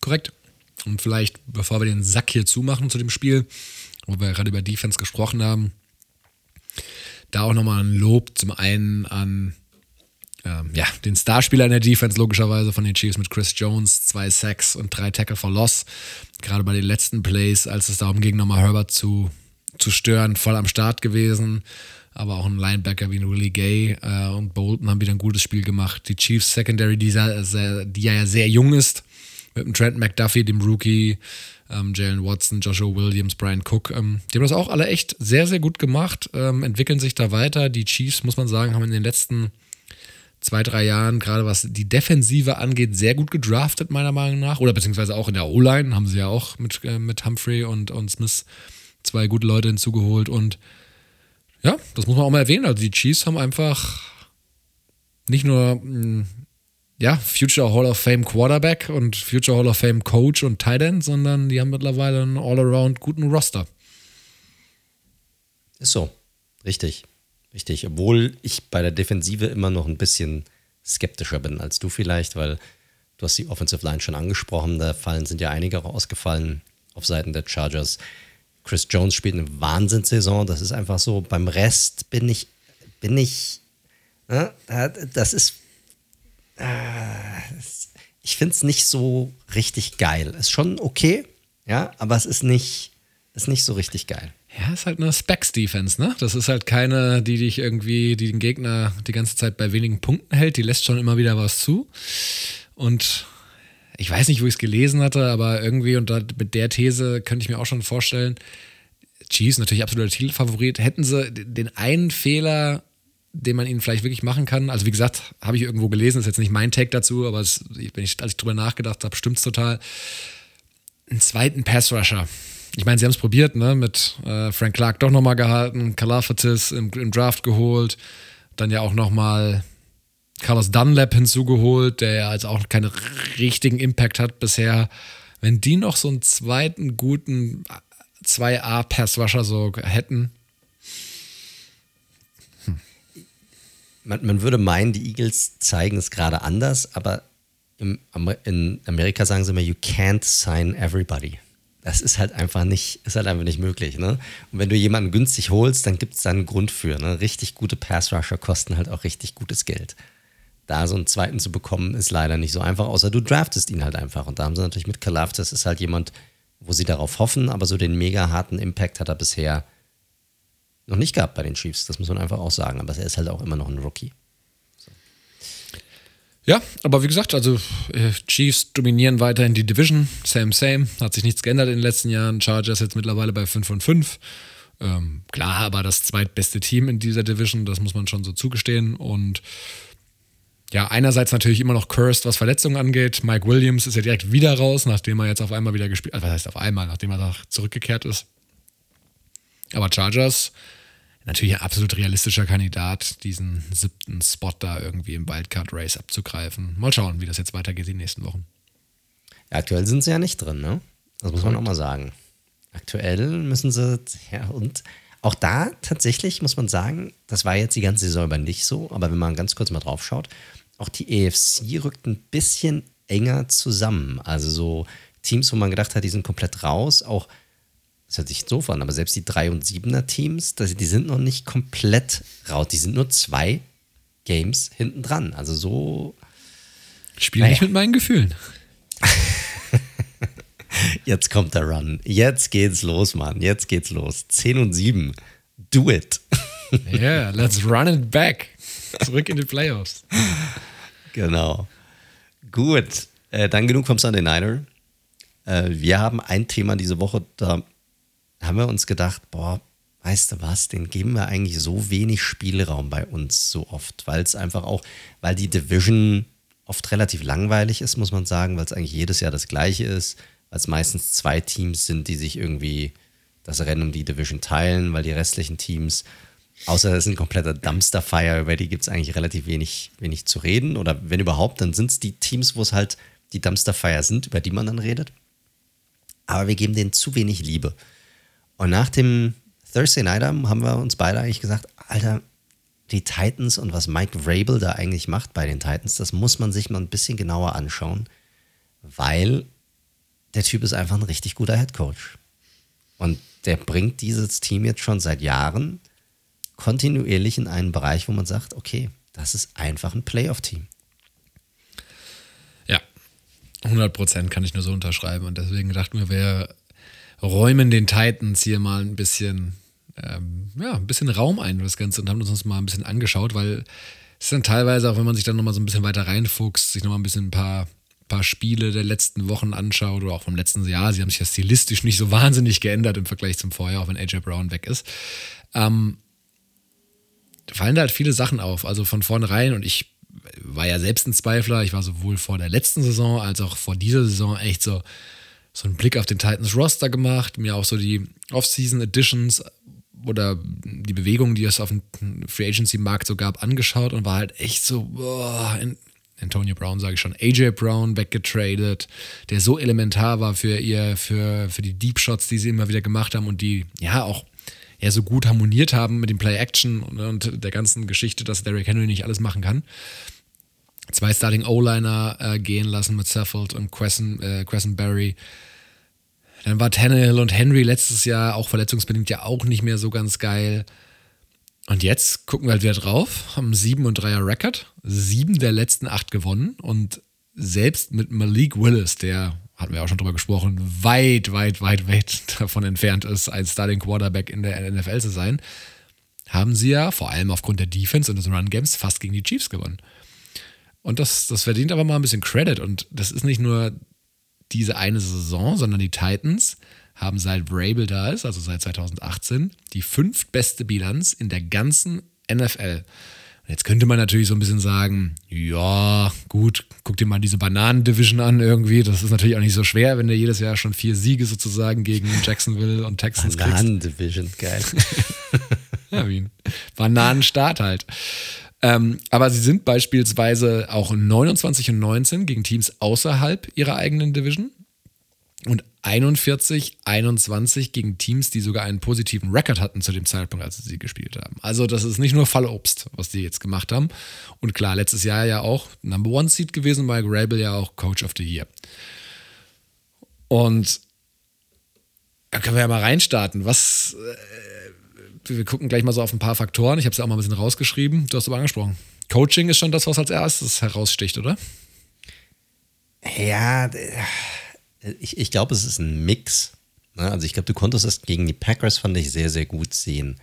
[SPEAKER 2] Korrekt. Und vielleicht, bevor wir den Sack hier zumachen zu dem Spiel, wo wir gerade über Defense gesprochen haben. Da auch nochmal ein Lob zum einen an ähm, ja, den Starspieler in der Defense logischerweise von den Chiefs mit Chris Jones, zwei Sacks und drei Tackle for Loss. Gerade bei den letzten Plays, als es darum ging, nochmal Herbert zu, zu stören, voll am Start gewesen. Aber auch ein Linebacker wie Willie Gay äh, und Bolton haben wieder ein gutes Spiel gemacht. Die Chiefs Secondary, die, sehr, die ja sehr jung ist, mit dem Trent McDuffie, dem Rookie, ähm, Jalen Watson, Joshua Williams, Brian Cook. Ähm, die haben das auch alle echt sehr, sehr gut gemacht, ähm, entwickeln sich da weiter. Die Chiefs, muss man sagen, haben in den letzten zwei, drei Jahren, gerade was die Defensive angeht, sehr gut gedraftet, meiner Meinung nach. Oder beziehungsweise auch in der O-Line haben sie ja auch mit, äh, mit Humphrey und, und Smith zwei gute Leute hinzugeholt. Und ja, das muss man auch mal erwähnen. Also die Chiefs haben einfach nicht nur mm, ja, Future Hall of Fame Quarterback und Future Hall of Fame Coach und Tight End, sondern die haben mittlerweile einen all-around guten Roster.
[SPEAKER 1] Ist so. Richtig. Richtig, obwohl ich bei der Defensive immer noch ein bisschen skeptischer bin als du vielleicht, weil du hast die Offensive Line schon angesprochen, da fallen sind ja einige ausgefallen auf Seiten der Chargers. Chris Jones spielt eine Wahnsinnssaison, das ist einfach so. Beim Rest bin ich, bin ich, ne, das ist, äh, ich finde es nicht so richtig geil. Ist schon okay, ja, aber es ist nicht, ist nicht so richtig geil.
[SPEAKER 2] Ja, ist halt eine Specs-Defense, ne? Das ist halt keine, die dich irgendwie, die den Gegner die ganze Zeit bei wenigen Punkten hält. Die lässt schon immer wieder was zu. Und ich weiß nicht, wo ich es gelesen hatte, aber irgendwie, und da, mit der These könnte ich mir auch schon vorstellen, Chiefs natürlich absoluter Titelfavorit. Hätten sie den einen Fehler, den man ihnen vielleicht wirklich machen kann, also wie gesagt, habe ich irgendwo gelesen, ist jetzt nicht mein Take dazu, aber es, wenn ich, als ich drüber nachgedacht habe, stimmt es total. Einen zweiten Pass-Rusher ich meine, sie haben es probiert, ne? Mit äh, Frank Clark doch nochmal gehalten, Kalafatis im, im, Draft geholt, dann ja auch nochmal Carlos Dunlap hinzugeholt, der ja also auch keinen richtigen Impact hat bisher. Wenn die noch so einen zweiten guten 2A-Passwasher so hätten.
[SPEAKER 1] Man, man würde meinen, die Eagles zeigen es gerade anders, aber im, in Amerika sagen sie immer, you can't sign everybody das ist halt einfach nicht, ist halt einfach nicht möglich. Ne? Und wenn du jemanden günstig holst, dann gibt es da einen Grund für. Ne? Richtig gute Pass-Rusher kosten halt auch richtig gutes Geld. Da so einen zweiten zu bekommen, ist leider nicht so einfach, außer du draftest ihn halt einfach. Und da haben sie natürlich mit Kalaf, das ist halt jemand, wo sie darauf hoffen, aber so den mega harten Impact hat er bisher noch nicht gehabt bei den Chiefs. Das muss man einfach auch sagen. Aber er ist halt auch immer noch ein Rookie.
[SPEAKER 2] Ja, aber wie gesagt, also äh, Chiefs dominieren weiterhin die Division. Same, same. Hat sich nichts geändert in den letzten Jahren. Chargers jetzt mittlerweile bei 5 von 5. Ähm, klar, aber das zweitbeste Team in dieser Division, das muss man schon so zugestehen. Und ja, einerseits natürlich immer noch cursed, was Verletzungen angeht. Mike Williams ist ja direkt wieder raus, nachdem er jetzt auf einmal wieder gespielt hat. Also, was heißt auf einmal, nachdem er zurückgekehrt ist. Aber Chargers natürlich ein absolut realistischer Kandidat, diesen siebten Spot da irgendwie im Wildcard Race abzugreifen. Mal schauen, wie das jetzt weitergeht die nächsten Wochen.
[SPEAKER 1] Aktuell sind sie ja nicht drin, ne? Das muss man auch mal sagen. Aktuell müssen sie, ja, und auch da tatsächlich muss man sagen, das war jetzt die ganze Saison über nicht so, aber wenn man ganz kurz mal drauf schaut, auch die EFC rückt ein bisschen enger zusammen. Also so Teams, wo man gedacht hat, die sind komplett raus, auch das hört sich doof an, aber selbst die 3- und 7er Teams, die sind noch nicht komplett raus. Die sind nur zwei Games hinten dran. Also so.
[SPEAKER 2] Spiel naja. nicht mit meinen Gefühlen.
[SPEAKER 1] Jetzt kommt der Run. Jetzt geht's los, Mann. Jetzt geht's los. 10 und 7. Do it.
[SPEAKER 2] yeah, let's run it back. Zurück in die Playoffs.
[SPEAKER 1] Genau. Gut. Äh, dann genug vom Sunday Niner. Äh, wir haben ein Thema diese Woche, da haben wir uns gedacht, boah, weißt du was, den geben wir eigentlich so wenig Spielraum bei uns so oft, weil es einfach auch, weil die Division oft relativ langweilig ist, muss man sagen, weil es eigentlich jedes Jahr das gleiche ist, weil es meistens zwei Teams sind, die sich irgendwie das Rennen um die Division teilen, weil die restlichen Teams, außer es ist ein kompletter Dumpster-Fire, über die gibt es eigentlich relativ wenig, wenig zu reden. Oder wenn überhaupt, dann sind es die Teams, wo es halt die Dumpster-Fire sind, über die man dann redet. Aber wir geben denen zu wenig Liebe. Und nach dem Thursday Night haben wir uns beide eigentlich gesagt, Alter, die Titans und was Mike Vrabel da eigentlich macht bei den Titans, das muss man sich mal ein bisschen genauer anschauen, weil der Typ ist einfach ein richtig guter Head Coach. Und der bringt dieses Team jetzt schon seit Jahren kontinuierlich in einen Bereich, wo man sagt, okay, das ist einfach ein Playoff-Team.
[SPEAKER 2] Ja, 100 Prozent kann ich nur so unterschreiben. Und deswegen dachten wir, wir räumen den Titans hier mal ein bisschen, ähm, ja, ein bisschen Raum ein, das Ganze, und haben uns mal ein bisschen angeschaut, weil es dann teilweise, auch wenn man sich dann nochmal so ein bisschen weiter reinfuchst, sich nochmal ein bisschen ein paar, paar Spiele der letzten Wochen anschaut oder auch vom letzten Jahr, sie haben sich ja stilistisch nicht so wahnsinnig geändert im Vergleich zum Vorjahr, auch wenn AJ Brown weg ist. Ähm, fallen da halt viele Sachen auf. Also von vornherein, und ich war ja selbst ein Zweifler, ich war sowohl vor der letzten Saison als auch vor dieser Saison echt so, so einen Blick auf den Titans Roster gemacht, mir auch so die Off-Season Editions oder die Bewegungen, die es auf dem Free Agency Markt so gab, angeschaut und war halt echt so, boah, Antonio Brown sage ich schon, AJ Brown weggetradet, der so elementar war für ihr, für, für die Deep Shots, die sie immer wieder gemacht haben und die ja auch ja so gut harmoniert haben mit dem Play-Action und, und, der ganzen Geschichte, dass Derrick Henry nicht alles machen kann. Zwei Starting O-Liner äh, gehen lassen mit Saffold und Crescent, äh, Barry. Dann war Tannehill und Henry letztes Jahr auch verletzungsbedingt ja auch nicht mehr so ganz geil. Und jetzt gucken wir halt wieder drauf, haben 7 und 3er Record, sieben der letzten acht gewonnen und selbst mit Malik Willis, der hatten wir auch schon drüber gesprochen, weit, weit, weit, weit davon entfernt ist, ein Starting Quarterback in der NFL zu sein, haben sie ja vor allem aufgrund der Defense und des Run Games fast gegen die Chiefs gewonnen. Und das, das verdient aber mal ein bisschen Credit. Und das ist nicht nur diese eine Saison, sondern die Titans haben seit Vrabel da ist, also seit 2018, die fünftbeste Bilanz in der ganzen NFL. Jetzt könnte man natürlich so ein bisschen sagen, ja, gut, guck dir mal diese Bananen-Division an irgendwie. Das ist natürlich auch nicht so schwer, wenn du jedes Jahr schon vier Siege sozusagen gegen Jacksonville und Texans
[SPEAKER 1] kriegst. Bananen-Division, geil.
[SPEAKER 2] ja, wie ein Bananenstaat halt. Ähm, aber sie sind beispielsweise auch 29 und 19 gegen Teams außerhalb ihrer eigenen Division und 41, 21 gegen Teams, die sogar einen positiven Rekord hatten zu dem Zeitpunkt, als sie gespielt haben. Also das ist nicht nur Fallobst, was die jetzt gemacht haben. Und klar, letztes Jahr ja auch Number One Seed gewesen, Mike Rabel ja auch Coach of the Year. Und da können wir ja mal reinstarten. Was, äh, wir gucken gleich mal so auf ein paar Faktoren. Ich habe es ja auch mal ein bisschen rausgeschrieben. Du hast aber angesprochen. Coaching ist schon das, was als erstes heraussticht, oder?
[SPEAKER 1] Ja, ich, ich glaube, es ist ein Mix. Ne? Also ich glaube, du konntest es gegen die Packers, fand ich, sehr, sehr gut sehen.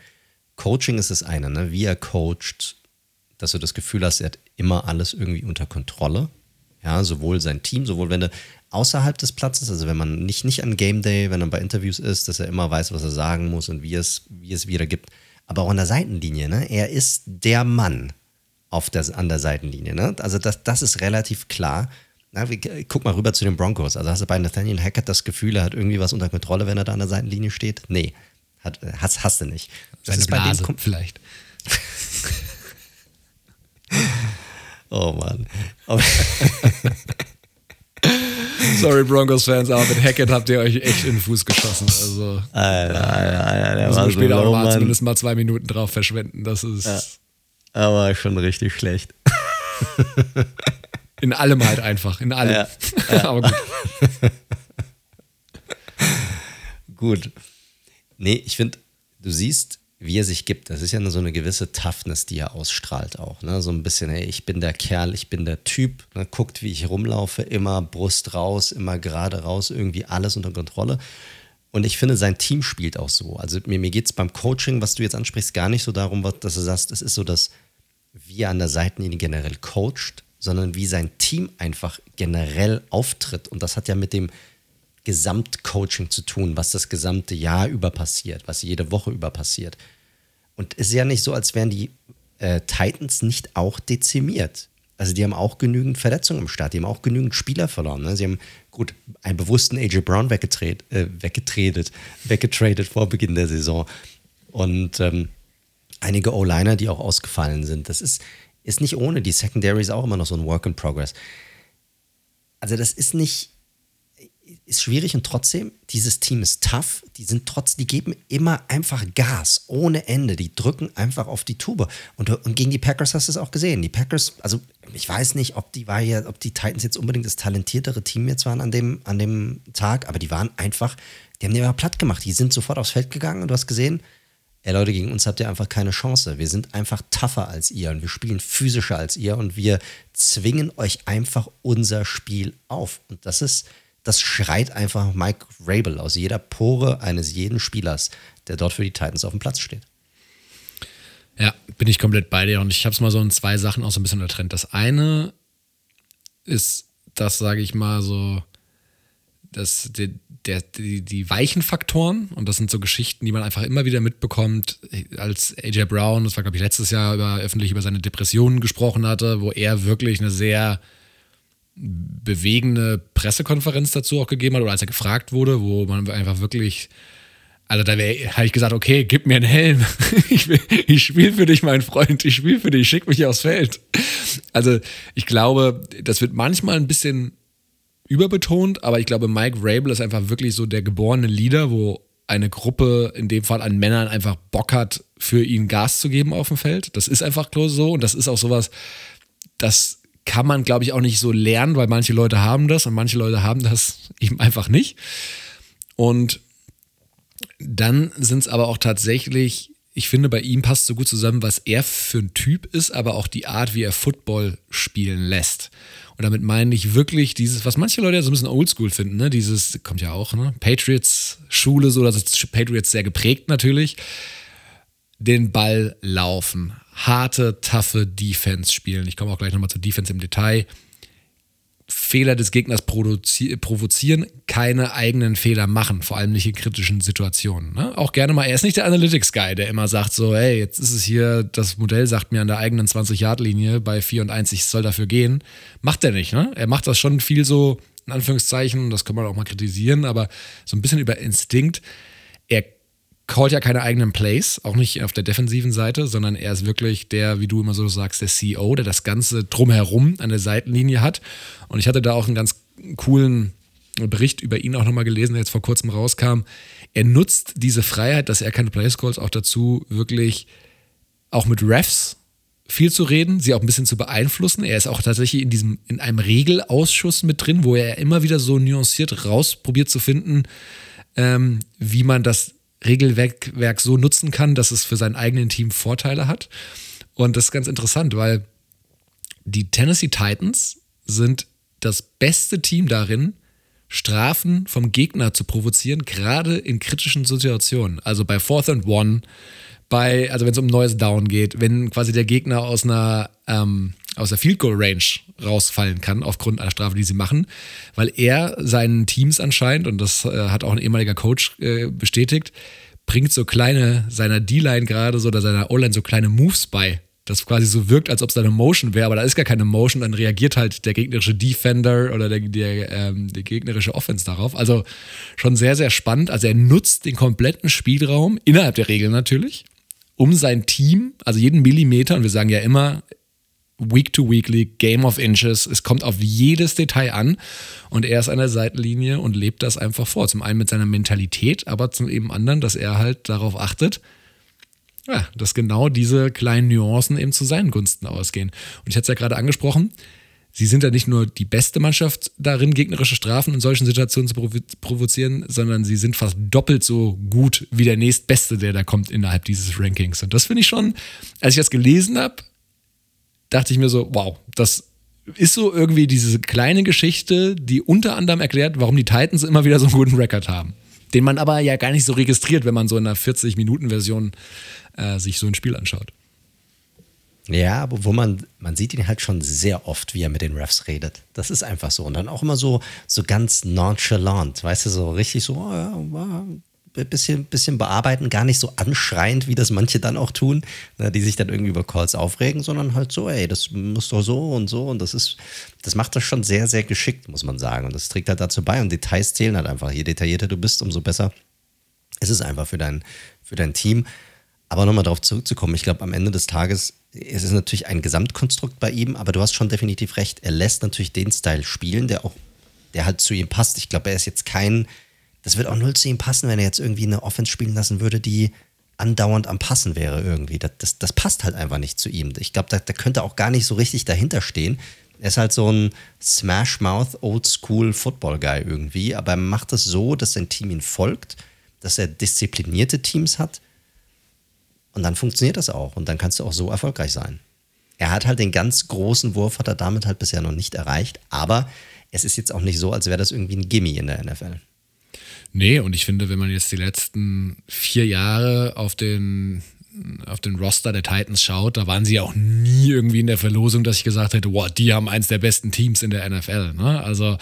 [SPEAKER 1] Coaching ist das eine, ne? wie er coacht, dass du das Gefühl hast, er hat immer alles irgendwie unter Kontrolle. Ja, sowohl sein Team, sowohl wenn er außerhalb des Platzes, also wenn man nicht, nicht an Game Day, wenn er bei Interviews ist, dass er immer weiß, was er sagen muss und wie es, wie es wieder gibt. Aber auch an der Seitenlinie, ne? Er ist der Mann auf der, an der Seitenlinie. Ne? Also das, das ist relativ klar. Na, guck mal rüber zu den Broncos. Also hast du bei Nathaniel Hackett das Gefühl, er hat irgendwie was unter Kontrolle, wenn er da an der Seitenlinie steht? Nee, hat, hast, hast du nicht.
[SPEAKER 2] Das Seine Blase, dem vielleicht.
[SPEAKER 1] oh Mann.
[SPEAKER 2] Sorry, Broncos-Fans, aber mit Hackett habt ihr euch echt in den Fuß geschossen. Also,
[SPEAKER 1] Alter, Alter, Alter, der
[SPEAKER 2] müssen wir später so auch mal zumindest mal zwei Minuten drauf verschwenden. Das ist. Ja,
[SPEAKER 1] aber schon richtig schlecht.
[SPEAKER 2] In allem halt einfach, in allem. Ja, ja. Aber gut.
[SPEAKER 1] gut. Nee, ich finde, du siehst, wie er sich gibt. Das ist ja so eine gewisse Toughness, die er ausstrahlt auch. Ne? So ein bisschen, hey, ich bin der Kerl, ich bin der Typ. Ne? Guckt, wie ich rumlaufe, immer Brust raus, immer gerade raus, irgendwie alles unter Kontrolle. Und ich finde, sein Team spielt auch so. Also mir, mir geht es beim Coaching, was du jetzt ansprichst, gar nicht so darum, dass du sagst, es ist so, dass wie er an der Seitenlinie generell coacht, sondern wie sein Team einfach generell auftritt. Und das hat ja mit dem Gesamtcoaching zu tun, was das gesamte Jahr über passiert, was jede Woche über passiert. Und es ist ja nicht so, als wären die äh, Titans nicht auch dezimiert. Also die haben auch genügend Verletzungen im Start, die haben auch genügend Spieler verloren. Ne? Sie haben gut einen bewussten AJ Brown weggetradet, äh, weggetradet, weggetradet vor Beginn der Saison. Und ähm, einige O-Liner, die auch ausgefallen sind. Das ist, ist nicht ohne. Die Secondary ist auch immer noch so ein Work in Progress. Also das ist nicht, ist schwierig und trotzdem, dieses Team ist tough. Die sind trotz, die geben immer einfach Gas ohne Ende. Die drücken einfach auf die Tube. Und, und gegen die Packers hast du es auch gesehen. Die Packers, also ich weiß nicht, ob die war ja, ob die Titans jetzt unbedingt das talentiertere Team jetzt waren an dem, an dem Tag, aber die waren einfach, die haben die immer platt gemacht. Die sind sofort aufs Feld gegangen und du hast gesehen, ey Leute, gegen uns habt ihr einfach keine Chance. Wir sind einfach tougher als ihr und wir spielen physischer als ihr und wir zwingen euch einfach unser Spiel auf. Und das ist, das schreit einfach Mike Rabel aus jeder Pore eines jeden Spielers, der dort für die Titans auf dem Platz steht.
[SPEAKER 2] Ja, bin ich komplett bei dir und ich habe es mal so in zwei Sachen auch so ein bisschen untertrennt. Das eine ist, das sage ich mal so, dass der, der, die, die weichen Faktoren und das sind so Geschichten, die man einfach immer wieder mitbekommt, als AJ Brown, das war glaube ich letztes Jahr über, öffentlich über seine Depressionen gesprochen hatte, wo er wirklich eine sehr bewegende Pressekonferenz dazu auch gegeben hat oder als er gefragt wurde, wo man einfach wirklich, also da habe ich gesagt, okay, gib mir einen Helm. ich, ich spiele für dich, mein Freund, ich spiele für dich, schick mich aufs Feld. Also ich glaube, das wird manchmal ein bisschen überbetont, aber ich glaube, Mike Rabel ist einfach wirklich so der geborene Leader, wo eine Gruppe, in dem Fall an Männern, einfach Bock hat, für ihn Gas zu geben auf dem Feld. Das ist einfach so und das ist auch sowas, das kann man, glaube ich, auch nicht so lernen, weil manche Leute haben das und manche Leute haben das eben einfach nicht. Und dann sind es aber auch tatsächlich, ich finde, bei ihm passt so gut zusammen, was er für ein Typ ist, aber auch die Art, wie er Football spielen lässt. Und damit meine ich wirklich dieses, was manche Leute ja so ein bisschen oldschool finden, ne? Dieses, kommt ja auch, ne? Patriots-Schule, so, das ist Patriots sehr geprägt natürlich. Den Ball laufen, harte, taffe Defense spielen. Ich komme auch gleich nochmal zur Defense im Detail. Fehler des Gegners provozieren, keine eigenen Fehler machen, vor allem nicht in kritischen Situationen. Ne? Auch gerne mal, er ist nicht der Analytics-Guy, der immer sagt so, hey, jetzt ist es hier, das Modell sagt mir an der eigenen 20-Yard-Linie bei 4 und 1, ich soll dafür gehen. Macht er nicht, ne? Er macht das schon viel so, in Anführungszeichen, das kann man auch mal kritisieren, aber so ein bisschen über Instinkt. Er callt ja keine eigenen Plays, auch nicht auf der defensiven Seite, sondern er ist wirklich der, wie du immer so sagst, der CEO, der das Ganze drumherum an der Seitenlinie hat. Und ich hatte da auch einen ganz coolen Bericht über ihn auch nochmal gelesen, der jetzt vor kurzem rauskam. Er nutzt diese Freiheit, dass er keine Plays calls, auch dazu, wirklich auch mit Refs viel zu reden, sie auch ein bisschen zu beeinflussen. Er ist auch tatsächlich in diesem, in einem Regelausschuss mit drin, wo er immer wieder so nuanciert rausprobiert zu finden, ähm, wie man das Regelwerk so nutzen kann, dass es für sein eigenen Team Vorteile hat. Und das ist ganz interessant, weil die Tennessee Titans sind das beste Team darin, Strafen vom Gegner zu provozieren, gerade in kritischen Situationen. Also bei Fourth and One, bei, also wenn es um neues Down geht, wenn quasi der Gegner aus einer ähm, aus der Field Goal Range rausfallen kann aufgrund einer Strafe, die sie machen, weil er seinen Teams anscheinend und das äh, hat auch ein ehemaliger Coach äh, bestätigt, bringt so kleine seiner D-Line gerade so oder seiner O-Line so kleine Moves bei, das quasi so wirkt, als ob es eine Motion wäre, aber da ist gar keine Motion, dann reagiert halt der gegnerische Defender oder der, der, ähm, der gegnerische Offense darauf. Also schon sehr, sehr spannend. Also er nutzt den kompletten Spielraum, innerhalb der Regeln natürlich, um sein Team, also jeden Millimeter, und wir sagen ja immer, Week to Weekly, Game of Inches. Es kommt auf jedes Detail an und er ist an der Seitenlinie und lebt das einfach vor. Zum einen mit seiner Mentalität, aber zum eben anderen, dass er halt darauf achtet, ja, dass genau diese kleinen Nuancen eben zu seinen Gunsten ausgehen. Und ich hatte es ja gerade angesprochen, sie sind ja nicht nur die beste Mannschaft darin, gegnerische Strafen in solchen Situationen zu provozieren, sondern sie sind fast doppelt so gut wie der nächstbeste, der da kommt innerhalb dieses Rankings. Und das finde ich schon, als ich das gelesen habe, dachte ich mir so, wow, das ist so irgendwie diese kleine Geschichte, die unter anderem erklärt, warum die Titans immer wieder so einen guten Rekord haben. Den man aber ja gar nicht so registriert, wenn man so in einer 40-Minuten-Version äh, sich so ein Spiel anschaut.
[SPEAKER 1] Ja, aber wo man, man sieht ihn halt schon sehr oft, wie er mit den Refs redet. Das ist einfach so. Und dann auch immer so, so ganz nonchalant, weißt du, so richtig so, oh ja, bisschen, bisschen bearbeiten, gar nicht so anschreiend, wie das manche dann auch tun, ne, die sich dann irgendwie über Calls aufregen, sondern halt so, ey, das muss doch so und so und das ist, das macht das schon sehr, sehr geschickt, muss man sagen. Und das trägt halt dazu bei und Details zählen halt einfach. Je detaillierter du bist, umso besser ist es einfach für dein, für dein Team. Aber nochmal darauf zurückzukommen, ich glaube, am Ende des Tages es ist natürlich ein Gesamtkonstrukt bei ihm, aber du hast schon definitiv recht. Er lässt natürlich den Style spielen, der auch der halt zu ihm passt. Ich glaube, er ist jetzt kein, das wird auch null zu ihm passen, wenn er jetzt irgendwie eine Offense spielen lassen würde, die andauernd am Passen wäre irgendwie. Das, das, das passt halt einfach nicht zu ihm. Ich glaube, da, da könnte auch gar nicht so richtig dahinter stehen. Er ist halt so ein Smash-Mouth, Old-School Football-Guy irgendwie, aber er macht es so, dass sein Team ihn folgt, dass er disziplinierte Teams hat und dann funktioniert das auch und dann kannst du auch so erfolgreich sein. Er hat halt den ganz großen Wurf, hat er damit halt bisher noch nicht erreicht, aber es ist jetzt auch nicht so, als wäre das irgendwie ein Gimme in der NFL.
[SPEAKER 2] Nee, und ich finde, wenn man jetzt die letzten vier Jahre auf den, auf den Roster der Titans schaut, da waren sie auch nie irgendwie in der Verlosung, dass ich gesagt hätte, wow, die haben eins der besten Teams in der NFL. Ne? Also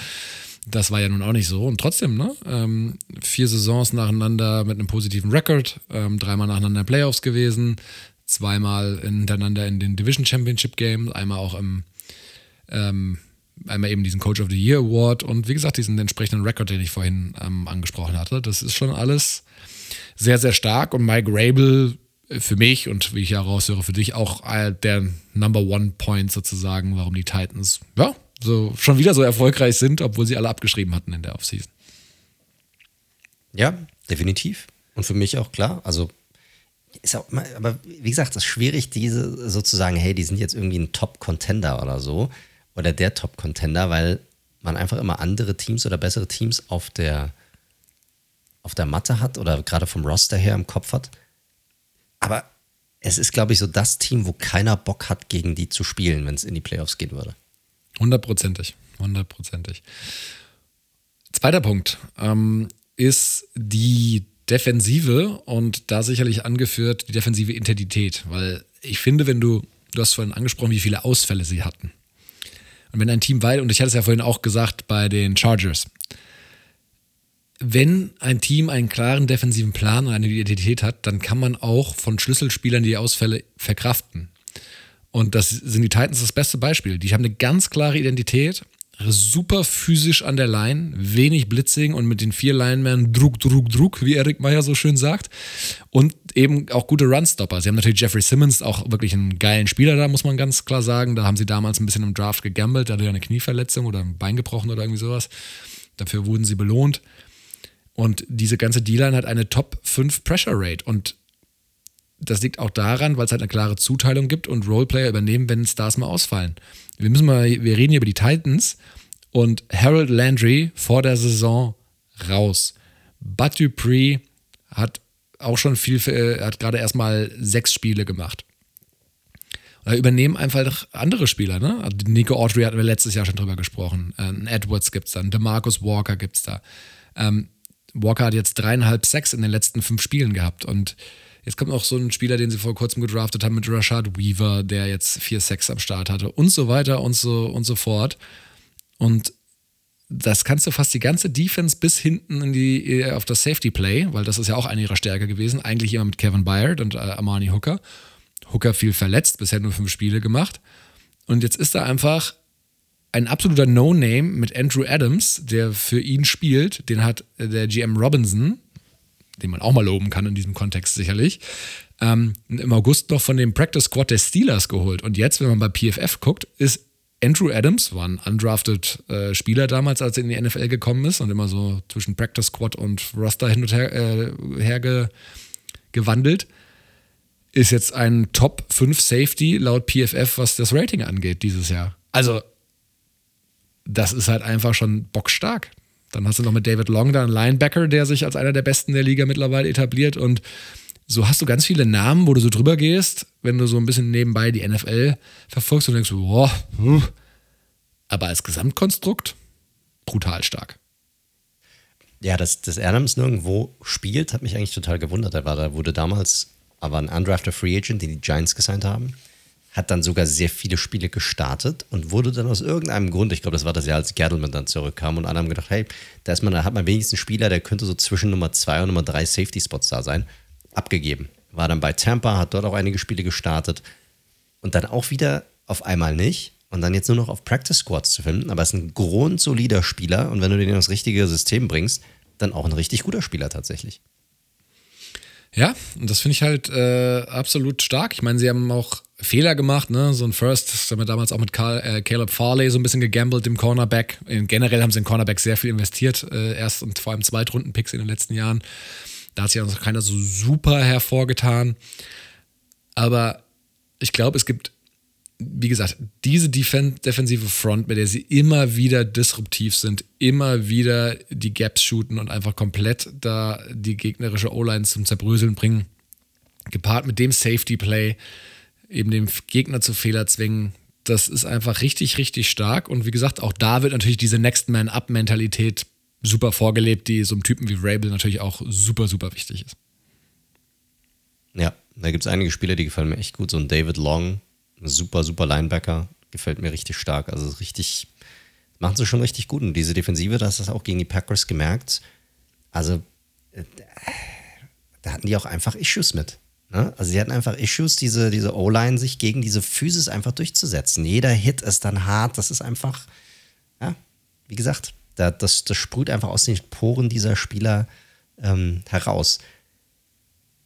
[SPEAKER 2] das war ja nun auch nicht so. Und trotzdem, ne? Ähm, vier Saisons nacheinander mit einem positiven Rekord, ähm, dreimal nacheinander in Playoffs gewesen, zweimal hintereinander in den Division Championship Games, einmal auch im ähm, einmal eben diesen Coach of the Year Award und wie gesagt, diesen entsprechenden Rekord, den ich vorhin ähm, angesprochen hatte. Das ist schon alles sehr, sehr stark und Mike Rabel für mich und wie ich ja raushöre, für dich auch der Number One Point sozusagen, warum die Titans ja so schon wieder so erfolgreich sind, obwohl sie alle abgeschrieben hatten in der Offseason.
[SPEAKER 1] Ja, definitiv. Und für mich auch klar. Also ist auch aber wie gesagt, es ist schwierig, diese sozusagen, hey, die sind jetzt irgendwie ein Top-Contender oder so oder der Top-Contender, weil man einfach immer andere Teams oder bessere Teams auf der, auf der Matte hat oder gerade vom Roster her im Kopf hat. Aber es ist, glaube ich, so das Team, wo keiner Bock hat, gegen die zu spielen, wenn es in die Playoffs gehen würde.
[SPEAKER 2] Hundertprozentig, hundertprozentig. Zweiter Punkt ähm, ist die Defensive und da sicherlich angeführt die defensive Intensität, weil ich finde, wenn du, du hast vorhin angesprochen, wie viele Ausfälle sie hatten. Und wenn ein Team weit, und ich hatte es ja vorhin auch gesagt bei den Chargers, wenn ein Team einen klaren defensiven Plan und eine Identität hat, dann kann man auch von Schlüsselspielern die Ausfälle verkraften. Und das sind die Titans das beste Beispiel. Die haben eine ganz klare Identität, super physisch an der Line, wenig Blitzing und mit den vier Linemen Druck, Druck, Druck, wie Erik Meyer so schön sagt. Und eben auch gute Runstopper. Sie haben natürlich Jeffrey Simmons, auch wirklich einen geilen Spieler da, muss man ganz klar sagen. Da haben sie damals ein bisschen im Draft gegambelt, da hatte er eine Knieverletzung oder ein Bein gebrochen oder irgendwie sowas. Dafür wurden sie belohnt. Und diese ganze D-Line hat eine Top 5 Pressure Rate. Und das liegt auch daran, weil es halt eine klare Zuteilung gibt und Roleplayer übernehmen, wenn Stars mal ausfallen. Wir müssen mal, wir reden hier über die Titans und Harold Landry vor der Saison raus. Bud Dupree hat auch schon viel, äh, hat gerade erstmal sechs Spiele gemacht. Da übernehmen einfach andere Spieler, ne? Also Nico Autry hatten wir letztes Jahr schon drüber gesprochen. Ein Edwards gibt es da, DeMarcus Walker gibt es da. Ähm, Walker hat jetzt dreieinhalb Sacks in den letzten fünf Spielen gehabt und jetzt kommt noch so ein Spieler, den sie vor kurzem gedraftet haben mit Rashad Weaver, der jetzt vier Sacks am Start hatte und so weiter und so und so fort. Und das kannst du fast die ganze Defense bis hinten in die, äh, auf das Safety Play, weil das ist ja auch eine ihrer Stärke gewesen, eigentlich immer mit Kevin Byard und äh, Amani Hooker. Hooker viel verletzt, bisher nur fünf Spiele gemacht. Und jetzt ist da einfach ein absoluter No-Name mit Andrew Adams, der für ihn spielt. Den hat äh, der GM Robinson, den man auch mal loben kann in diesem Kontext sicherlich, ähm, im August noch von dem Practice Squad der Steelers geholt. Und jetzt, wenn man bei PFF guckt, ist Andrew Adams war ein undrafted äh, Spieler damals, als er in die NFL gekommen ist und immer so zwischen Practice Squad und Roster hin und her, äh, her ge, gewandelt. Ist jetzt ein Top 5 Safety laut PFF, was das Rating angeht dieses Jahr. Also, das ist halt einfach schon bockstark. Dann hast du noch mit David Long da einen Linebacker, der sich als einer der besten der Liga mittlerweile etabliert und so hast du ganz viele Namen, wo du so drüber gehst, wenn du so ein bisschen nebenbei die NFL verfolgst und denkst, boah, hm. aber als Gesamtkonstrukt brutal stark.
[SPEAKER 1] Ja, dass, dass Adams nirgendwo spielt, hat mich eigentlich total gewundert. Er war, da wurde damals aber ein undrafted Free Agent, den die Giants gesigned haben, hat dann sogar sehr viele Spiele gestartet und wurde dann aus irgendeinem Grund, ich glaube, das war das Jahr, als Gettleman dann zurückkam und alle haben gedacht, hey, da ist man, da hat man wenigstens einen Spieler, der könnte so zwischen Nummer zwei und Nummer drei Safety Spots da sein abgegeben. War dann bei Tampa, hat dort auch einige Spiele gestartet und dann auch wieder auf einmal nicht und dann jetzt nur noch auf Practice Squads zu finden. Aber er ist ein grundsolider Spieler und wenn du den in das richtige System bringst, dann auch ein richtig guter Spieler tatsächlich.
[SPEAKER 2] Ja, und das finde ich halt äh, absolut stark. Ich meine, sie haben auch Fehler gemacht, ne? So ein First, das haben wir damals auch mit Carl, äh, Caleb Farley so ein bisschen gegambelt im Cornerback. Generell haben sie in Cornerback sehr viel investiert, äh, erst und vor allem Zweitrunden-Picks in den letzten Jahren. Da hat sich ja noch keiner so super hervorgetan. Aber ich glaube, es gibt, wie gesagt, diese Defen defensive Front, mit der sie immer wieder disruptiv sind, immer wieder die Gaps shooten und einfach komplett da die gegnerische O-Line zum Zerbröseln bringen. Gepaart mit dem Safety Play eben den Gegner zu Fehler zwingen. Das ist einfach richtig, richtig stark. Und wie gesagt, auch da wird natürlich diese Next Man Up-Mentalität super vorgelebt, die so einem Typen wie Rabel natürlich auch super, super wichtig ist.
[SPEAKER 1] Ja, da gibt es einige Spieler, die gefallen mir echt gut. So ein David Long, ein super, super Linebacker, gefällt mir richtig stark. Also richtig, machen sie schon richtig gut. Und diese Defensive, das ist auch gegen die Packers gemerkt. Also, äh, da hatten die auch einfach Issues mit. Ne? Also sie hatten einfach Issues, diese, diese O-Line sich gegen diese Physis einfach durchzusetzen. Jeder Hit ist dann hart, das ist einfach, ja, wie gesagt, das, das sprüht einfach aus den Poren dieser Spieler ähm, heraus.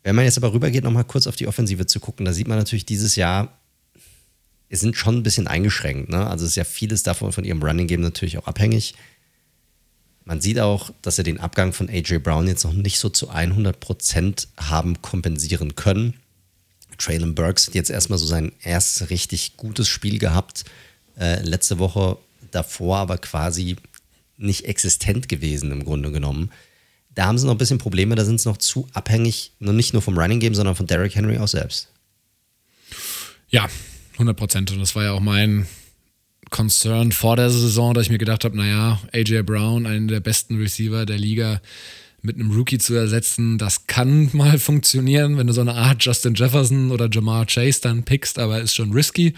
[SPEAKER 1] Wenn man jetzt aber rübergeht, nochmal kurz auf die Offensive zu gucken, da sieht man natürlich dieses Jahr, es sind schon ein bisschen eingeschränkt. Ne? Also ist ja vieles davon von ihrem Running Game natürlich auch abhängig. Man sieht auch, dass sie den Abgang von AJ Brown jetzt noch nicht so zu 100% haben kompensieren können. Traylon Burks hat jetzt erstmal so sein erstes richtig gutes Spiel gehabt. Äh, letzte Woche davor aber quasi nicht existent gewesen im Grunde genommen. Da haben sie noch ein bisschen Probleme, da sind sie noch zu abhängig, nicht nur vom Running Game, sondern von Derrick Henry auch selbst.
[SPEAKER 2] Ja, 100 Prozent. Und das war ja auch mein Concern vor der Saison, dass ich mir gedacht habe, naja, AJ Brown, einen der besten Receiver der Liga, mit einem Rookie zu ersetzen, das kann mal funktionieren, wenn du so eine Art Justin Jefferson oder Jamar Chase dann pickst, aber ist schon risky.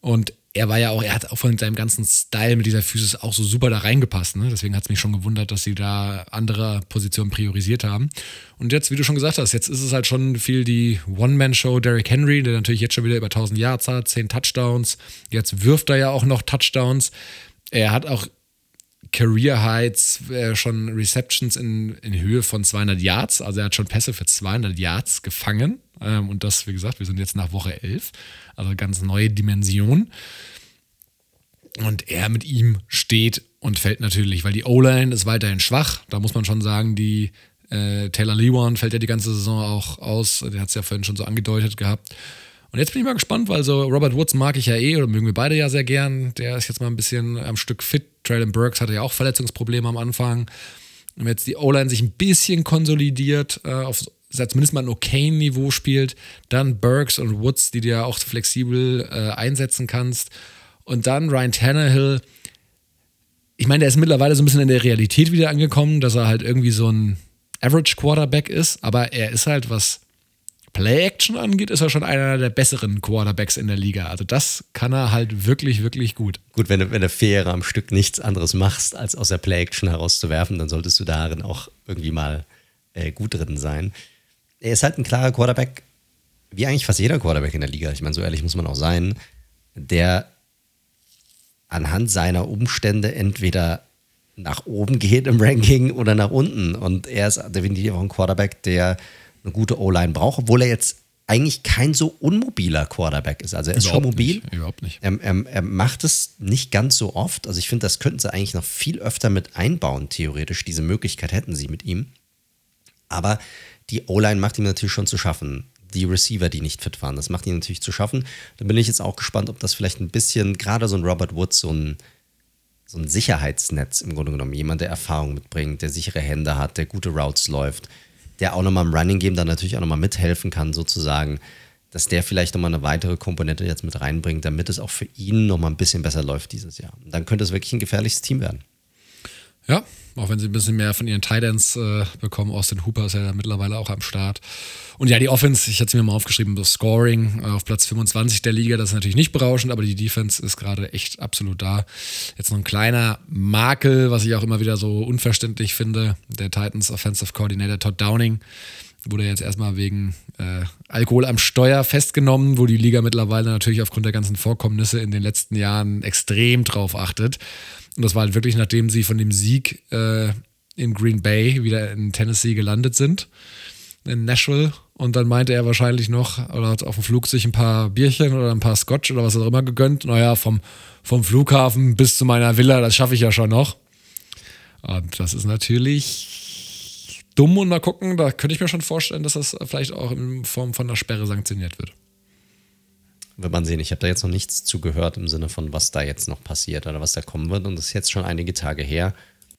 [SPEAKER 2] Und er war ja auch, er hat auch von seinem ganzen Style mit dieser Physis auch so super da reingepasst. Ne? Deswegen hat es mich schon gewundert, dass sie da andere Positionen priorisiert haben. Und jetzt, wie du schon gesagt hast, jetzt ist es halt schon viel die One-Man-Show Derrick Henry, der natürlich jetzt schon wieder über 1000 Yards hat, 10 Touchdowns. Jetzt wirft er ja auch noch Touchdowns. Er hat auch Career Heights, äh, schon Receptions in, in Höhe von 200 Yards. Also er hat schon Pässe für 200 Yards gefangen. Ähm, und das, wie gesagt, wir sind jetzt nach Woche 11. Also ganz neue Dimension. Und er mit ihm steht und fällt natürlich, weil die O-Line ist weiterhin schwach. Da muss man schon sagen, die äh, Taylor Lewan fällt ja die ganze Saison auch aus. Der hat es ja vorhin schon so angedeutet gehabt. Und jetzt bin ich mal gespannt, weil so Robert Woods mag ich ja eh oder mögen wir beide ja sehr gern. Der ist jetzt mal ein bisschen am Stück fit. Traylon Burks hatte ja auch Verletzungsprobleme am Anfang. Und jetzt die O-Line sich ein bisschen konsolidiert, äh, auf zumindest mal ein okay Niveau spielt, dann Burks und Woods, die du ja auch flexibel äh, einsetzen kannst. Und dann Ryan Tannehill. Ich meine, der ist mittlerweile so ein bisschen in der Realität wieder angekommen, dass er halt irgendwie so ein Average Quarterback ist, aber er ist halt, was Play-Action angeht, ist er schon einer der besseren Quarterbacks in der Liga. Also das kann er halt wirklich, wirklich gut.
[SPEAKER 1] Gut, wenn du, wenn du vier am Stück nichts anderes machst, als aus der Play-Action herauszuwerfen, dann solltest du darin auch irgendwie mal äh, gut drin sein. Er ist halt ein klarer Quarterback, wie eigentlich fast jeder Quarterback in der Liga. Ich meine, so ehrlich muss man auch sein, der anhand seiner Umstände entweder nach oben geht im Ranking oder nach unten. Und er ist definitiv auch ein Quarterback, der eine gute O-Line braucht, obwohl er jetzt eigentlich kein so unmobiler Quarterback ist. Also er ist überhaupt schon mobil.
[SPEAKER 2] Nicht, überhaupt nicht.
[SPEAKER 1] Er, er, er, macht es nicht ganz so oft. Also ich finde, das könnten sie eigentlich noch viel öfter mit einbauen, theoretisch. Diese Möglichkeit hätten sie mit ihm. Aber die O-Line macht ihm natürlich schon zu schaffen. Die Receiver, die nicht fit waren, das macht ihm natürlich zu schaffen. Da bin ich jetzt auch gespannt, ob das vielleicht ein bisschen, gerade so ein Robert Woods, so ein, so ein Sicherheitsnetz im Grunde genommen, jemand, der Erfahrung mitbringt, der sichere Hände hat, der gute Routes läuft, der auch nochmal im Running Game dann natürlich auch nochmal mithelfen kann, sozusagen, dass der vielleicht nochmal eine weitere Komponente jetzt mit reinbringt, damit es auch für ihn nochmal ein bisschen besser läuft dieses Jahr. Und dann könnte es wirklich ein gefährliches Team werden.
[SPEAKER 2] Ja, auch wenn sie ein bisschen mehr von ihren Titans äh, bekommen. Austin Hooper ist ja mittlerweile auch am Start. Und ja, die Offense, ich hatte es mir mal aufgeschrieben, das Scoring äh, auf Platz 25 der Liga, das ist natürlich nicht berauschend, aber die Defense ist gerade echt absolut da. Jetzt noch ein kleiner Makel, was ich auch immer wieder so unverständlich finde. Der Titans Offensive Coordinator Todd Downing wurde jetzt erstmal wegen äh, Alkohol am Steuer festgenommen, wo die Liga mittlerweile natürlich aufgrund der ganzen Vorkommnisse in den letzten Jahren extrem drauf achtet. Und das war halt wirklich, nachdem sie von dem Sieg äh, in Green Bay wieder in Tennessee gelandet sind, in Nashville. Und dann meinte er wahrscheinlich noch, oder hat auf dem Flug sich ein paar Bierchen oder ein paar Scotch oder was auch immer gegönnt. Naja, vom, vom Flughafen bis zu meiner Villa, das schaffe ich ja schon noch. Und das ist natürlich dumm und mal gucken, da könnte ich mir schon vorstellen, dass das vielleicht auch in Form von einer Sperre sanktioniert wird.
[SPEAKER 1] Wird man sehen, ich habe da jetzt noch nichts zugehört im Sinne von, was da jetzt noch passiert oder was da kommen wird. Und das ist jetzt schon einige Tage her.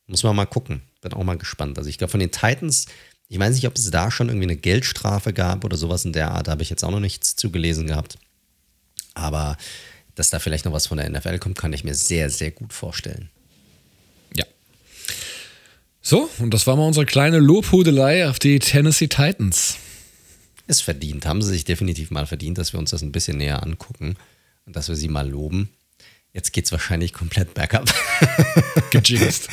[SPEAKER 1] Muss man mal gucken. Bin auch mal gespannt. Also ich glaube, von den Titans, ich weiß nicht, ob es da schon irgendwie eine Geldstrafe gab oder sowas in der Art. Da habe ich jetzt auch noch nichts zugelesen gehabt. Aber dass da vielleicht noch was von der NFL kommt, kann ich mir sehr, sehr gut vorstellen.
[SPEAKER 2] Ja. So, und das war mal unsere kleine Lobhudelei auf die Tennessee Titans
[SPEAKER 1] ist verdient, haben sie sich definitiv mal verdient, dass wir uns das ein bisschen näher angucken und dass wir sie mal loben. Jetzt geht es wahrscheinlich komplett bergab.
[SPEAKER 2] Gejinxt.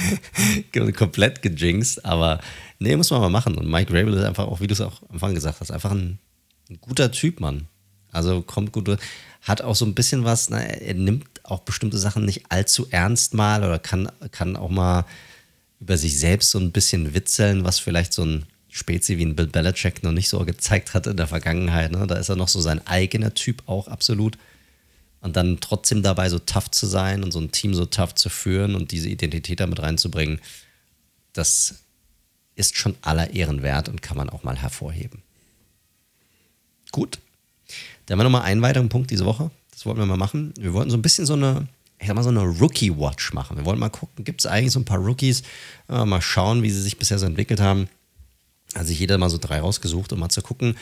[SPEAKER 1] komplett gejinxt, aber nee, muss man mal machen. Und Mike Rabel ist einfach auch, wie du es auch am Anfang gesagt hast, einfach ein, ein guter Typ, Mann. Also kommt gut, hat auch so ein bisschen was, na, er nimmt auch bestimmte Sachen nicht allzu ernst mal oder kann, kann auch mal über sich selbst so ein bisschen witzeln, was vielleicht so ein Spezi wie ein Bill Belichick noch nicht so gezeigt hat in der Vergangenheit. Ne? Da ist er noch so sein eigener Typ auch absolut. Und dann trotzdem dabei so tough zu sein und so ein Team so tough zu führen und diese Identität damit reinzubringen, das ist schon aller Ehren wert und kann man auch mal hervorheben. Gut. Dann haben wir nochmal einen weiteren Punkt diese Woche. Das wollten wir mal machen. Wir wollten so ein bisschen so eine, ich sag mal, so eine Rookie-Watch machen. Wir wollten mal gucken, gibt es eigentlich so ein paar Rookies? Mal schauen, wie sie sich bisher so entwickelt haben hat sich jeder mal so drei rausgesucht, um mal zu gucken,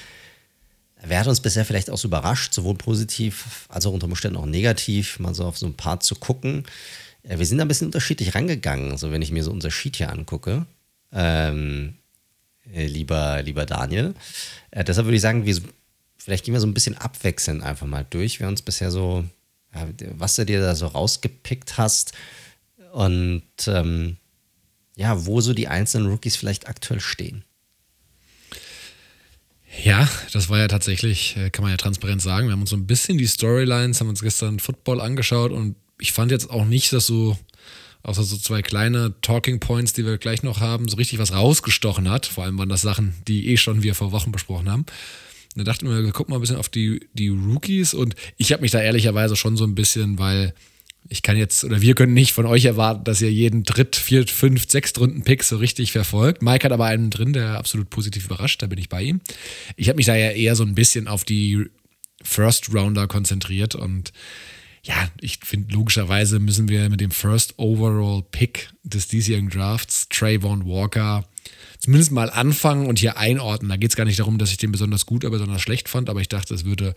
[SPEAKER 1] wer hat uns bisher vielleicht auch so überrascht, sowohl positiv als auch unter Umständen auch negativ, mal so auf so ein paar zu gucken. Wir sind da ein bisschen unterschiedlich rangegangen, so wenn ich mir so unser Sheet hier angucke. Ähm, äh, lieber, lieber Daniel. Äh, deshalb würde ich sagen, wir, vielleicht gehen wir so ein bisschen abwechselnd einfach mal durch. Wir uns bisher so, ja, was du dir da so rausgepickt hast und ähm, ja, wo so die einzelnen Rookies vielleicht aktuell stehen.
[SPEAKER 2] Ja, das war ja tatsächlich, äh, kann man ja transparent sagen. Wir haben uns so ein bisschen die Storylines, haben uns gestern Football angeschaut und ich fand jetzt auch nicht, dass so, außer so zwei kleine Talking Points, die wir gleich noch haben, so richtig was rausgestochen hat. Vor allem waren das Sachen, die eh schon wir vor Wochen besprochen haben. Da dachten wir, wir gucken mal ein bisschen auf die, die Rookies und ich habe mich da ehrlicherweise schon so ein bisschen, weil ich kann jetzt, oder wir können nicht von euch erwarten, dass ihr jeden Dritt-, Viert-, Fünft-, Sechstrunden-Pick so richtig verfolgt. Mike hat aber einen drin, der absolut positiv überrascht, da bin ich bei ihm. Ich habe mich da ja eher so ein bisschen auf die First Rounder konzentriert und ja, ich finde, logischerweise müssen wir mit dem First Overall Pick des diesjährigen Drafts, Trayvon Walker, zumindest mal anfangen und hier einordnen. Da geht es gar nicht darum, dass ich den besonders gut oder besonders schlecht fand, aber ich dachte, es würde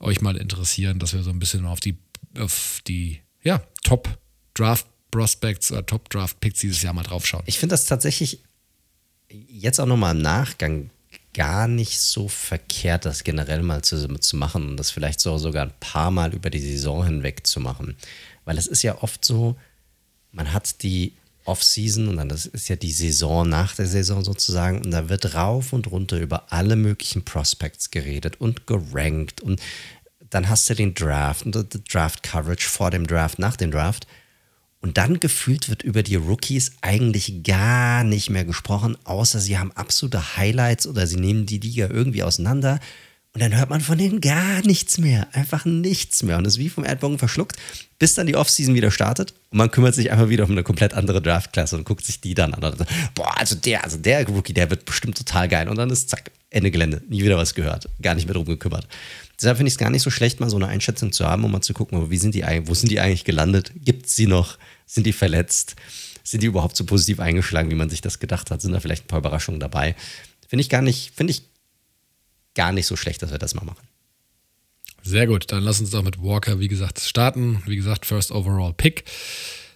[SPEAKER 2] euch mal interessieren, dass wir so ein bisschen auf die, auf die ja, Top Draft Prospects oder Top Draft Picks dieses Jahr mal draufschauen.
[SPEAKER 1] Ich finde das tatsächlich jetzt auch nochmal im Nachgang gar nicht so verkehrt, das generell mal zu, zu machen und das vielleicht so, sogar ein paar Mal über die Saison hinweg zu machen. Weil es ist ja oft so, man hat die Off-Season und dann das ist ja die Saison nach der Saison sozusagen und da wird rauf und runter über alle möglichen Prospects geredet und gerankt und dann hast du den Draft und die Draft-Coverage vor dem Draft, nach dem Draft. Und dann gefühlt wird über die Rookies eigentlich gar nicht mehr gesprochen, außer sie haben absolute Highlights oder sie nehmen die Liga irgendwie auseinander. Und dann hört man von denen gar nichts mehr. Einfach nichts mehr. Und es ist wie vom Erdbogen verschluckt, bis dann die Offseason wieder startet. Und man kümmert sich einfach wieder um eine komplett andere Draftklasse und guckt sich die dann an. Und boah, also der, also der Rookie, der wird bestimmt total geil. Und dann ist zack, Ende Gelände. Nie wieder was gehört. Gar nicht mehr drum gekümmert. Deshalb finde ich es gar nicht so schlecht, mal so eine Einschätzung zu haben, um mal zu gucken, wie sind die, wo sind die eigentlich gelandet? Gibt es sie noch? Sind die verletzt? Sind die überhaupt so positiv eingeschlagen, wie man sich das gedacht hat? Sind da vielleicht ein paar Überraschungen dabei? Finde ich gar nicht, finde ich gar nicht so schlecht, dass wir das mal machen.
[SPEAKER 2] Sehr gut, dann lass uns doch mit Walker, wie gesagt, starten. Wie gesagt, First Overall Pick.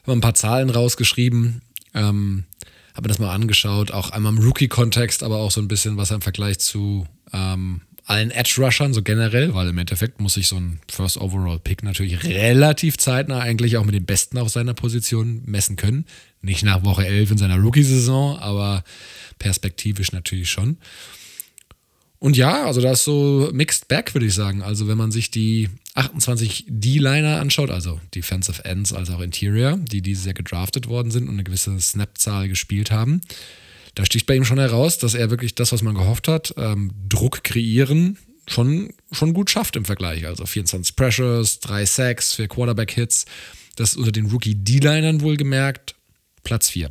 [SPEAKER 2] Haben ein paar Zahlen rausgeschrieben. Ähm, habe das mal angeschaut, auch einmal im Rookie-Kontext, aber auch so ein bisschen, was er im Vergleich zu ähm, allen Edge-Rushern, so generell, weil im Endeffekt muss sich so ein First Overall Pick natürlich relativ zeitnah eigentlich auch mit den Besten auf seiner Position messen können. Nicht nach Woche 11 in seiner Rookie-Saison, aber perspektivisch natürlich schon. Und ja, also da ist so Mixed Bag, würde ich sagen. Also wenn man sich die 28 D-Liner anschaut, also Defensive Ends als auch Interior, die dieses Jahr gedraftet worden sind und eine gewisse Snap-Zahl gespielt haben, da sticht bei ihm schon heraus, dass er wirklich das, was man gehofft hat, ähm, Druck kreieren, schon, schon gut schafft im Vergleich. Also 24 Pressures, 3 Sacks, 4 Quarterback-Hits. Das unter den Rookie-D-Linern wohlgemerkt Platz 4.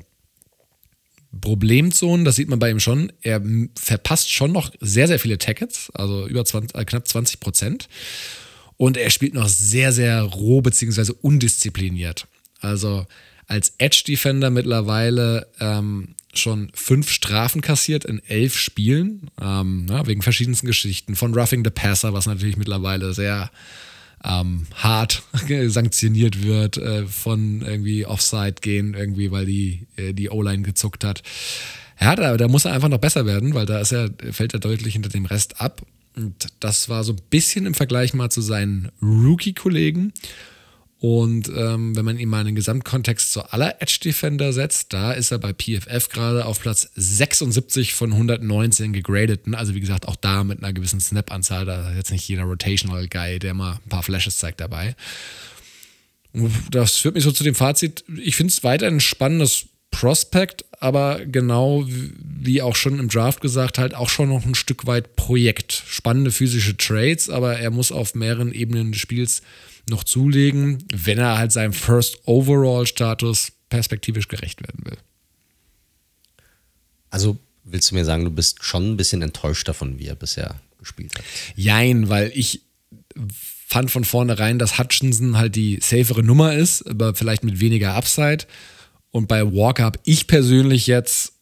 [SPEAKER 2] Problemzonen, das sieht man bei ihm schon. Er verpasst schon noch sehr, sehr viele Tackets, also über 20, äh, knapp 20 Prozent. Und er spielt noch sehr, sehr roh bzw. undiszipliniert. Also als Edge-Defender mittlerweile ähm, schon fünf Strafen kassiert in elf Spielen, ähm, na, wegen verschiedensten Geschichten. Von Roughing the Passer, was natürlich mittlerweile sehr ähm, hart sanktioniert wird, äh, von irgendwie Offside gehen, irgendwie, weil die, äh, die O-Line gezuckt hat. Ja, da, da muss er einfach noch besser werden, weil da ist er, fällt er deutlich hinter dem Rest ab. Und das war so ein bisschen im Vergleich mal zu seinen Rookie-Kollegen. Und ähm, wenn man ihn mal in den Gesamtkontext zu aller Edge Defender setzt, da ist er bei PFF gerade auf Platz 76 von 119 gegradeten. Also wie gesagt, auch da mit einer gewissen Snap-Anzahl. Da ist jetzt nicht jeder Rotational Guy, der mal ein paar Flashes zeigt dabei. Das führt mich so zu dem Fazit. Ich finde es weiter ein spannendes Prospect, aber genau wie auch schon im Draft gesagt, halt auch schon noch ein Stück weit Projekt. Spannende physische Trades, aber er muss auf mehreren Ebenen des Spiels noch zulegen, wenn er halt seinem First Overall Status perspektivisch gerecht werden will.
[SPEAKER 1] Also willst du mir sagen, du bist schon ein bisschen enttäuscht davon, wie er bisher gespielt hat?
[SPEAKER 2] Jein, weil ich fand von vornherein, dass Hutchinson halt die safere Nummer ist, aber vielleicht mit weniger Upside. Und bei Walker habe ich persönlich jetzt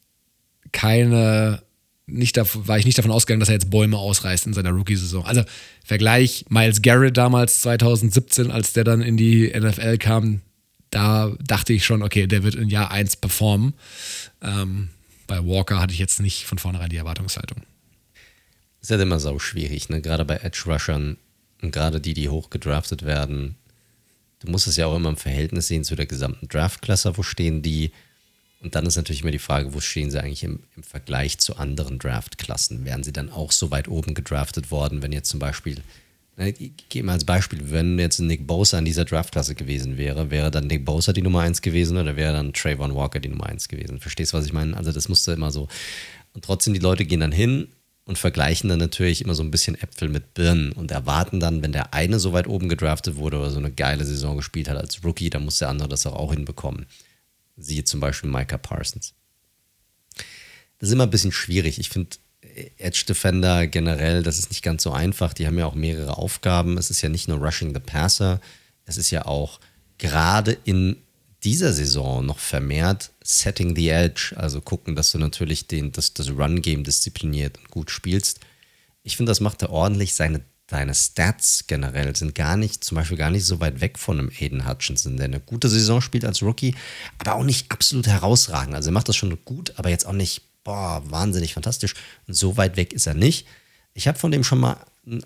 [SPEAKER 2] keine nicht war ich nicht davon ausgegangen, dass er jetzt Bäume ausreißt in seiner Rookie-Saison. Also Vergleich Miles Garrett damals 2017, als der dann in die NFL kam, da dachte ich schon, okay, der wird in Jahr 1 performen. Ähm, bei Walker hatte ich jetzt nicht von vornherein die Erwartungshaltung.
[SPEAKER 1] Ist ja halt immer so schwierig, ne? Gerade bei Edge-Rushern und gerade die, die hochgedraftet werden. Du musst es ja auch immer im Verhältnis sehen zu der gesamten Draftklasse, wo stehen die und dann ist natürlich immer die Frage, wo stehen sie eigentlich im, im Vergleich zu anderen Draftklassen? Wären sie dann auch so weit oben gedraftet worden, wenn jetzt zum Beispiel, ich gehe mal als Beispiel, wenn jetzt Nick Bosa in dieser Draftklasse gewesen wäre, wäre dann Nick Bosa die Nummer 1 gewesen oder wäre dann Trayvon Walker die Nummer 1 gewesen? Verstehst du, was ich meine? Also das musste immer so. Und trotzdem, die Leute gehen dann hin und vergleichen dann natürlich immer so ein bisschen Äpfel mit Birnen und erwarten dann, wenn der eine so weit oben gedraftet wurde oder so eine geile Saison gespielt hat als Rookie, dann muss der andere das auch, auch hinbekommen. Siehe zum Beispiel Micah Parsons. Das ist immer ein bisschen schwierig. Ich finde Edge Defender generell, das ist nicht ganz so einfach. Die haben ja auch mehrere Aufgaben. Es ist ja nicht nur Rushing the Passer, es ist ja auch gerade in dieser Saison noch vermehrt Setting the Edge, also gucken, dass du natürlich den, das, das Run-Game diszipliniert und gut spielst. Ich finde, das macht er ordentlich. Seine deine Stats generell sind gar nicht, zum Beispiel gar nicht so weit weg von einem Aiden Hutchinson, der eine gute Saison spielt als Rookie, aber auch nicht absolut herausragend. Also er macht das schon gut, aber jetzt auch nicht, boah, wahnsinnig fantastisch. Und so weit weg ist er nicht. Ich habe von dem schon mal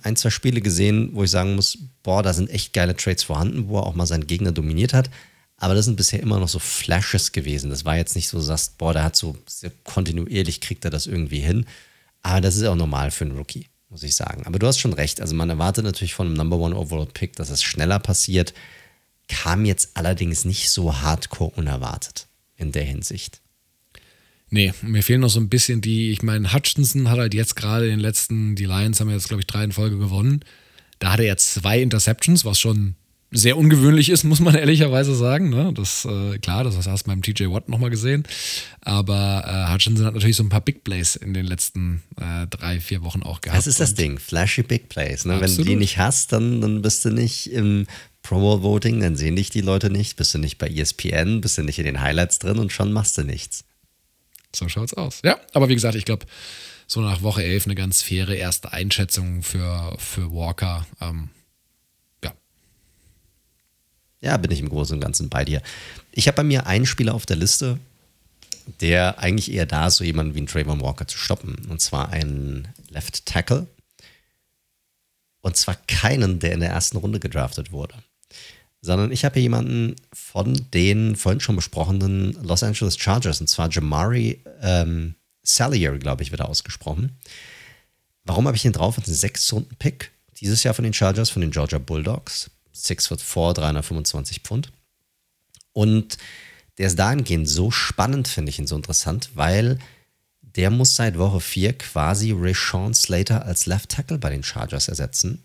[SPEAKER 1] ein, zwei Spiele gesehen, wo ich sagen muss, boah, da sind echt geile Trades vorhanden, wo er auch mal seinen Gegner dominiert hat. Aber das sind bisher immer noch so Flashes gewesen. Das war jetzt nicht so, sagst, boah, der hat so kontinuierlich kriegt er das irgendwie hin. Aber das ist auch normal für einen Rookie muss ich sagen. Aber du hast schon recht. Also man erwartet natürlich von einem Number One Overall Pick, dass es schneller passiert. Kam jetzt allerdings nicht so hardcore unerwartet in der Hinsicht.
[SPEAKER 2] Nee, mir fehlen noch so ein bisschen die, ich meine, Hutchinson hat halt jetzt gerade den letzten, die Lions haben jetzt, glaube ich, drei in Folge gewonnen. Da hatte er zwei Interceptions, was schon sehr ungewöhnlich ist, muss man ehrlicherweise sagen. Ne? Das, äh, klar, das hast du beim TJ Watt nochmal gesehen. Aber äh, Hutchinson hat natürlich so ein paar Big Plays in den letzten äh, drei, vier Wochen auch gehabt.
[SPEAKER 1] Das ist das Ding, flashy Big Plays. Ne? Wenn du die nicht hast, dann, dann bist du nicht im Pro Bowl Voting, dann sehen dich die Leute nicht, bist du nicht bei ESPN, bist du nicht in den Highlights drin und schon machst du nichts.
[SPEAKER 2] So schaut's aus. Ja, aber wie gesagt, ich glaube, so nach Woche 11 eine ganz faire erste Einschätzung für, für Walker. Ähm,
[SPEAKER 1] ja, bin ich im Großen und Ganzen bei dir. Ich habe bei mir einen Spieler auf der Liste, der eigentlich eher da ist, so jemanden wie ein Trayvon Walker zu stoppen. Und zwar einen Left Tackle. Und zwar keinen, der in der ersten Runde gedraftet wurde. Sondern ich habe hier jemanden von den vorhin schon besprochenen Los Angeles Chargers, und zwar Jamari ähm, Salier, glaube ich, wird er ausgesprochen. Warum habe ich ihn drauf? Das ist ein Sechs-Runden-Pick dieses Jahr von den Chargers, von den Georgia Bulldogs. 6 foot 4, 325 Pfund. Und der ist dahingehend so spannend, finde ich ihn so interessant, weil der muss seit Woche 4 quasi Rashawn Slater als Left Tackle bei den Chargers ersetzen.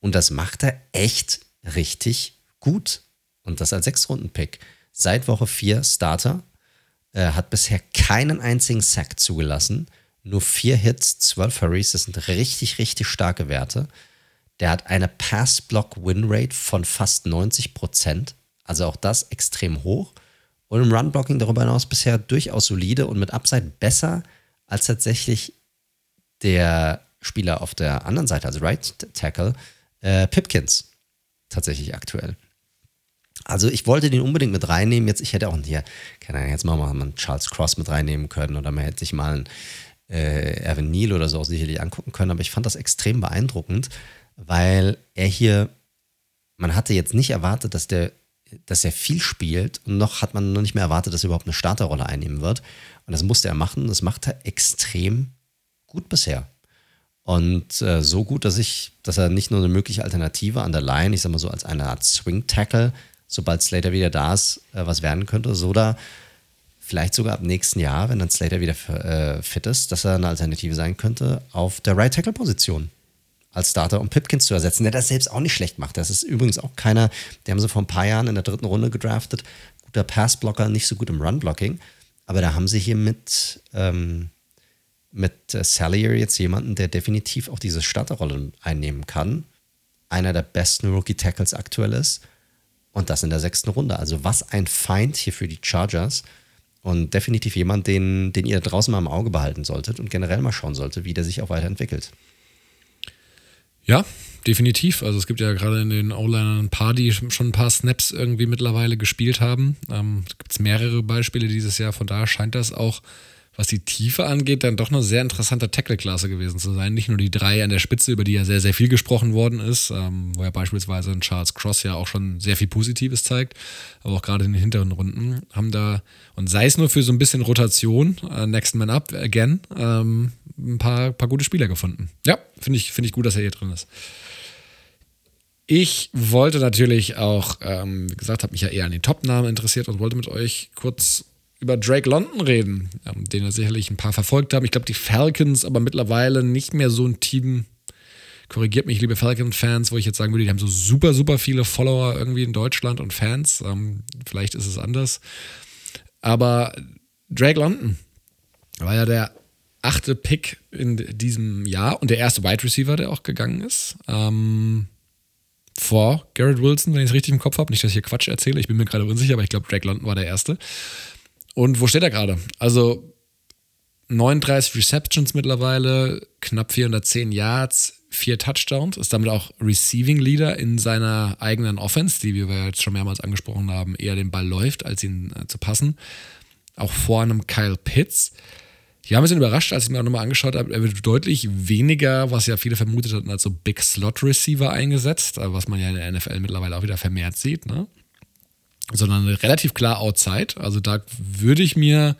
[SPEAKER 1] Und das macht er echt richtig gut. Und das als Sechs-Runden-Pick. Seit Woche 4 Starter. Er hat bisher keinen einzigen Sack zugelassen. Nur vier Hits, zwölf Hurries. Das sind richtig, richtig starke Werte. Der hat eine Pass-Block-Win-Rate von fast 90 Prozent. Also auch das extrem hoch. Und im Run-Blocking darüber hinaus bisher durchaus solide und mit Upside besser als tatsächlich der Spieler auf der anderen Seite, also Right Tackle, äh, Pipkins. Tatsächlich aktuell. Also ich wollte den unbedingt mit reinnehmen. Jetzt, ich hätte auch hier, keine Ahnung, jetzt mal einen Charles Cross mit reinnehmen können oder man hätte sich mal einen äh, Evan Neal oder so auch sicherlich angucken können. Aber ich fand das extrem beeindruckend, weil er hier, man hatte jetzt nicht erwartet, dass der, dass er viel spielt und noch hat man noch nicht mehr erwartet, dass er überhaupt eine Starterrolle einnehmen wird. Und das musste er machen. Das macht er extrem gut bisher. Und äh, so gut, dass ich, dass er nicht nur eine mögliche Alternative an der Line, ich sag mal so als eine Art Swing-Tackle, sobald Slater wieder da ist, äh, was werden könnte, so da vielleicht sogar ab nächsten Jahr, wenn dann Slater wieder äh, fit ist, dass er eine Alternative sein könnte auf der Right Tackle Position als Starter, um Pipkins zu ersetzen, der das selbst auch nicht schlecht macht. Das ist übrigens auch keiner, der haben sie vor ein paar Jahren in der dritten Runde gedraftet. Guter Passblocker, nicht so gut im Run-Blocking. Aber da haben sie hier mit, ähm, mit äh, Salier jetzt jemanden, der definitiv auch diese Starterrolle einnehmen kann. Einer der besten Rookie-Tackles aktuell ist. Und das in der sechsten Runde. Also was ein Feind hier für die Chargers. Und definitiv jemand, den, den ihr draußen mal im Auge behalten solltet und generell mal schauen solltet, wie der sich auch weiterentwickelt.
[SPEAKER 2] Ja, definitiv. Also es gibt ja gerade in den O-Linern ein paar, die schon ein paar Snaps irgendwie mittlerweile gespielt haben. Ähm, es gibt mehrere Beispiele dieses Jahr. Von daher scheint das auch was die Tiefe angeht, dann doch eine sehr interessante Tackle-Klasse gewesen zu sein. Nicht nur die drei an der Spitze, über die ja sehr, sehr viel gesprochen worden ist, ähm, wo ja beispielsweise ein Charles Cross ja auch schon sehr viel Positives zeigt, aber auch gerade in den hinteren Runden haben da, und sei es nur für so ein bisschen Rotation, äh, Next Man Up again, ähm, ein paar, paar gute Spieler gefunden. Ja, finde ich, find ich gut, dass er hier drin ist. Ich wollte natürlich auch, ähm, wie gesagt, habe mich ja eher an den Top-Namen interessiert und wollte mit euch kurz über Drake London reden, ähm, den er sicherlich ein paar verfolgt haben. Ich glaube, die Falcons aber mittlerweile nicht mehr so ein Team. Korrigiert mich, liebe Falcon-Fans, wo ich jetzt sagen würde, die haben so super, super viele Follower irgendwie in Deutschland und Fans. Ähm, vielleicht ist es anders. Aber Drake London war ja der achte Pick in diesem Jahr und der erste Wide Receiver, der auch gegangen ist. Ähm, vor Garrett Wilson, wenn ich es richtig im Kopf habe. Nicht, dass ich hier Quatsch erzähle, ich bin mir gerade unsicher, aber ich glaube, Drake London war der erste. Und wo steht er gerade? Also 39 Receptions mittlerweile, knapp 410 Yards, vier Touchdowns, ist damit auch Receiving Leader in seiner eigenen Offense, die wie wir jetzt schon mehrmals angesprochen haben, eher den Ball läuft, als ihn äh, zu passen. Auch vor einem Kyle Pitts. Ich war ein bisschen überrascht, als ich mir auch nochmal angeschaut habe, er wird deutlich weniger, was ja viele vermutet hatten, als so Big Slot Receiver eingesetzt, was man ja in der NFL mittlerweile auch wieder vermehrt sieht. Ne? Sondern relativ klar outside. Also da würde ich mir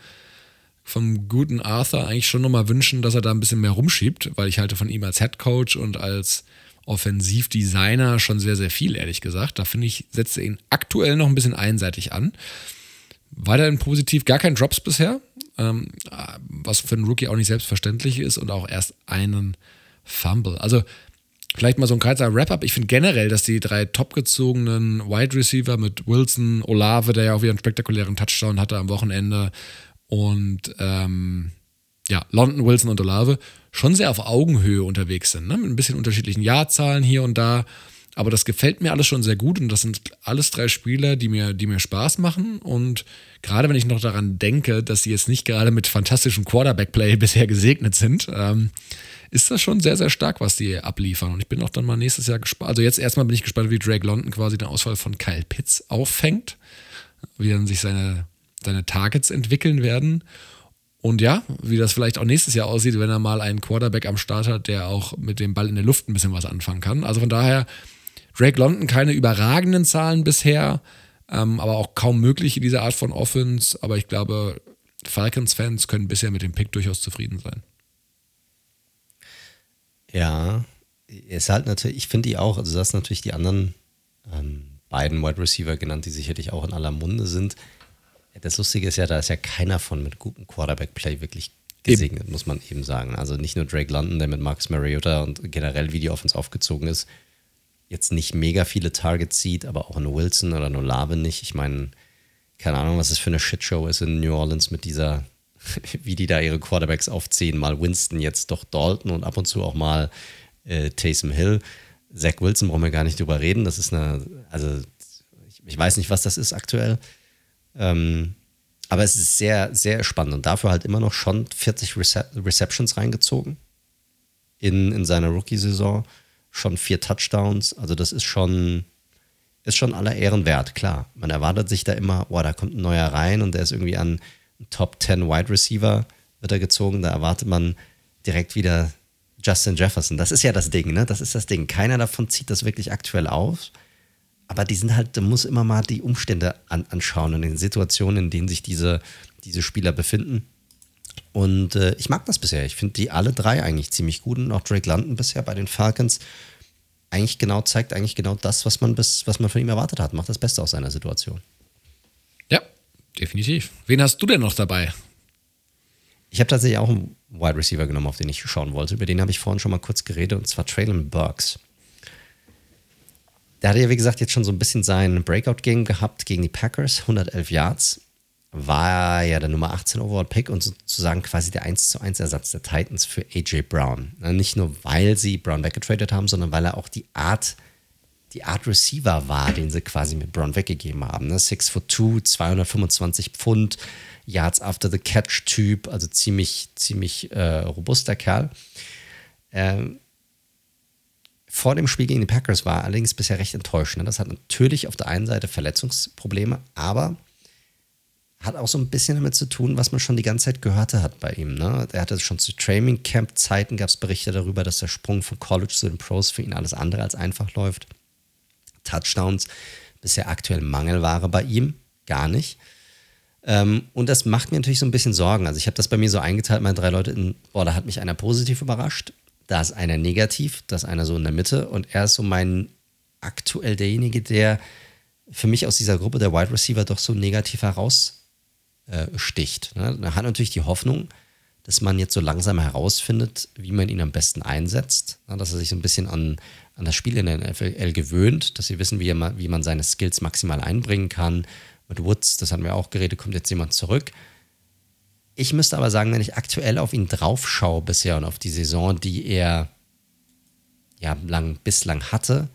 [SPEAKER 2] vom guten Arthur eigentlich schon nochmal wünschen, dass er da ein bisschen mehr rumschiebt, weil ich halte von ihm als Head Coach und als Offensivdesigner schon sehr, sehr viel, ehrlich gesagt. Da finde ich, setzt er ihn aktuell noch ein bisschen einseitig an. Weiterhin positiv, gar kein Drops bisher, ähm, was für einen Rookie auch nicht selbstverständlich ist und auch erst einen Fumble. Also Vielleicht mal so ein kürzer Wrap-up. Ich finde generell, dass die drei topgezogenen Wide Receiver mit Wilson, Olave, der ja auch wieder einen spektakulären Touchdown hatte am Wochenende, und ähm, ja, London, Wilson und Olave schon sehr auf Augenhöhe unterwegs sind. Ne? Mit ein bisschen unterschiedlichen Jahrzahlen hier und da. Aber das gefällt mir alles schon sehr gut und das sind alles drei Spieler, die mir, die mir Spaß machen. Und gerade wenn ich noch daran denke, dass sie jetzt nicht gerade mit fantastischem Quarterback-Play bisher gesegnet sind, ähm, ist das schon sehr, sehr stark, was die abliefern. Und ich bin auch dann mal nächstes Jahr gespannt. Also jetzt erstmal bin ich gespannt, wie Drake London quasi den Ausfall von Kyle Pitts auffängt, wie dann sich seine, seine Targets entwickeln werden. Und ja, wie das vielleicht auch nächstes Jahr aussieht, wenn er mal einen Quarterback am Start hat, der auch mit dem Ball in der Luft ein bisschen was anfangen kann. Also von daher, Drake London keine überragenden Zahlen bisher, ähm, aber auch kaum möglich in dieser Art von Offense. Aber ich glaube, Falcons-Fans können bisher mit dem Pick durchaus zufrieden sein.
[SPEAKER 1] Ja, ist halt natürlich, ich finde die auch, also du hast natürlich die anderen ähm, beiden Wide Receiver genannt, die sicherlich auch in aller Munde sind. Das Lustige ist ja, da ist ja keiner von mit gutem Quarterback-Play wirklich gesegnet, eben. muss man eben sagen. Also nicht nur Drake London, der mit Marcus Mariota und generell wie die Offense aufgezogen ist, jetzt nicht mega viele Targets sieht, aber auch eine Wilson oder eine Olave nicht. Ich meine, keine Ahnung, was es für eine Shitshow ist in New Orleans mit dieser, wie die da ihre Quarterbacks aufziehen. Mal Winston, jetzt doch Dalton und ab und zu auch mal äh, Taysom Hill. Zach Wilson brauchen wir gar nicht drüber reden. Das ist eine, also ich, ich weiß nicht, was das ist aktuell. Ähm, aber es ist sehr, sehr spannend und dafür halt immer noch schon 40 Recep Receptions reingezogen in, in seiner Rookie-Saison. Schon vier Touchdowns. Also, das ist schon, ist schon aller Ehren wert, klar. Man erwartet sich da immer, boah, da kommt ein neuer rein und der ist irgendwie an Top 10 Wide Receiver wird er gezogen. Da erwartet man direkt wieder Justin Jefferson. Das ist ja das Ding, ne? Das ist das Ding. Keiner davon zieht das wirklich aktuell auf aber die sind halt, da muss immer mal die Umstände an, anschauen und die Situationen, in denen sich diese, diese Spieler befinden. Und äh, ich mag das bisher. Ich finde die alle drei eigentlich ziemlich gut und auch Drake London bisher bei den Falcons eigentlich genau zeigt eigentlich genau das, was man bis, was man von ihm erwartet hat. Macht das Beste aus seiner Situation.
[SPEAKER 2] Definitiv. Wen hast du denn noch dabei?
[SPEAKER 1] Ich habe tatsächlich auch einen Wide Receiver genommen, auf den ich schauen wollte. Über den habe ich vorhin schon mal kurz geredet, und zwar Traylon Burks. Der hatte ja, wie gesagt, jetzt schon so ein bisschen sein Breakout-Game gehabt gegen die Packers, 111 Yards. War ja der Nummer 18 Overall-Pick und sozusagen quasi der 1 zu 1 Ersatz der Titans für AJ Brown. Nicht nur, weil sie Brown weggetradet haben, sondern weil er auch die Art, die Art Receiver war, den sie quasi mit Brown weggegeben haben. Ne? 6 foot 2, 225 Pfund, Yards after the Catch-Typ, also ziemlich, ziemlich äh, robuster Kerl. Ähm, vor dem Spiel gegen die Packers war allerdings bisher recht enttäuschend. Das hat natürlich auf der einen Seite Verletzungsprobleme, aber hat auch so ein bisschen damit zu tun, was man schon die ganze Zeit gehört hat bei ihm. Ne? Er hatte schon zu Training Camp Zeiten gab es Berichte darüber, dass der Sprung von College zu den Pros für ihn alles andere als einfach läuft. Touchdowns bisher aktuell Mangelware bei ihm, gar nicht. Ähm, und das macht mir natürlich so ein bisschen Sorgen. Also ich habe das bei mir so eingeteilt, meine drei Leute in, boah, da hat mich einer positiv überrascht, da ist einer negativ, da ist einer so in der Mitte und er ist so mein aktuell derjenige, der für mich aus dieser Gruppe der Wide Receiver doch so negativ heraussticht. Äh, ne? Er hat natürlich die Hoffnung, dass man jetzt so langsam herausfindet, wie man ihn am besten einsetzt, ne? dass er sich so ein bisschen an, an das Spiel in der NFL gewöhnt, dass sie wissen, wie, er, wie man seine Skills maximal einbringen kann. Mit Woods, das hatten wir auch geredet, kommt jetzt jemand zurück. Ich müsste aber sagen, wenn ich aktuell auf ihn draufschaue bisher und auf die Saison, die er ja lang, bislang hatte,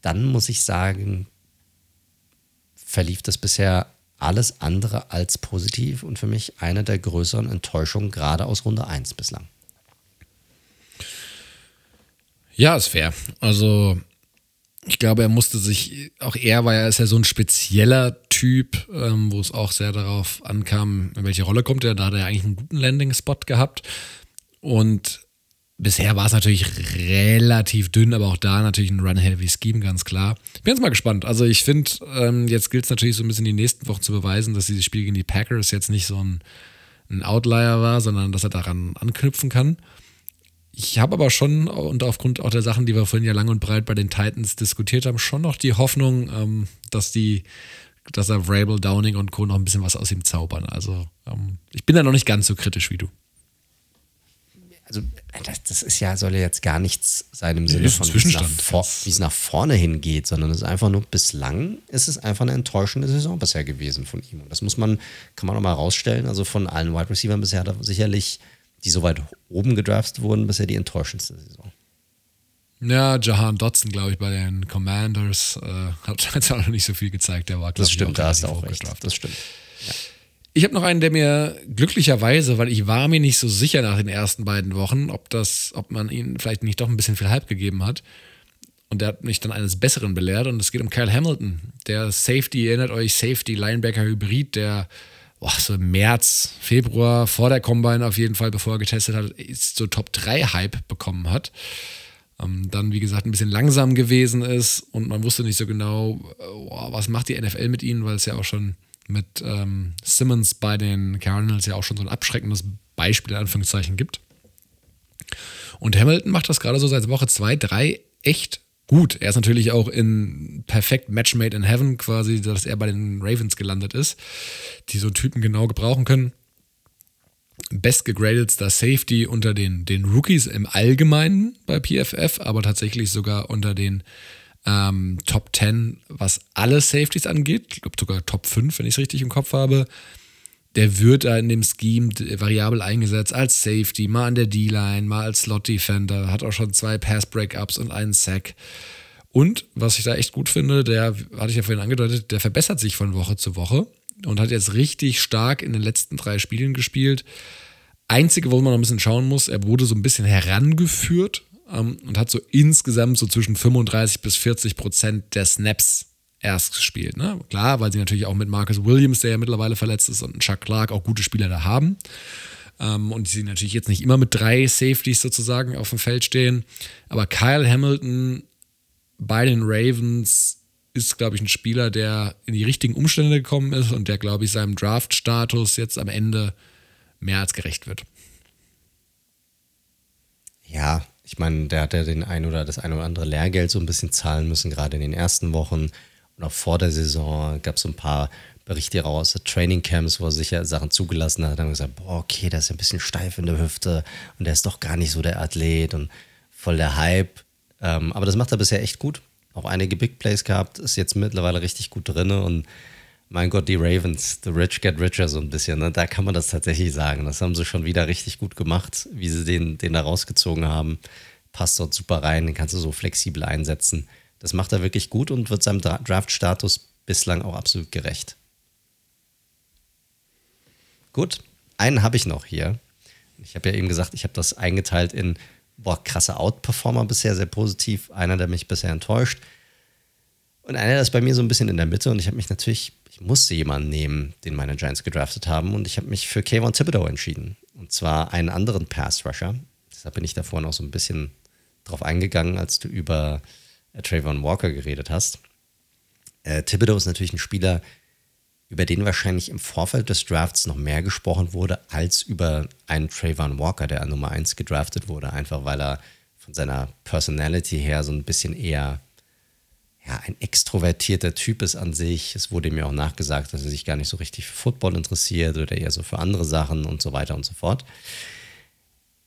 [SPEAKER 1] dann muss ich sagen, verlief das bisher alles andere als positiv und für mich eine der größeren Enttäuschungen, gerade aus Runde 1 bislang.
[SPEAKER 2] Ja, ist fair. Also ich glaube, er musste sich, auch er war ja, ist ja so ein spezieller Typ, ähm, wo es auch sehr darauf ankam, in welche Rolle kommt er. Da hat er eigentlich einen guten Landing-Spot gehabt. Und bisher war es natürlich relativ dünn, aber auch da natürlich ein Run-Heavy-Scheme, ganz klar. Bin jetzt mal gespannt. Also ich finde, ähm, jetzt gilt es natürlich so ein bisschen die nächsten Wochen zu beweisen, dass dieses Spiel gegen die Packers jetzt nicht so ein, ein Outlier war, sondern dass er daran anknüpfen kann. Ich habe aber schon, und aufgrund auch der Sachen, die wir vorhin ja lang und breit bei den Titans diskutiert haben, schon noch die Hoffnung, ähm, dass die, dass er Vrabel, Downing und Co. noch ein bisschen was aus ihm zaubern. Also ähm, ich bin da noch nicht ganz so kritisch wie du.
[SPEAKER 1] Also das, das ist ja, soll ja jetzt gar nichts sein im Sinne von, wie es, nach, vor, wie es nach vorne hingeht, sondern es ist einfach nur, bislang ist es einfach eine enttäuschende Saison bisher gewesen von ihm. Und das muss man, kann man auch mal rausstellen. Also von allen Wide Receivers bisher hat er sicherlich die so weit oben gedraftet wurden, bisher die enttäuschendste Saison.
[SPEAKER 2] Ja, Jahan Dotson, glaube ich, bei den Commanders äh, hat jetzt auch noch nicht so viel gezeigt. Der war,
[SPEAKER 1] das stimmt, da hast du auch recht. Das stimmt.
[SPEAKER 2] Ja. Ich habe noch einen, der mir glücklicherweise, weil ich war mir nicht so sicher nach den ersten beiden Wochen, ob das, ob man ihn vielleicht nicht doch ein bisschen viel Hype gegeben hat. Und der hat mich dann eines Besseren belehrt. Und es geht um Kyle Hamilton, der Safety, erinnert euch, Safety Linebacker Hybrid, der boah, so im März, Februar, vor der Combine auf jeden Fall, bevor er getestet hat, so Top 3 Hype bekommen hat. Ähm, dann, wie gesagt, ein bisschen langsam gewesen ist und man wusste nicht so genau, oh, was macht die NFL mit ihnen, weil es ja auch schon mit ähm, Simmons bei den Cardinals ja auch schon so ein abschreckendes Beispiel in Anführungszeichen gibt. Und Hamilton macht das gerade so seit Woche 2, 3 echt gut. Er ist natürlich auch in perfekt Match made in heaven quasi, dass er bei den Ravens gelandet ist, die so Typen genau gebrauchen können. bestgegradetster Safety unter den, den Rookies im Allgemeinen bei PFF, aber tatsächlich sogar unter den ähm, Top 10, was alle Safeties angeht. Ich glaube sogar Top 5, wenn ich es richtig im Kopf habe. Der wird da in dem Scheme variabel eingesetzt als Safety, mal an der D-Line, mal als Slot-Defender, hat auch schon zwei Pass-Breakups und einen Sack. Und was ich da echt gut finde, der, hatte ich ja vorhin angedeutet, der verbessert sich von Woche zu Woche und hat jetzt richtig stark in den letzten drei Spielen gespielt. Einzige, wo man noch ein bisschen schauen muss, er wurde so ein bisschen herangeführt ähm, und hat so insgesamt so zwischen 35 bis 40 Prozent der Snaps erst gespielt. Ne? Klar, weil sie natürlich auch mit Marcus Williams, der ja mittlerweile verletzt ist, und Chuck Clark auch gute Spieler da haben. Ähm, und sie natürlich jetzt nicht immer mit drei Safeties sozusagen auf dem Feld stehen. Aber Kyle Hamilton bei den Ravens ist, glaube ich, ein Spieler, der in die richtigen Umstände gekommen ist und der, glaube ich, seinem Draft-Status jetzt am Ende mehr als gerecht wird.
[SPEAKER 1] Ja, ich meine, der hat ja den ein oder das ein oder andere Lehrgeld so ein bisschen zahlen müssen, gerade in den ersten Wochen auch vor der Saison gab es so ein paar Berichte raus, Trainingcamps, wo er sicher Sachen zugelassen hat, dann gesagt, boah, okay, der ist ein bisschen steif in der Hüfte und der ist doch gar nicht so der Athlet und voll der Hype. Ähm, aber das macht er bisher echt gut. Auch einige Big Plays gehabt, ist jetzt mittlerweile richtig gut drin und mein Gott, die Ravens, the rich get richer so ein bisschen. Ne? Da kann man das tatsächlich sagen. Das haben sie schon wieder richtig gut gemacht, wie sie den, den da rausgezogen haben. Passt dort super rein, den kannst du so flexibel einsetzen. Das macht er wirklich gut und wird seinem Draft-Status bislang auch absolut gerecht. Gut, einen habe ich noch hier. Ich habe ja eben gesagt, ich habe das eingeteilt in boah, krasse Outperformer bisher, sehr positiv. Einer, der mich bisher enttäuscht. Und einer, der ist bei mir so ein bisschen in der Mitte und ich habe mich natürlich ich musste jemanden nehmen, den meine Giants gedraftet haben und ich habe mich für Kayvon Thibodeau entschieden. Und zwar einen anderen Pass-Rusher. Deshalb bin ich davor noch so ein bisschen drauf eingegangen, als du über Trayvon Walker geredet hast. Äh, Thibodeau ist natürlich ein Spieler, über den wahrscheinlich im Vorfeld des Drafts noch mehr gesprochen wurde, als über einen Trayvon Walker, der an Nummer 1 gedraftet wurde, einfach weil er von seiner Personality her so ein bisschen eher ja, ein extrovertierter Typ ist an sich. Es wurde mir auch nachgesagt, dass er sich gar nicht so richtig für Football interessiert oder eher so für andere Sachen und so weiter und so fort.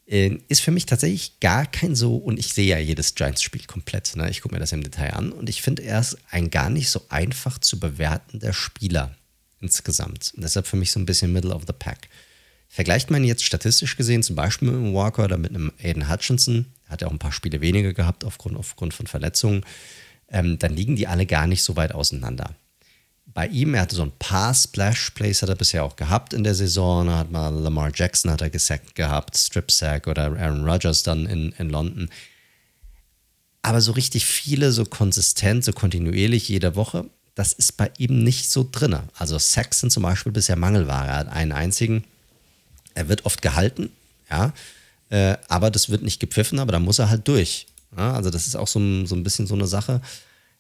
[SPEAKER 1] Äh, ist für mich tatsächlich gar kein so, und ich sehe ja jedes Giants-Spiel komplett. Ne? Ich gucke mir das im Detail an und ich finde, er ist ein gar nicht so einfach zu bewertender Spieler insgesamt. Und deshalb für mich so ein bisschen Middle of the Pack. Vergleicht man jetzt statistisch gesehen zum Beispiel mit einem Walker oder mit einem Aiden Hutchinson, hat ja auch ein paar Spiele weniger gehabt aufgrund, aufgrund von Verletzungen ähm, dann liegen die alle gar nicht so weit auseinander. Bei ihm, er hatte so ein paar Splash-Plays, hat er bisher auch gehabt in der Saison. Er hat mal Lamar Jackson hat er gesackt gehabt, Strip-Sack oder Aaron Rodgers dann in, in London. Aber so richtig viele, so konsistent, so kontinuierlich jede Woche, das ist bei ihm nicht so drin. Also Sacks sind zum Beispiel bisher Mangelware. Er hat einen einzigen. Er wird oft gehalten, ja, äh, aber das wird nicht gepfiffen, aber da muss er halt durch. Also das ist auch so so ein bisschen so eine Sache.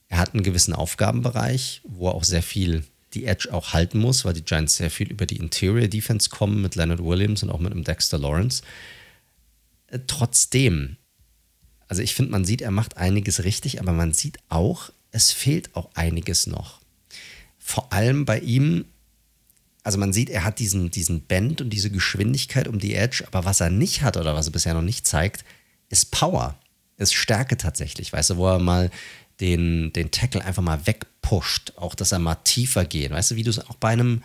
[SPEAKER 1] Er hat einen gewissen Aufgabenbereich, wo er auch sehr viel die Edge auch halten muss, weil die Giants sehr viel über die Interior Defense kommen mit Leonard Williams und auch mit einem Dexter Lawrence. Äh, trotzdem, also ich finde, man sieht, er macht einiges richtig, aber man sieht auch, es fehlt auch einiges noch. Vor allem bei ihm, also man sieht, er hat diesen, diesen Bend und diese Geschwindigkeit um die Edge, aber was er nicht hat oder was er bisher noch nicht zeigt, ist Power ist Stärke tatsächlich, weißt du, wo er mal den, den Tackle einfach mal wegpusht, auch dass er mal tiefer geht, weißt du, wie du es auch bei einem,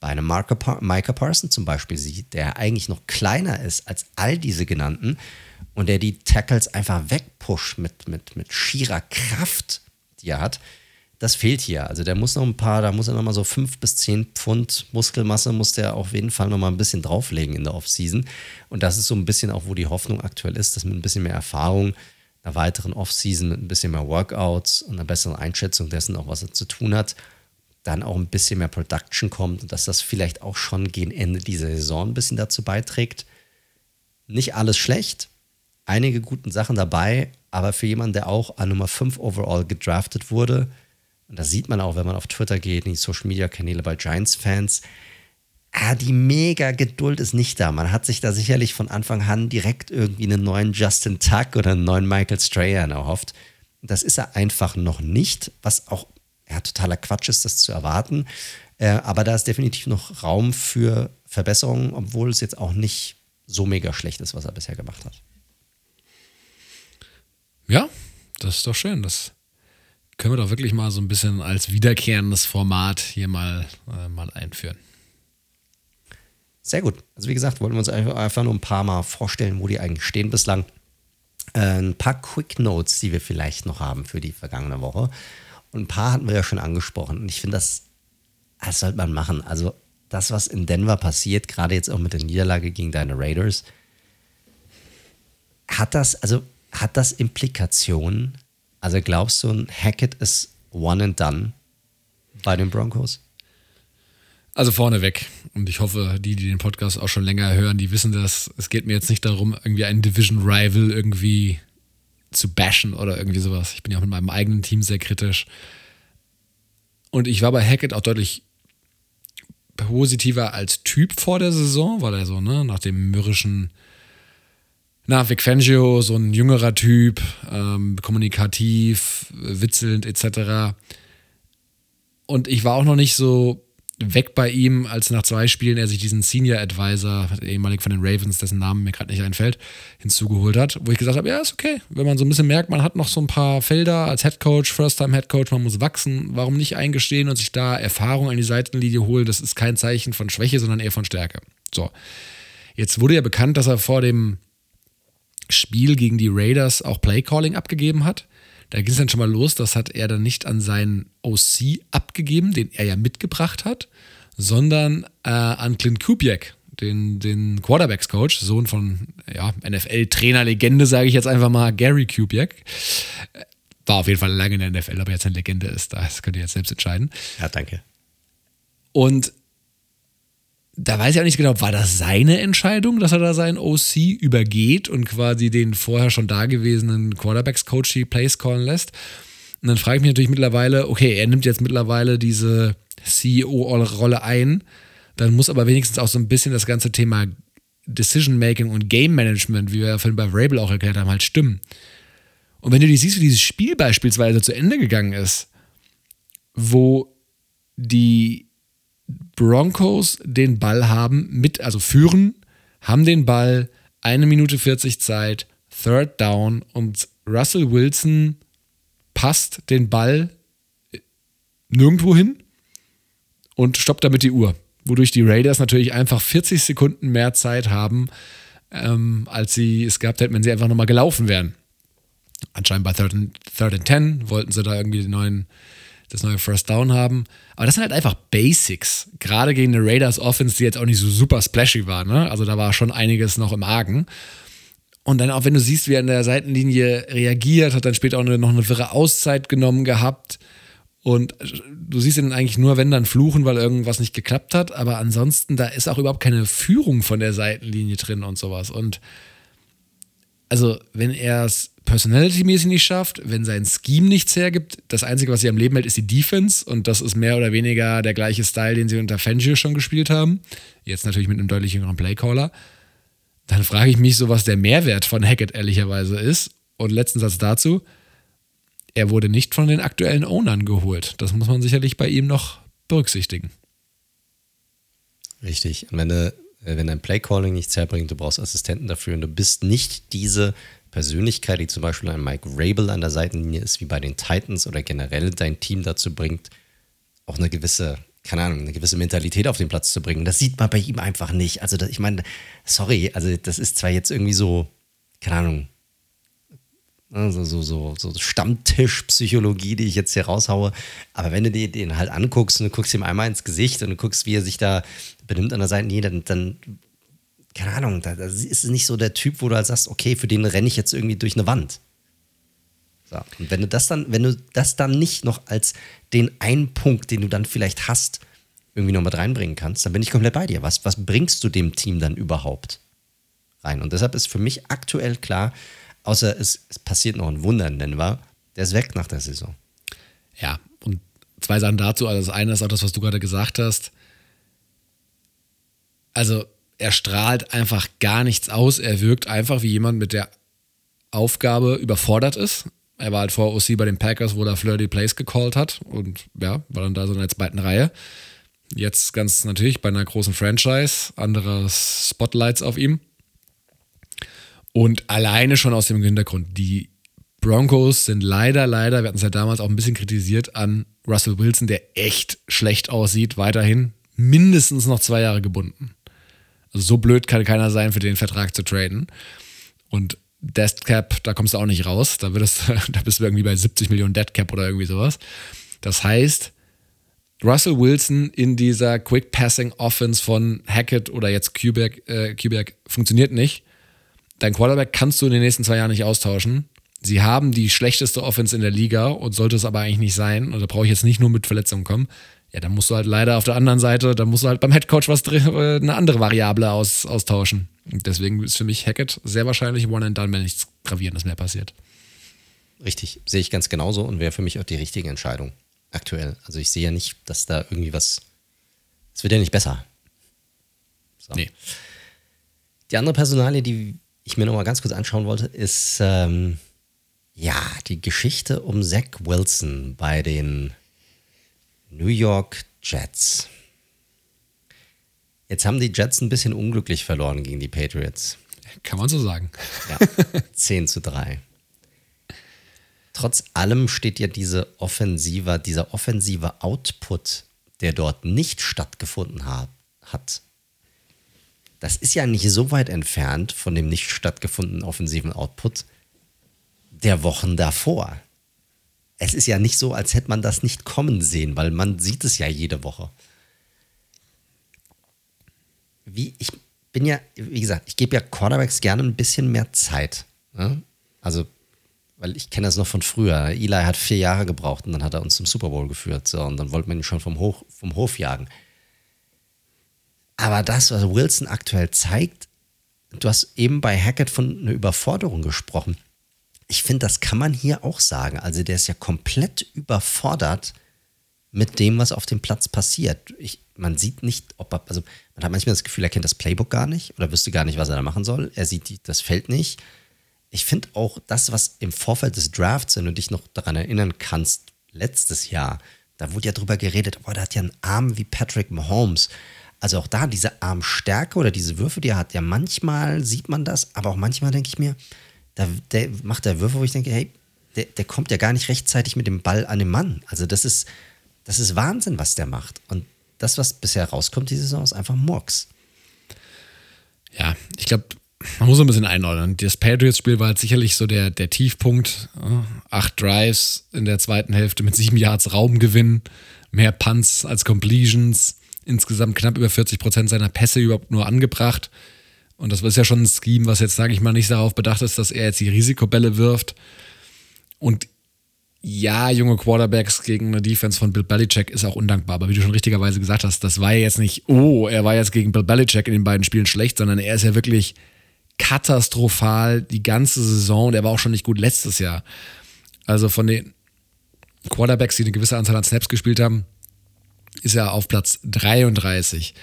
[SPEAKER 1] bei einem Micah Parson zum Beispiel sieht, der eigentlich noch kleiner ist als all diese genannten und der die Tackles einfach wegpusht mit, mit, mit schierer Kraft, die er hat das fehlt hier. Also der muss noch ein paar, da muss er noch mal so fünf bis zehn Pfund Muskelmasse muss der auf jeden Fall noch mal ein bisschen drauflegen in der Offseason. Und das ist so ein bisschen auch, wo die Hoffnung aktuell ist, dass mit ein bisschen mehr Erfahrung, einer weiteren Offseason mit ein bisschen mehr Workouts und einer besseren Einschätzung dessen, auch was er zu tun hat, dann auch ein bisschen mehr Production kommt und dass das vielleicht auch schon gegen Ende dieser Saison ein bisschen dazu beiträgt. Nicht alles schlecht, einige guten Sachen dabei, aber für jemanden, der auch an Nummer 5 overall gedraftet wurde, und das sieht man auch, wenn man auf Twitter geht, in die Social Media Kanäle bei Giants-Fans, ah, die mega Geduld ist nicht da. Man hat sich da sicherlich von Anfang an direkt irgendwie einen neuen Justin Tuck oder einen neuen Michael Strahan erhofft. Das ist er einfach noch nicht, was auch ja, totaler Quatsch ist, das zu erwarten. Äh, aber da ist definitiv noch Raum für Verbesserung, obwohl es jetzt auch nicht so mega schlecht ist, was er bisher gemacht hat.
[SPEAKER 2] Ja, das ist doch schön. Das können wir doch wirklich mal so ein bisschen als wiederkehrendes Format hier mal, äh, mal einführen.
[SPEAKER 1] Sehr gut. Also wie gesagt, wollten wir uns einfach nur ein paar Mal vorstellen, wo die eigentlich stehen bislang. Äh, ein paar Quick Notes, die wir vielleicht noch haben für die vergangene Woche. Und ein paar hatten wir ja schon angesprochen. Und ich finde, das, das sollte man machen. Also das, was in Denver passiert, gerade jetzt auch mit der Niederlage gegen deine Raiders, hat das, also hat das Implikationen? Also glaubst du, ein Hackett ist one and done bei den Broncos?
[SPEAKER 2] Also vorneweg, und ich hoffe, die, die den Podcast auch schon länger hören, die wissen das. Es geht mir jetzt nicht darum, irgendwie einen Division-Rival irgendwie zu bashen oder irgendwie sowas. Ich bin ja auch mit meinem eigenen Team sehr kritisch. Und ich war bei Hackett auch deutlich positiver als Typ vor der Saison, weil er so, ne, nach dem mürrischen, na, Vic Fangio, so ein jüngerer Typ, ähm, kommunikativ, witzelnd etc. Und ich war auch noch nicht so weg bei ihm, als nach zwei Spielen er sich diesen Senior Advisor, ehemalig von den Ravens, dessen Namen mir gerade nicht einfällt, hinzugeholt hat, wo ich gesagt habe, ja, ist okay. Wenn man so ein bisschen merkt, man hat noch so ein paar Felder als Head Coach, First-Time Head Coach, man muss wachsen, warum nicht eingestehen und sich da Erfahrung an die Seitenlinie holen? Das ist kein Zeichen von Schwäche, sondern eher von Stärke. So. Jetzt wurde ja bekannt, dass er vor dem Spiel gegen die Raiders auch Playcalling abgegeben hat. Da ging es dann schon mal los, das hat er dann nicht an seinen OC abgegeben, den er ja mitgebracht hat, sondern äh, an Clint Kupiak, den, den Quarterbacks-Coach, Sohn von ja, NFL-Trainer-Legende, sage ich jetzt einfach mal, Gary Kupiak. War auf jeden Fall lange in der NFL, aber jetzt eine Legende ist, das könnt ihr jetzt selbst entscheiden.
[SPEAKER 1] Ja, danke.
[SPEAKER 2] Und da weiß ich auch nicht genau, war das seine Entscheidung, dass er da seinen OC übergeht und quasi den vorher schon dagewesenen Quarterbacks-Coach die Plays callen lässt? Und dann frage ich mich natürlich mittlerweile, okay, er nimmt jetzt mittlerweile diese CEO-Rolle ein, dann muss aber wenigstens auch so ein bisschen das ganze Thema Decision-Making und Game-Management, wie wir ja vorhin bei Rabel auch erklärt haben, halt stimmen. Und wenn du dir siehst, wie dieses Spiel beispielsweise zu Ende gegangen ist, wo die Broncos den Ball haben, mit, also führen, haben den Ball, eine Minute 40 Zeit, Third Down und Russell Wilson passt den Ball nirgendwo hin und stoppt damit die Uhr. Wodurch die Raiders natürlich einfach 40 Sekunden mehr Zeit haben, ähm, als sie es gehabt hätten, wenn sie einfach nochmal gelaufen wären. Anscheinend bei Third and, Third and Ten wollten sie da irgendwie den neuen das neue First Down haben. Aber das sind halt einfach Basics. Gerade gegen eine Raiders Offense, die jetzt auch nicht so super splashy war. Ne? Also da war schon einiges noch im Argen. Und dann auch, wenn du siehst, wie er an der Seitenlinie reagiert, hat dann später auch noch eine wirre Auszeit genommen gehabt. Und du siehst ihn eigentlich nur, wenn dann fluchen, weil irgendwas nicht geklappt hat. Aber ansonsten, da ist auch überhaupt keine Führung von der Seitenlinie drin und sowas. Und also, wenn er es personality-mäßig nicht schafft, wenn sein Scheme nichts hergibt, das Einzige, was sie am Leben hält, ist die Defense und das ist mehr oder weniger der gleiche Style, den sie unter Fangio schon gespielt haben. Jetzt natürlich mit einem deutlich jüngeren Playcaller. Dann frage ich mich so, was der Mehrwert von Hackett ehrlicherweise ist. Und letzten Satz dazu, er wurde nicht von den aktuellen Ownern geholt. Das muss man sicherlich bei ihm noch berücksichtigen.
[SPEAKER 1] Richtig. Und wenn, du, wenn dein Playcalling nichts herbringt, du brauchst Assistenten dafür und du bist nicht diese Persönlichkeit, die zum Beispiel ein Mike Rabel an der Seitenlinie ist, wie bei den Titans oder generell dein Team dazu bringt, auch eine gewisse, keine Ahnung, eine gewisse Mentalität auf den Platz zu bringen. Das sieht man bei ihm einfach nicht. Also, das, ich meine, sorry, also das ist zwar jetzt irgendwie so, keine Ahnung, also so, so, so Stammtischpsychologie, die ich jetzt hier raushaue. Aber wenn du dir den halt anguckst und du guckst ihm einmal ins Gesicht und du guckst, wie er sich da benimmt an der Seitenlinie, dann, dann keine Ahnung, da, ist nicht so der Typ, wo du halt sagst, okay, für den renne ich jetzt irgendwie durch eine Wand. So. Und wenn du das dann, wenn du das dann nicht noch als den einen Punkt, den du dann vielleicht hast, irgendwie noch mit reinbringen kannst, dann bin ich komplett bei dir. Was, was bringst du dem Team dann überhaupt rein? Und deshalb ist für mich aktuell klar, außer es, es passiert noch ein Wunder in Denver, der ist weg nach der Saison.
[SPEAKER 2] Ja, und zwei Sachen dazu. Also das eine ist auch das, was du gerade gesagt hast. Also er strahlt einfach gar nichts aus. Er wirkt einfach wie jemand mit der Aufgabe überfordert ist. Er war halt vor OC bei den Packers, wo er Flirty Plays gecallt hat und ja, war dann da so in der zweiten Reihe. Jetzt ganz natürlich bei einer großen Franchise, andere Spotlights auf ihm. Und alleine schon aus dem Hintergrund, die Broncos sind leider, leider, wir hatten es ja damals auch ein bisschen kritisiert, an Russell Wilson, der echt schlecht aussieht, weiterhin mindestens noch zwei Jahre gebunden. Also so blöd kann keiner sein, für den Vertrag zu traden. Und Death Cap, da kommst du auch nicht raus. Da, würdest, da bist du irgendwie bei 70 Millionen Dead Cap oder irgendwie sowas. Das heißt, Russell Wilson in dieser Quick Passing Offense von Hackett oder jetzt Kubiak, äh, Kubiak funktioniert nicht. Dein Quarterback kannst du in den nächsten zwei Jahren nicht austauschen. Sie haben die schlechteste Offense in der Liga und sollte es aber eigentlich nicht sein. Und da brauche ich jetzt nicht nur mit Verletzungen kommen. Ja, dann musst du halt leider auf der anderen Seite, da musst du halt beim Headcoach was äh, eine andere Variable aus, austauschen. Und deswegen ist für mich Hackett sehr wahrscheinlich One and Done, wenn nichts Gravierendes mehr passiert.
[SPEAKER 1] Richtig, sehe ich ganz genauso und wäre für mich auch die richtige Entscheidung aktuell. Also ich sehe ja nicht, dass da irgendwie was. Es wird ja nicht besser. So. Nee. Die andere Personalie, die ich mir nochmal ganz kurz anschauen wollte, ist ähm, ja die Geschichte um Zach Wilson bei den New York Jets. Jetzt haben die Jets ein bisschen unglücklich verloren gegen die Patriots.
[SPEAKER 2] Kann man so sagen.
[SPEAKER 1] Ja, 10 zu 3. Trotz allem steht ja diese offensive, dieser offensive Output, der dort nicht stattgefunden hat, hat. Das ist ja nicht so weit entfernt von dem nicht stattgefundenen offensiven Output der Wochen davor. Es ist ja nicht so, als hätte man das nicht kommen sehen, weil man sieht es ja jede Woche wie, ich bin ja, wie gesagt, ich gebe ja Quarterbacks gerne ein bisschen mehr Zeit. Ne? Also, weil ich kenne das noch von früher. Eli hat vier Jahre gebraucht und dann hat er uns zum Super Bowl geführt. So, und dann wollte man ihn schon vom, Hoch, vom Hof jagen. Aber das, was Wilson aktuell zeigt, du hast eben bei Hackett von einer Überforderung gesprochen. Ich finde, das kann man hier auch sagen. Also, der ist ja komplett überfordert mit dem, was auf dem Platz passiert. Ich, man sieht nicht, ob er, also man hat manchmal das Gefühl, er kennt das Playbook gar nicht oder wüsste gar nicht, was er da machen soll. Er sieht das Feld nicht. Ich finde auch das, was im Vorfeld des Drafts, wenn du dich noch daran erinnern kannst, letztes Jahr, da wurde ja drüber geredet, oh, der hat ja einen Arm wie Patrick Mahomes. Also auch da diese Armstärke oder diese Würfe, die er hat, ja manchmal sieht man das, aber auch manchmal denke ich mir, da der macht der Würfe, wo ich denke, hey, der, der kommt ja gar nicht rechtzeitig mit dem Ball an den Mann. Also das ist, das ist Wahnsinn, was der macht. Und das, was bisher rauskommt, diese Saison, ist einfach Murks.
[SPEAKER 2] Ja, ich glaube, man muss ein bisschen einordnen. Das Patriots-Spiel war halt sicherlich so der, der Tiefpunkt. Acht Drives in der zweiten Hälfte mit sieben Yards Raumgewinn, mehr Punts als Completions, insgesamt knapp über 40 Prozent seiner Pässe überhaupt nur angebracht. Und das ist ja schon ein Scheme, was jetzt, sage ich mal, nicht darauf bedacht ist, dass er jetzt die Risikobälle wirft. Und ja, junge Quarterbacks gegen eine Defense von Bill Belichick ist auch undankbar. Aber wie du schon richtigerweise gesagt hast, das war ja jetzt nicht, oh, er war jetzt gegen Bill Belichick in den beiden Spielen schlecht, sondern er ist ja wirklich katastrophal die ganze Saison. Der war auch schon nicht gut letztes Jahr. Also von den Quarterbacks, die eine gewisse Anzahl an Snaps gespielt haben, ist er auf Platz 33.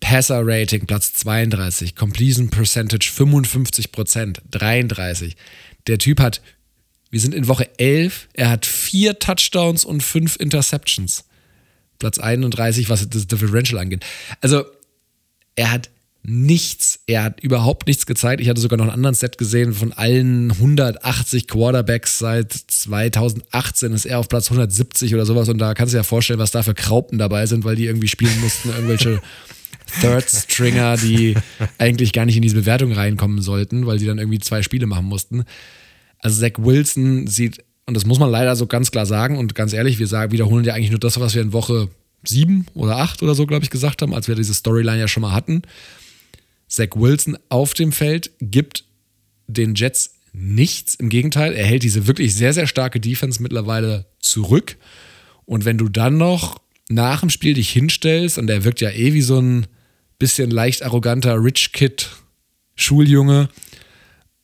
[SPEAKER 2] Passer Rating Platz 32, Completion Percentage 55% 33. Der Typ hat wir sind in Woche 11. Er hat vier Touchdowns und fünf Interceptions. Platz 31, was das Differential angeht. Also, er hat nichts, er hat überhaupt nichts gezeigt. Ich hatte sogar noch einen anderen Set gesehen von allen 180 Quarterbacks seit 2018 ist er auf Platz 170 oder sowas und da kannst du dir ja vorstellen, was da für Kraupen dabei sind, weil die irgendwie spielen mussten, irgendwelche Third Stringer, die eigentlich gar nicht in diese Bewertung reinkommen sollten, weil sie dann irgendwie zwei Spiele machen mussten. Also Zach Wilson sieht, und das muss man leider so ganz klar sagen und ganz ehrlich, wir sagen, wiederholen ja eigentlich nur das, was wir in Woche sieben oder acht oder so, glaube ich, gesagt haben, als wir diese Storyline ja schon mal hatten. Zach Wilson auf dem Feld gibt den Jets nichts. Im Gegenteil, er hält diese wirklich sehr, sehr starke Defense mittlerweile zurück. Und wenn du dann noch nach dem Spiel dich hinstellst, und er wirkt ja eh wie so ein bisschen leicht arroganter Rich Kid Schuljunge,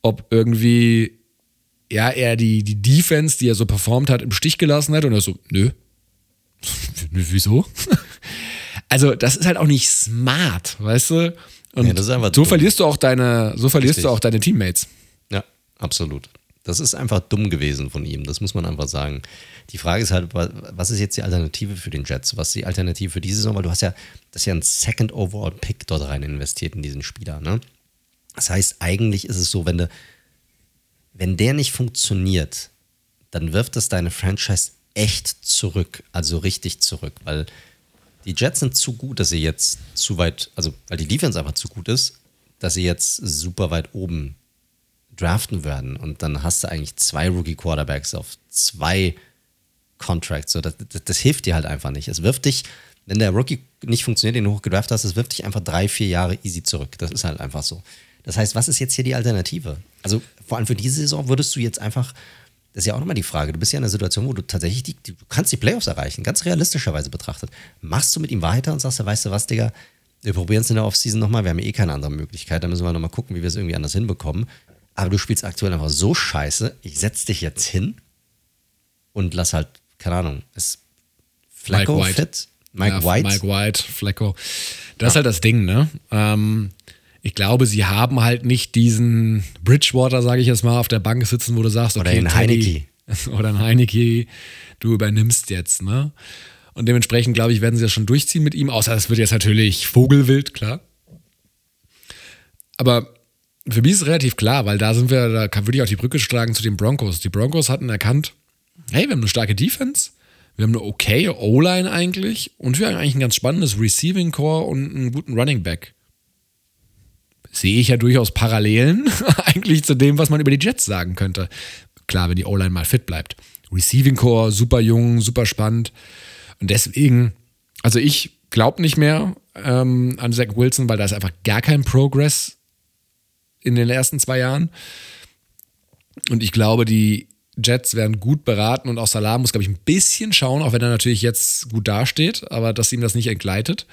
[SPEAKER 2] ob irgendwie ja, er die, die Defense, die er so performt hat, im Stich gelassen hat und er so, nö. Wieso? also, das ist halt auch nicht smart, weißt du? Und ja, so dumm. verlierst du auch deine, so verlierst Richtig. du auch deine Teammates.
[SPEAKER 1] Ja, absolut. Das ist einfach dumm gewesen von ihm, das muss man einfach sagen. Die Frage ist halt, was ist jetzt die Alternative für den Jets? Was ist die Alternative für diese Saison? Weil du hast ja, das ist ja ein Second Overall Pick dort rein investiert in diesen Spieler, ne? Das heißt, eigentlich ist es so, wenn, du, wenn der nicht funktioniert, dann wirft das deine Franchise echt zurück, also richtig zurück, weil die Jets sind zu gut, dass sie jetzt zu weit, also weil die Defense einfach zu gut ist, dass sie jetzt super weit oben draften werden. Und dann hast du eigentlich zwei Rookie-Quarterbacks auf zwei Contracts. So, das, das, das, hilft dir halt einfach nicht. Es wirft dich, wenn der Rookie nicht funktioniert, den du hochgedraft hast, es wirft dich einfach drei, vier Jahre easy zurück. Das ist halt einfach so. Das heißt, was ist jetzt hier die Alternative? Also vor allem für diese Saison würdest du jetzt einfach, das ist ja auch nochmal die Frage, du bist ja in einer Situation, wo du tatsächlich, die, du kannst die Playoffs erreichen, ganz realistischerweise betrachtet. Machst du mit ihm weiter und sagst, weißt du was, Digga, wir probieren es in der Offseason nochmal, wir haben eh keine andere Möglichkeit, da müssen wir nochmal gucken, wie wir es irgendwie anders hinbekommen. Aber du spielst aktuell einfach so scheiße, ich setz dich jetzt hin und lass halt, keine Ahnung, ist
[SPEAKER 2] Flacco Mike fit? Mike ja, White? Mike White, Flacco. Das ja. ist halt das Ding, ne? Ähm, ich glaube, sie haben halt nicht diesen Bridgewater, sage ich jetzt mal, auf der Bank sitzen, wo du sagst,
[SPEAKER 1] okay, oder ein Heineke.
[SPEAKER 2] Oder ein Heineke, du übernimmst jetzt, ne? Und dementsprechend, glaube ich, werden sie das schon durchziehen mit ihm, außer es wird jetzt natürlich Vogelwild, klar. Aber für mich ist es relativ klar, weil da sind wir, da würde ich auch die Brücke schlagen zu den Broncos. Die Broncos hatten erkannt, hey, wir haben eine starke Defense, wir haben eine okay O-Line eigentlich und wir haben eigentlich ein ganz spannendes Receiving Core und einen guten Running Back. Sehe ich ja durchaus Parallelen eigentlich zu dem, was man über die Jets sagen könnte. Klar, wenn die O-Line mal fit bleibt. Receiving Core, super jung, super spannend. Und deswegen, also ich glaube nicht mehr ähm, an Zach Wilson, weil da ist einfach gar kein Progress in den ersten zwei Jahren. Und ich glaube, die Jets werden gut beraten und auch Salah muss, glaube ich, ein bisschen schauen, auch wenn er natürlich jetzt gut dasteht, aber dass ihm das nicht entgleitet.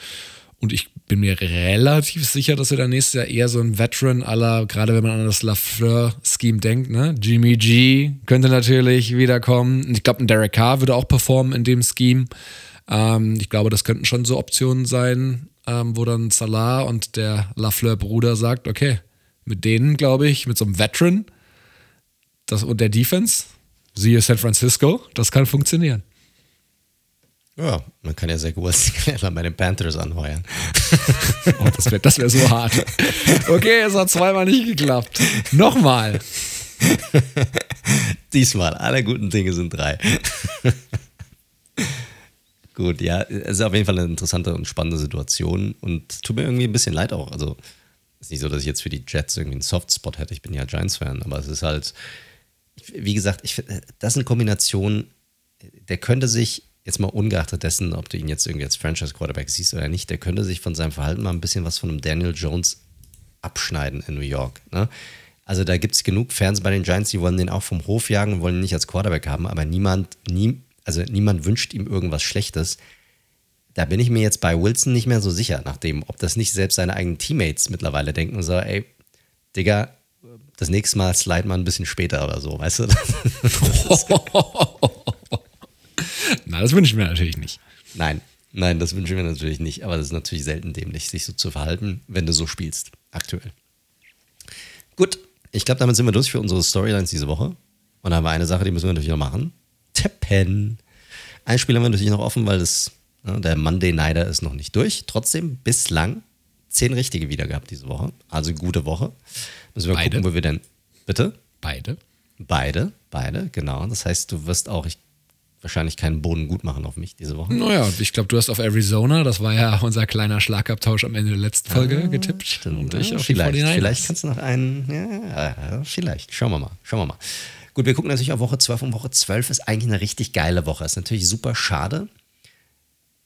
[SPEAKER 2] Und ich bin mir relativ sicher, dass wir dann nächstes Jahr eher so ein Veteran aller, gerade wenn man an das Lafleur-Scheme denkt, ne? Jimmy G könnte natürlich wiederkommen. Ich glaube, ein Derek Carr würde auch performen in dem Scheme. Ähm, ich glaube, das könnten schon so Optionen sein, ähm, wo dann Salah und der Lafleur-Bruder sagt, okay, mit denen, glaube ich, mit so einem Veteran das, und der Defense, siehe San Francisco, das kann funktionieren.
[SPEAKER 1] Ja, man kann ja sehr gut bei den Panthers anheuern.
[SPEAKER 2] Oh, das wäre das wär so hart. Okay, es hat zweimal nicht geklappt. Nochmal.
[SPEAKER 1] Diesmal, alle guten Dinge sind drei. Gut, ja, es ist auf jeden Fall eine interessante und spannende Situation und tut mir irgendwie ein bisschen leid auch. Also, ist nicht so, dass ich jetzt für die Jets irgendwie einen Softspot hätte. Ich bin ja Giants-Fan, aber es ist halt, wie gesagt, ich das ist eine Kombination, der könnte sich, jetzt mal ungeachtet dessen, ob du ihn jetzt irgendwie als Franchise-Quarterback siehst oder nicht, der könnte sich von seinem Verhalten mal ein bisschen was von einem Daniel Jones abschneiden in New York. Ne? Also da gibt es genug Fans bei den Giants, die wollen den auch vom Hof jagen und wollen ihn nicht als Quarterback haben, aber niemand, nie, also niemand wünscht ihm irgendwas Schlechtes da bin ich mir jetzt bei Wilson nicht mehr so sicher, nachdem, ob das nicht selbst seine eigenen Teammates mittlerweile denken so, ey, Digga, das nächste Mal slide mal ein bisschen später oder so, weißt du?
[SPEAKER 2] Na, das wünsche ich mir natürlich nicht.
[SPEAKER 1] Nein, nein, das wünsche ich mir natürlich nicht, aber das ist natürlich selten dämlich, sich so zu verhalten, wenn du so spielst, aktuell. Gut, ich glaube, damit sind wir durch für unsere Storylines diese Woche. Und da haben wir eine Sache, die müssen wir natürlich noch machen. Tippen. Ein Spiel haben wir natürlich noch offen, weil das der Monday Nighter ist noch nicht durch. Trotzdem bislang zehn richtige wieder gehabt diese Woche. Also gute Woche. Müssen wir beide. gucken, wo wir denn. Bitte?
[SPEAKER 2] Beide.
[SPEAKER 1] Beide, beide, genau. Das heißt, du wirst auch ich, wahrscheinlich keinen Boden gut machen auf mich diese Woche.
[SPEAKER 2] Naja, ich glaube, du hast auf Arizona, das war ja unser kleiner Schlagabtausch am Ende der letzten Folge, ah, getippt.
[SPEAKER 1] Stimmt. Und ich auf vielleicht, vielleicht kannst du noch einen. Ja, vielleicht. Schauen wir mal. Schauen wir mal. Gut, wir gucken natürlich auf Woche 12 und Woche 12 ist eigentlich eine richtig geile Woche. Ist natürlich super schade,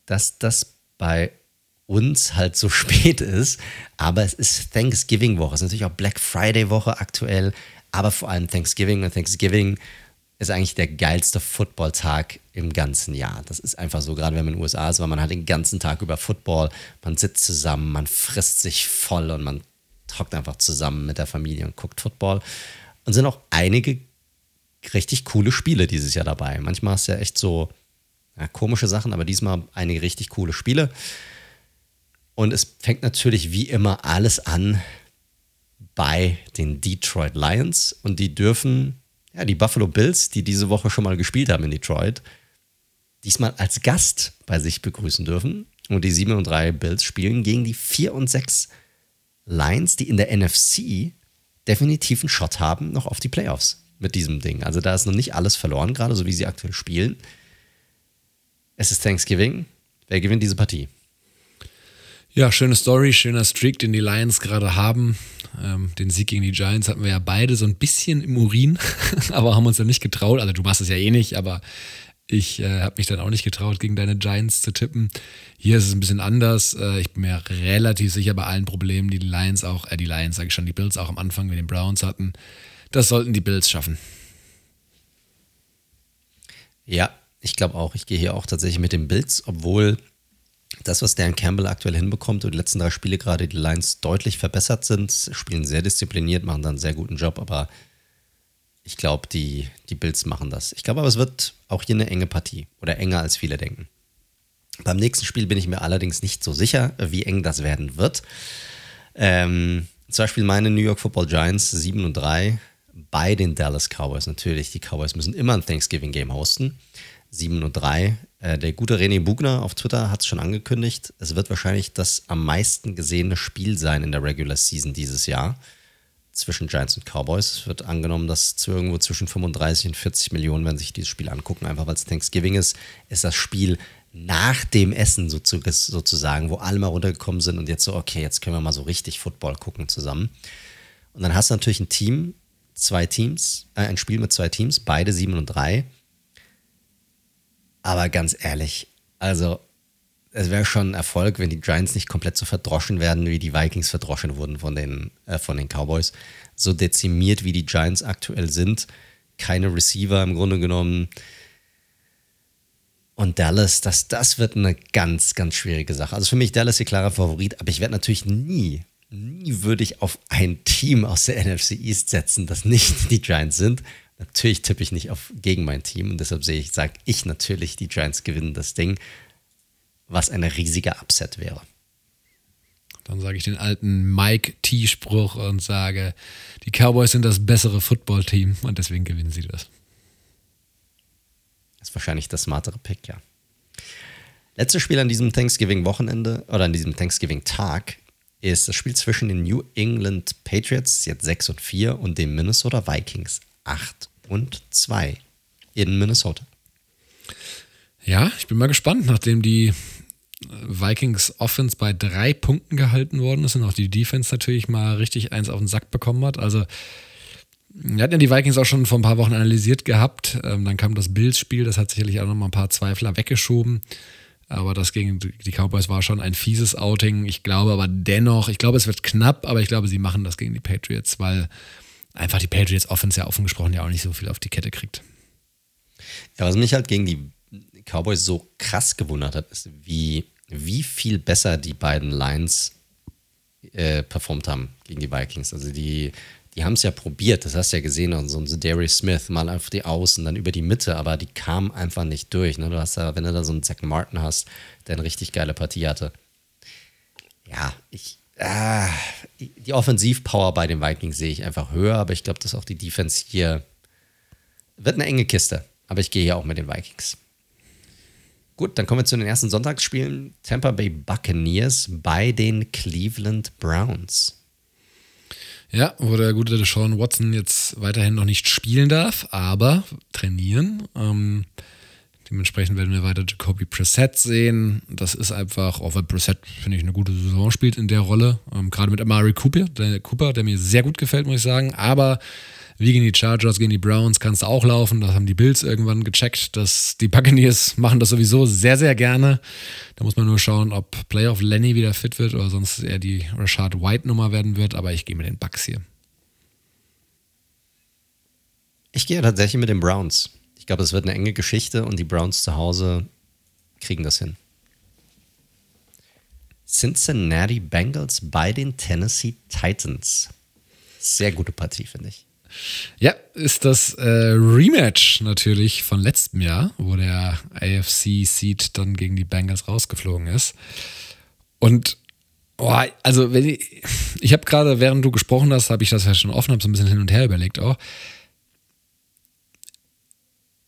[SPEAKER 1] dass das bei uns halt so spät ist. Aber es ist Thanksgiving-Woche. Es ist natürlich auch Black Friday-Woche aktuell. Aber vor allem Thanksgiving und Thanksgiving ist eigentlich der geilste Football-Tag im ganzen Jahr. Das ist einfach so, gerade wenn man in den USA ist, weil man halt den ganzen Tag über Football, man sitzt zusammen, man frisst sich voll und man hockt einfach zusammen mit der Familie und guckt Football. Und sind auch einige richtig coole Spiele dieses Jahr dabei. Manchmal ist ja echt so, ja, komische Sachen, aber diesmal einige richtig coole Spiele. Und es fängt natürlich wie immer alles an bei den Detroit Lions und die dürfen ja, die Buffalo Bills, die diese Woche schon mal gespielt haben in Detroit, diesmal als Gast bei sich begrüßen dürfen. Und die 7 und 3 Bills spielen gegen die 4 und 6 Lions, die in der NFC definitiv einen Shot haben, noch auf die Playoffs mit diesem Ding. Also da ist noch nicht alles verloren, gerade so wie sie aktuell spielen. Es ist Thanksgiving. Wer gewinnt diese Partie?
[SPEAKER 2] Ja, schöne Story, schöner Streak, den die Lions gerade haben. Ähm, den Sieg gegen die Giants hatten wir ja beide so ein bisschen im Urin, aber haben uns dann nicht getraut. Also du machst es ja eh nicht, aber ich äh, habe mich dann auch nicht getraut, gegen deine Giants zu tippen. Hier ist es ein bisschen anders. Äh, ich bin mir relativ sicher bei allen Problemen, die die Lions auch, äh, die Lions sage ich schon, die Bills auch am Anfang mit den Browns hatten. Das sollten die Bills schaffen.
[SPEAKER 1] Ja, ich glaube auch. Ich gehe hier auch tatsächlich mit den Bills, obwohl das, was Dan Campbell aktuell hinbekommt und die letzten drei Spiele gerade die Lions deutlich verbessert sind, spielen sehr diszipliniert, machen dann einen sehr guten Job, aber ich glaube, die, die Bills machen das. Ich glaube aber, es wird auch hier eine enge Partie oder enger als viele denken. Beim nächsten Spiel bin ich mir allerdings nicht so sicher, wie eng das werden wird. Ähm, zum Beispiel meine New York Football Giants 7 und 3 bei den Dallas Cowboys natürlich. Die Cowboys müssen immer ein Thanksgiving-Game hosten. 7 und 3. Äh, der gute René Bugner auf Twitter hat es schon angekündigt. Es wird wahrscheinlich das am meisten gesehene Spiel sein in der Regular Season dieses Jahr zwischen Giants und Cowboys. Es wird angenommen, dass zu irgendwo zwischen 35 und 40 Millionen, wenn sich dieses Spiel angucken, einfach weil es Thanksgiving ist, ist das Spiel nach dem Essen sozusagen, wo alle mal runtergekommen sind und jetzt so, okay, jetzt können wir mal so richtig Football gucken zusammen. Und dann hast du natürlich ein Team, zwei Teams, äh, ein Spiel mit zwei Teams, beide 7 und 3 aber ganz ehrlich, also es wäre schon ein Erfolg, wenn die Giants nicht komplett so verdroschen werden, wie die Vikings verdroschen wurden von den, äh, von den Cowboys. So dezimiert, wie die Giants aktuell sind. Keine Receiver im Grunde genommen. Und Dallas, das, das wird eine ganz, ganz schwierige Sache. Also für mich Dallas der klare Favorit, aber ich werde natürlich nie, nie würde ich auf ein Team aus der NFC East setzen, das nicht die Giants sind. Natürlich tippe ich nicht auf, gegen mein Team und deshalb sehe ich, sage ich natürlich, die Giants gewinnen das Ding, was ein riesiger Upset wäre.
[SPEAKER 2] Dann sage ich den alten Mike T-Spruch und sage, die Cowboys sind das bessere Footballteam und deswegen gewinnen sie das.
[SPEAKER 1] Das ist wahrscheinlich das smartere Pick, ja. Letztes Spiel an diesem Thanksgiving-Wochenende oder an diesem Thanksgiving-Tag ist das Spiel zwischen den New England Patriots, jetzt 6 und 4, und den Minnesota Vikings, 8 und 2 in Minnesota.
[SPEAKER 2] Ja, ich bin mal gespannt, nachdem die Vikings Offense bei drei Punkten gehalten worden ist und auch die Defense natürlich mal richtig eins auf den Sack bekommen hat. Also, wir hatten ja die Vikings auch schon vor ein paar Wochen analysiert gehabt. Ähm, dann kam das Bills-Spiel, das hat sicherlich auch noch mal ein paar Zweifler weggeschoben. Aber das gegen die Cowboys war schon ein fieses Outing. Ich glaube aber dennoch, ich glaube, es wird knapp, aber ich glaube, sie machen das gegen die Patriots, weil einfach die Patriots Offense ja offen gesprochen ja auch nicht so viel auf die Kette kriegt.
[SPEAKER 1] Ja, was mich halt gegen die Cowboys so krass gewundert hat, ist, wie, wie viel besser die beiden Lines äh, performt haben gegen die Vikings. Also die, die haben es ja probiert, das hast du ja gesehen, und so ein Darius Smith mal auf die Außen, dann über die Mitte, aber die kamen einfach nicht durch. Ne? Du hast ja, wenn du da so einen Zach Martin hast, der eine richtig geile Partie hatte. Ja, ich, ah, die Offensivpower bei den Vikings sehe ich einfach höher, aber ich glaube, dass auch die Defense hier wird eine enge Kiste. Aber ich gehe hier auch mit den Vikings. Gut, dann kommen wir zu den ersten Sonntagsspielen. Tampa Bay Buccaneers bei den Cleveland Browns.
[SPEAKER 2] Ja, wo der gute Deshaun Watson jetzt weiterhin noch nicht spielen darf, aber trainieren. Ähm, Dementsprechend werden wir weiter Jacoby Preset sehen. Das ist einfach, auch weil Preset, finde ich, eine gute Saison spielt in der Rolle. Ähm, gerade mit Amari Cooper der, Cooper, der mir sehr gut gefällt, muss ich sagen. Aber wie gegen die Chargers, gegen die Browns kannst du auch laufen. Das haben die Bills irgendwann gecheckt. Dass die Buccaneers machen das sowieso sehr, sehr gerne. Da muss man nur schauen, ob Playoff Lenny wieder fit wird oder sonst eher die Rashad White-Nummer werden wird. Aber ich gehe mit den Bucks hier.
[SPEAKER 1] Ich gehe tatsächlich mit den Browns. Ich glaube, es wird eine enge Geschichte und die Browns zu Hause kriegen das hin. Cincinnati Bengals bei den Tennessee Titans. Sehr gute Partie, finde ich.
[SPEAKER 2] Ja, ist das äh, Rematch natürlich von letztem Jahr, wo der AFC-Seed dann gegen die Bengals rausgeflogen ist. Und oh, also, ich, ich habe gerade, während du gesprochen hast, habe ich das ja schon offen, habe so ein bisschen hin und her überlegt auch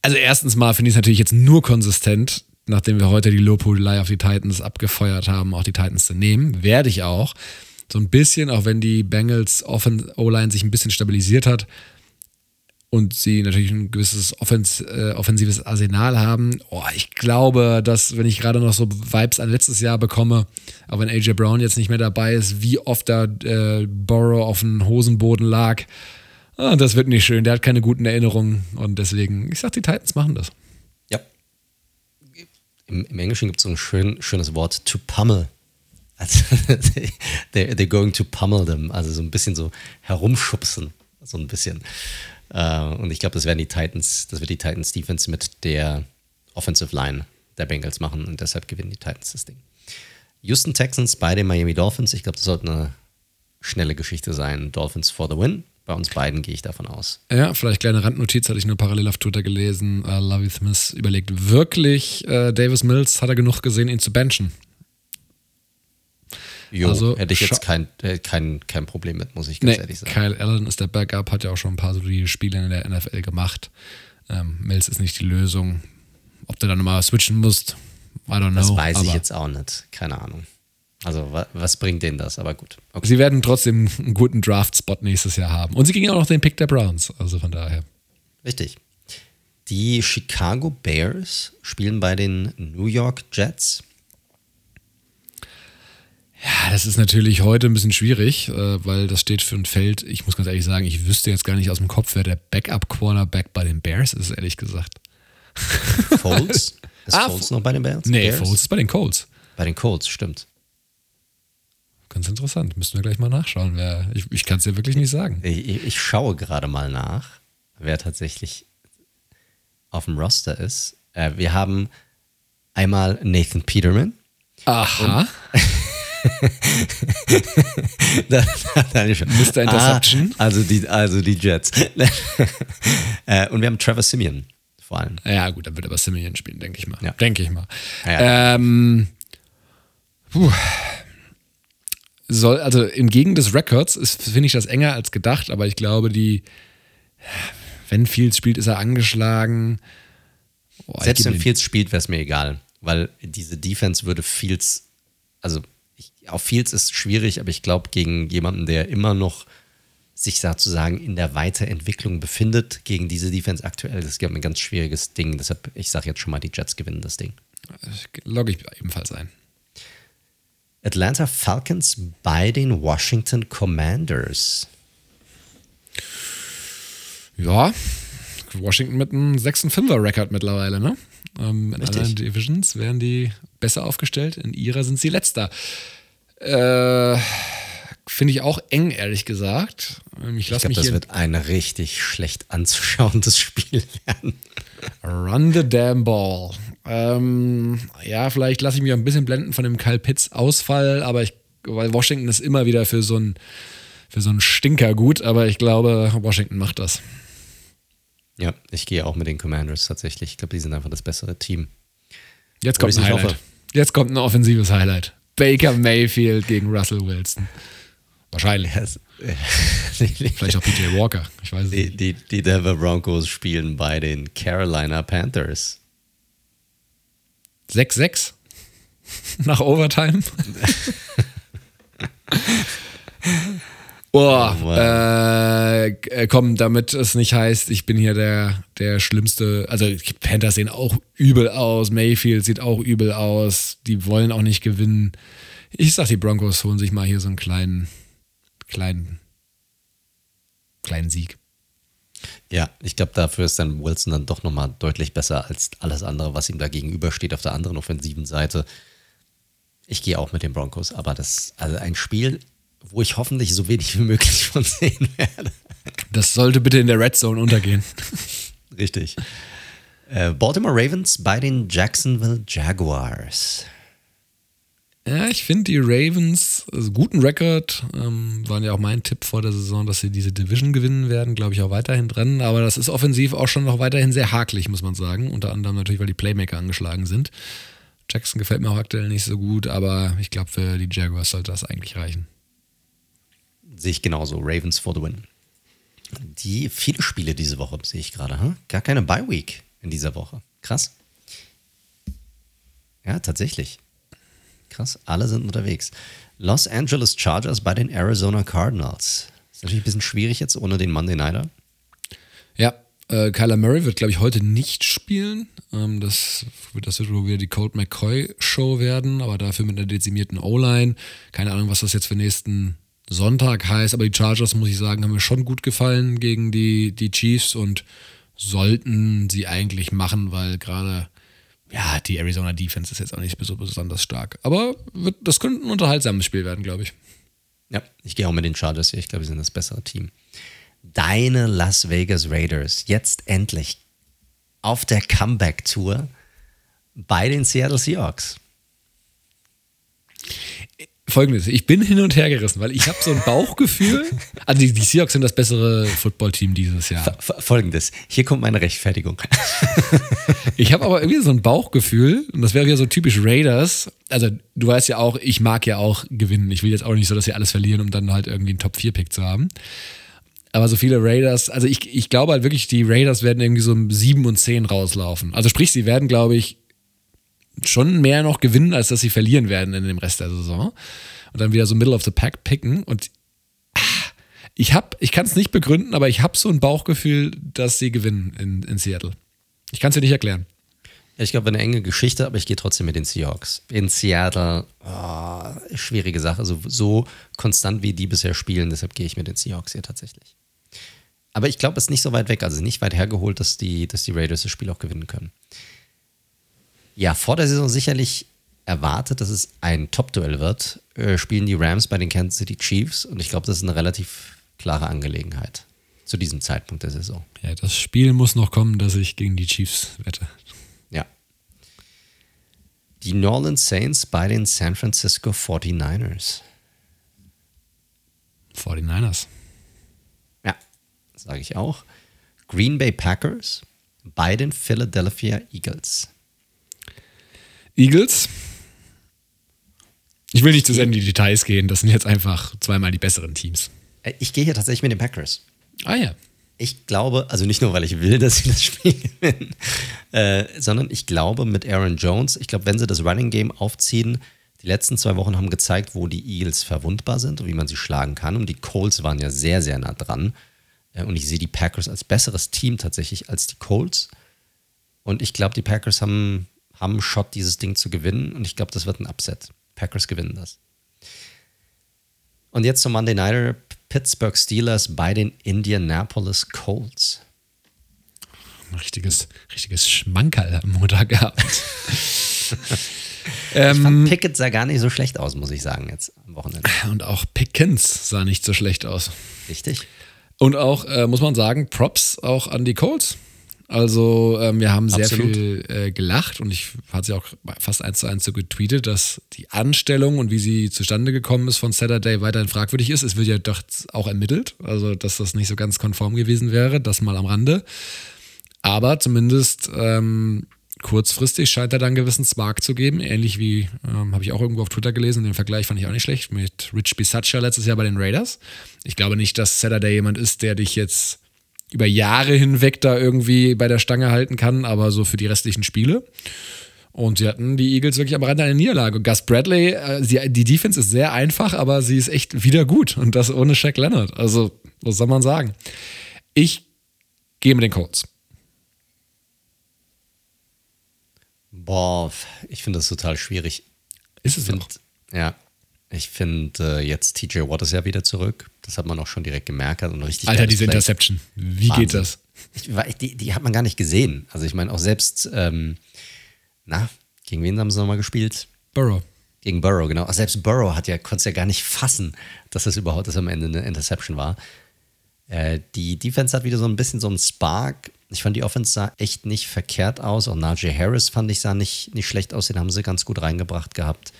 [SPEAKER 2] Also erstens mal finde ich es natürlich jetzt nur konsistent, nachdem wir heute die Lobhudelei auf die Titans abgefeuert haben, auch die Titans zu nehmen. Werde ich auch. So ein bisschen, auch wenn die Bengals O-Line sich ein bisschen stabilisiert hat und sie natürlich ein gewisses offens äh, offensives Arsenal haben. Oh, ich glaube, dass, wenn ich gerade noch so Vibes an letztes Jahr bekomme, auch wenn AJ Brown jetzt nicht mehr dabei ist, wie oft da äh, Burrow auf dem Hosenboden lag. Ah, das wird nicht schön. Der hat keine guten Erinnerungen und deswegen, ich sag, die Titans machen das.
[SPEAKER 1] Ja. Im, im Englischen gibt es so ein schön, schönes Wort, to pummel. Also, they're, they're going to pummel them. Also so ein bisschen so herumschubsen. So ein bisschen. Uh, und ich glaube, das werden die Titans, das wird die Titans Defense mit der Offensive Line der Bengals machen und deshalb gewinnen die Titans das Ding. Houston Texans bei den Miami Dolphins. Ich glaube, das sollte eine schnelle Geschichte sein. Dolphins for the win. Bei uns beiden gehe ich davon aus.
[SPEAKER 2] Ja, vielleicht kleine Randnotiz, hatte ich nur parallel auf Twitter gelesen. Uh, Lovie Smith überlegt wirklich, uh, Davis Mills hat er genug gesehen, ihn zu benchen.
[SPEAKER 1] Jo, also, hätte ich jetzt kein, äh, kein, kein Problem mit, muss ich ganz nee, ehrlich sagen.
[SPEAKER 2] Kyle Allen ist der Backup, hat ja auch schon ein paar solide Spiele in der NFL gemacht. Ähm, Mills ist nicht die Lösung. Ob du dann nochmal switchen musst, I don't know.
[SPEAKER 1] Das weiß ich jetzt auch nicht. Keine Ahnung. Also, was, was bringt denen das? Aber gut.
[SPEAKER 2] Okay. Sie werden trotzdem einen guten Draft-Spot nächstes Jahr haben. Und sie gingen auch noch den Pick der Browns. Also von daher.
[SPEAKER 1] Richtig. Die Chicago Bears spielen bei den New York Jets.
[SPEAKER 2] Ja, das ist natürlich heute ein bisschen schwierig, äh, weil das steht für ein Feld. Ich muss ganz ehrlich sagen, ich wüsste jetzt gar nicht aus dem Kopf, wer der Backup-Quarterback bei den Bears ist, ehrlich gesagt.
[SPEAKER 1] Foles? Ist ah, Foles noch bei den Bears?
[SPEAKER 2] Nee, Bears? Foles ist bei den Colts.
[SPEAKER 1] Bei den Colts, stimmt.
[SPEAKER 2] Ganz interessant. Müssen wir gleich mal nachschauen. Wer, ich ich kann es dir wirklich nicht sagen.
[SPEAKER 1] Ich, ich schaue gerade mal nach, wer tatsächlich auf dem Roster ist. Äh, wir haben einmal Nathan Peterman.
[SPEAKER 2] Aha.
[SPEAKER 1] da, da,
[SPEAKER 2] Mr. Interception.
[SPEAKER 1] Ah, also, die, also die Jets. äh, und wir haben Trevor Simeon vor allem.
[SPEAKER 2] Ja, gut, dann wird aber Simeon spielen, denke ich mal.
[SPEAKER 1] Ja.
[SPEAKER 2] Denke ich mal. Ja. Ähm, soll, also im Gegen des Records finde ich das enger als gedacht, aber ich glaube, die, wenn Fields spielt, ist er angeschlagen.
[SPEAKER 1] Boah, Selbst wenn Fields spielt, wäre es mir egal, weil diese Defense würde Fields, also ich, auf Fields ist schwierig, aber ich glaube, gegen jemanden, der immer noch sich sozusagen in der Weiterentwicklung befindet, gegen diese Defense aktuell, das ist ein ganz schwieriges Ding. Deshalb, ich sage jetzt schon mal, die Jets gewinnen das Ding.
[SPEAKER 2] Logge ich ebenfalls ein.
[SPEAKER 1] Atlanta Falcons bei den Washington Commanders.
[SPEAKER 2] Ja, Washington mit einem 6-5er-Rekord mittlerweile, ne? Ähm, in Richtig. anderen Divisions wären die besser aufgestellt. In ihrer sind sie letzter. Äh, Finde ich auch eng, ehrlich gesagt.
[SPEAKER 1] Ähm, ich, ich glaube, das wird ein richtig schlecht anzuschauendes Spiel werden.
[SPEAKER 2] Run the damn ball. Ähm, ja, vielleicht lasse ich mich ein bisschen blenden von dem Kyle Pitts Ausfall, aber ich, weil Washington ist immer wieder für so einen für so einen Stinker gut, aber ich glaube, Washington macht das.
[SPEAKER 1] Ja, ich gehe auch mit den Commanders tatsächlich. Ich glaube, die sind einfach das bessere Team.
[SPEAKER 2] Jetzt kommt ein Highlight. Hoffe. Jetzt kommt ein offensives Highlight. Baker Mayfield gegen Russell Wilson. Wahrscheinlich. Vielleicht auch PJ Walker. Ich weiß
[SPEAKER 1] die, nicht. Die, die Denver Broncos spielen bei den Carolina Panthers.
[SPEAKER 2] 6-6 nach Overtime. Boah, oh, äh, komm, damit es nicht heißt, ich bin hier der, der Schlimmste. Also, Panthers sehen auch übel aus. Mayfield sieht auch übel aus. Die wollen auch nicht gewinnen. Ich sag, die Broncos holen sich mal hier so einen kleinen, kleinen, kleinen Sieg.
[SPEAKER 1] Ja, ich glaube, dafür ist dann Wilson dann doch nochmal deutlich besser als alles andere, was ihm da gegenübersteht auf der anderen offensiven Seite. Ich gehe auch mit den Broncos, aber das, also ein Spiel, wo ich hoffentlich so wenig wie möglich von sehen werde.
[SPEAKER 2] Das sollte bitte in der Red Zone untergehen.
[SPEAKER 1] Richtig. Äh, Baltimore Ravens bei den Jacksonville Jaguars.
[SPEAKER 2] Ja, ich finde die Ravens, also guten Rekord, ähm, waren ja auch mein Tipp vor der Saison, dass sie diese Division gewinnen werden, glaube ich auch weiterhin drin. Aber das ist offensiv auch schon noch weiterhin sehr hakelig, muss man sagen. Unter anderem natürlich, weil die Playmaker angeschlagen sind. Jackson gefällt mir auch aktuell nicht so gut, aber ich glaube, für die Jaguars sollte das eigentlich reichen.
[SPEAKER 1] Sehe ich genauso. Ravens for the win. Die viele Spiele diese Woche sehe ich gerade. Huh? Gar keine Bye Week in dieser Woche. Krass. Ja, tatsächlich. Krass, alle sind unterwegs. Los Angeles Chargers bei den Arizona Cardinals. Ist natürlich ein bisschen schwierig jetzt ohne den Monday Nighter.
[SPEAKER 2] Ja, äh, Kyler Murray wird, glaube ich, heute nicht spielen. Ähm, das, das wird wohl wieder die Colt McCoy-Show werden, aber dafür mit einer dezimierten O-Line. Keine Ahnung, was das jetzt für nächsten Sonntag heißt, aber die Chargers, muss ich sagen, haben mir schon gut gefallen gegen die, die Chiefs und sollten sie eigentlich machen, weil gerade ja, die Arizona Defense ist jetzt auch nicht so besonders stark. Aber wird, das könnte ein unterhaltsames Spiel werden, glaube ich.
[SPEAKER 1] Ja, ich gehe auch mit den Chargers hier. Ich glaube, sie sind das bessere Team. Deine Las Vegas Raiders, jetzt endlich auf der Comeback-Tour bei den Seattle Seahawks.
[SPEAKER 2] Folgendes, ich bin hin und her gerissen, weil ich habe so ein Bauchgefühl. Also die, die Seahawks sind das bessere Footballteam dieses Jahr.
[SPEAKER 1] Folgendes, hier kommt meine Rechtfertigung.
[SPEAKER 2] ich habe aber irgendwie so ein Bauchgefühl, und das wäre ja so typisch Raiders. Also du weißt ja auch, ich mag ja auch gewinnen. Ich will jetzt auch nicht so, dass sie alles verlieren, um dann halt irgendwie einen Top-4-Pick zu haben. Aber so viele Raiders, also ich, ich glaube halt wirklich, die Raiders werden irgendwie so um 7 und 10 rauslaufen. Also sprich, sie werden, glaube ich, schon mehr noch gewinnen, als dass sie verlieren werden in dem Rest der Saison. Und dann wieder so Middle of the Pack picken. Und ah, ich habe, ich kann es nicht begründen, aber ich habe so ein Bauchgefühl, dass sie gewinnen in, in Seattle. Ich kann es dir nicht erklären.
[SPEAKER 1] Ich glaube, eine enge Geschichte, aber ich gehe trotzdem mit den Seahawks. In Seattle, oh, schwierige Sache. So, so konstant wie die bisher spielen, deshalb gehe ich mit den Seahawks hier tatsächlich. Aber ich glaube, es ist nicht so weit weg, also nicht weit hergeholt, dass die, dass die Raiders das Spiel auch gewinnen können. Ja, vor der Saison sicherlich erwartet, dass es ein Top-Duell wird, äh, spielen die Rams bei den Kansas City Chiefs und ich glaube, das ist eine relativ klare Angelegenheit zu diesem Zeitpunkt der Saison.
[SPEAKER 2] Ja, das Spiel muss noch kommen, dass ich gegen die Chiefs wette.
[SPEAKER 1] Ja. Die New Orleans Saints bei den San Francisco 49ers.
[SPEAKER 2] 49ers.
[SPEAKER 1] Ja, sage ich auch. Green Bay Packers bei den Philadelphia Eagles.
[SPEAKER 2] Eagles. Ich will nicht zu sehr in die Details gehen, das sind jetzt einfach zweimal die besseren Teams.
[SPEAKER 1] Äh, ich gehe hier tatsächlich mit den Packers.
[SPEAKER 2] Ah ja.
[SPEAKER 1] Ich glaube, also nicht nur, weil ich will, dass sie das Spiel gewinnen, äh, sondern ich glaube mit Aaron Jones, ich glaube, wenn sie das Running Game aufziehen, die letzten zwei Wochen haben gezeigt, wo die Eagles verwundbar sind und wie man sie schlagen kann. Und die Colts waren ja sehr, sehr nah dran. Äh, und ich sehe die Packers als besseres Team tatsächlich als die Colts. Und ich glaube, die Packers haben haben einen Shot, dieses Ding zu gewinnen. Und ich glaube, das wird ein Upset. Packers gewinnen das. Und jetzt zum Monday Nighter Pittsburgh Steelers bei den Indianapolis Colts.
[SPEAKER 2] Ein richtiges, richtiges Schmankerl am Montag gehabt.
[SPEAKER 1] ich fand ähm, Pickett sah gar nicht so schlecht aus, muss ich sagen, jetzt am Wochenende.
[SPEAKER 2] Und auch Pickens sah nicht so schlecht aus.
[SPEAKER 1] Richtig.
[SPEAKER 2] Und auch, äh, muss man sagen, Props auch an die Colts. Also ähm, wir haben sehr Absolut. viel äh, gelacht und ich hatte ja auch fast eins zu eins so getweetet, dass die Anstellung und wie sie zustande gekommen ist von Saturday weiterhin fragwürdig ist. Es wird ja doch auch ermittelt, also dass das nicht so ganz konform gewesen wäre, das mal am Rande. Aber zumindest ähm, kurzfristig scheint er dann gewissen Spark zu geben, ähnlich wie, ähm, habe ich auch irgendwo auf Twitter gelesen, den Vergleich fand ich auch nicht schlecht, mit Rich Bisaccia letztes Jahr bei den Raiders. Ich glaube nicht, dass Saturday jemand ist, der dich jetzt über Jahre hinweg da irgendwie bei der Stange halten kann, aber so für die restlichen Spiele. Und sie hatten die Eagles wirklich am Rande einer Niederlage. Gus Bradley, äh, sie, die Defense ist sehr einfach, aber sie ist echt wieder gut. Und das ohne Shaq Leonard. Also, was soll man sagen? Ich gehe mit den Colts.
[SPEAKER 1] Boah, ich finde das total schwierig.
[SPEAKER 2] Ist es find, auch.
[SPEAKER 1] Ja, ich finde, äh, jetzt TJ Watt ist ja wieder zurück. Das hat man auch schon direkt gemerkt. Und richtig
[SPEAKER 2] Alter, diese Play. Interception. Wie Wahnsinn. geht das?
[SPEAKER 1] Ich, die, die, hat man gar nicht gesehen. Also ich meine, auch selbst, ähm, na, gegen wen haben sie nochmal gespielt?
[SPEAKER 2] Burrow.
[SPEAKER 1] Gegen Burrow, genau. Auch selbst Burrow hat ja, konnte es ja gar nicht fassen, dass das überhaupt das am Ende eine Interception war. Äh, die Defense hat wieder so ein bisschen so einen Spark. Ich fand die Offense sah echt nicht verkehrt aus. Auch Najee Harris fand ich sah nicht, nicht schlecht aus. Den haben sie ganz gut reingebracht gehabt.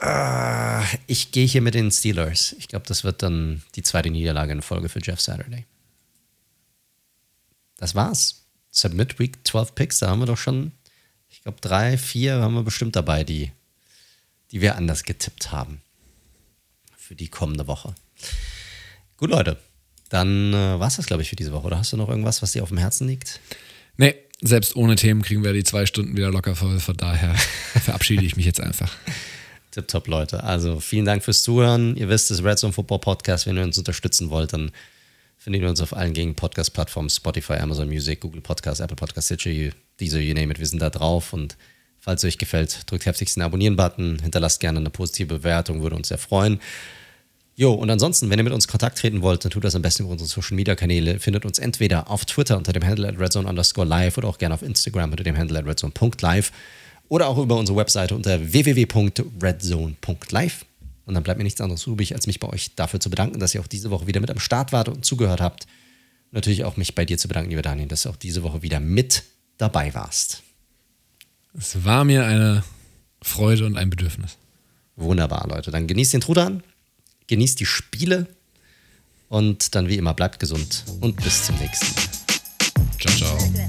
[SPEAKER 1] Uh, ich gehe hier mit den Steelers. Ich glaube, das wird dann die zweite Niederlage in Folge für Jeff Saturday. Das war's. Submit Week 12 Picks, da haben wir doch schon, ich glaube, drei, vier haben wir bestimmt dabei, die, die wir anders getippt haben. Für die kommende Woche. Gut, Leute. Dann äh, war es das, glaube ich, für diese Woche. Oder hast du noch irgendwas, was dir auf dem Herzen liegt?
[SPEAKER 2] Nee, selbst ohne Themen kriegen wir die zwei Stunden wieder locker voll. Von daher verabschiede ich mich jetzt einfach.
[SPEAKER 1] Tipptopp, Leute. Also vielen Dank fürs Zuhören. Ihr wisst, das Red Zone Football Podcast. Wenn ihr uns unterstützen wollt, dann findet ihr uns auf allen gängigen Podcast-Plattformen: Spotify, Amazon Music, Google Podcast, Apple Podcast, Stitcher, Deezer, you name it. Wir sind da drauf. Und falls es euch gefällt, drückt heftigst den Abonnieren-Button, hinterlasst gerne eine positive Bewertung, würde uns sehr freuen. Jo, und ansonsten, wenn ihr mit uns Kontakt treten wollt, dann tut das am besten über unsere Social Media Kanäle. Findet uns entweder auf Twitter unter dem Handle at redzone underscore live oder auch gerne auf Instagram unter dem Handle at redzone.live oder auch über unsere Webseite unter www.redzone.live. Und dann bleibt mir nichts anderes übrig, als mich bei euch dafür zu bedanken, dass ihr auch diese Woche wieder mit am Start wart und zugehört habt. Und natürlich auch mich bei dir zu bedanken, lieber Daniel, dass du auch diese Woche wieder mit dabei warst.
[SPEAKER 2] Es war mir eine Freude und ein Bedürfnis.
[SPEAKER 1] Wunderbar, Leute. Dann genießt den Trudan genießt die Spiele und dann wie immer bleibt gesund und bis zum nächsten Mal.
[SPEAKER 2] Ciao, ciao.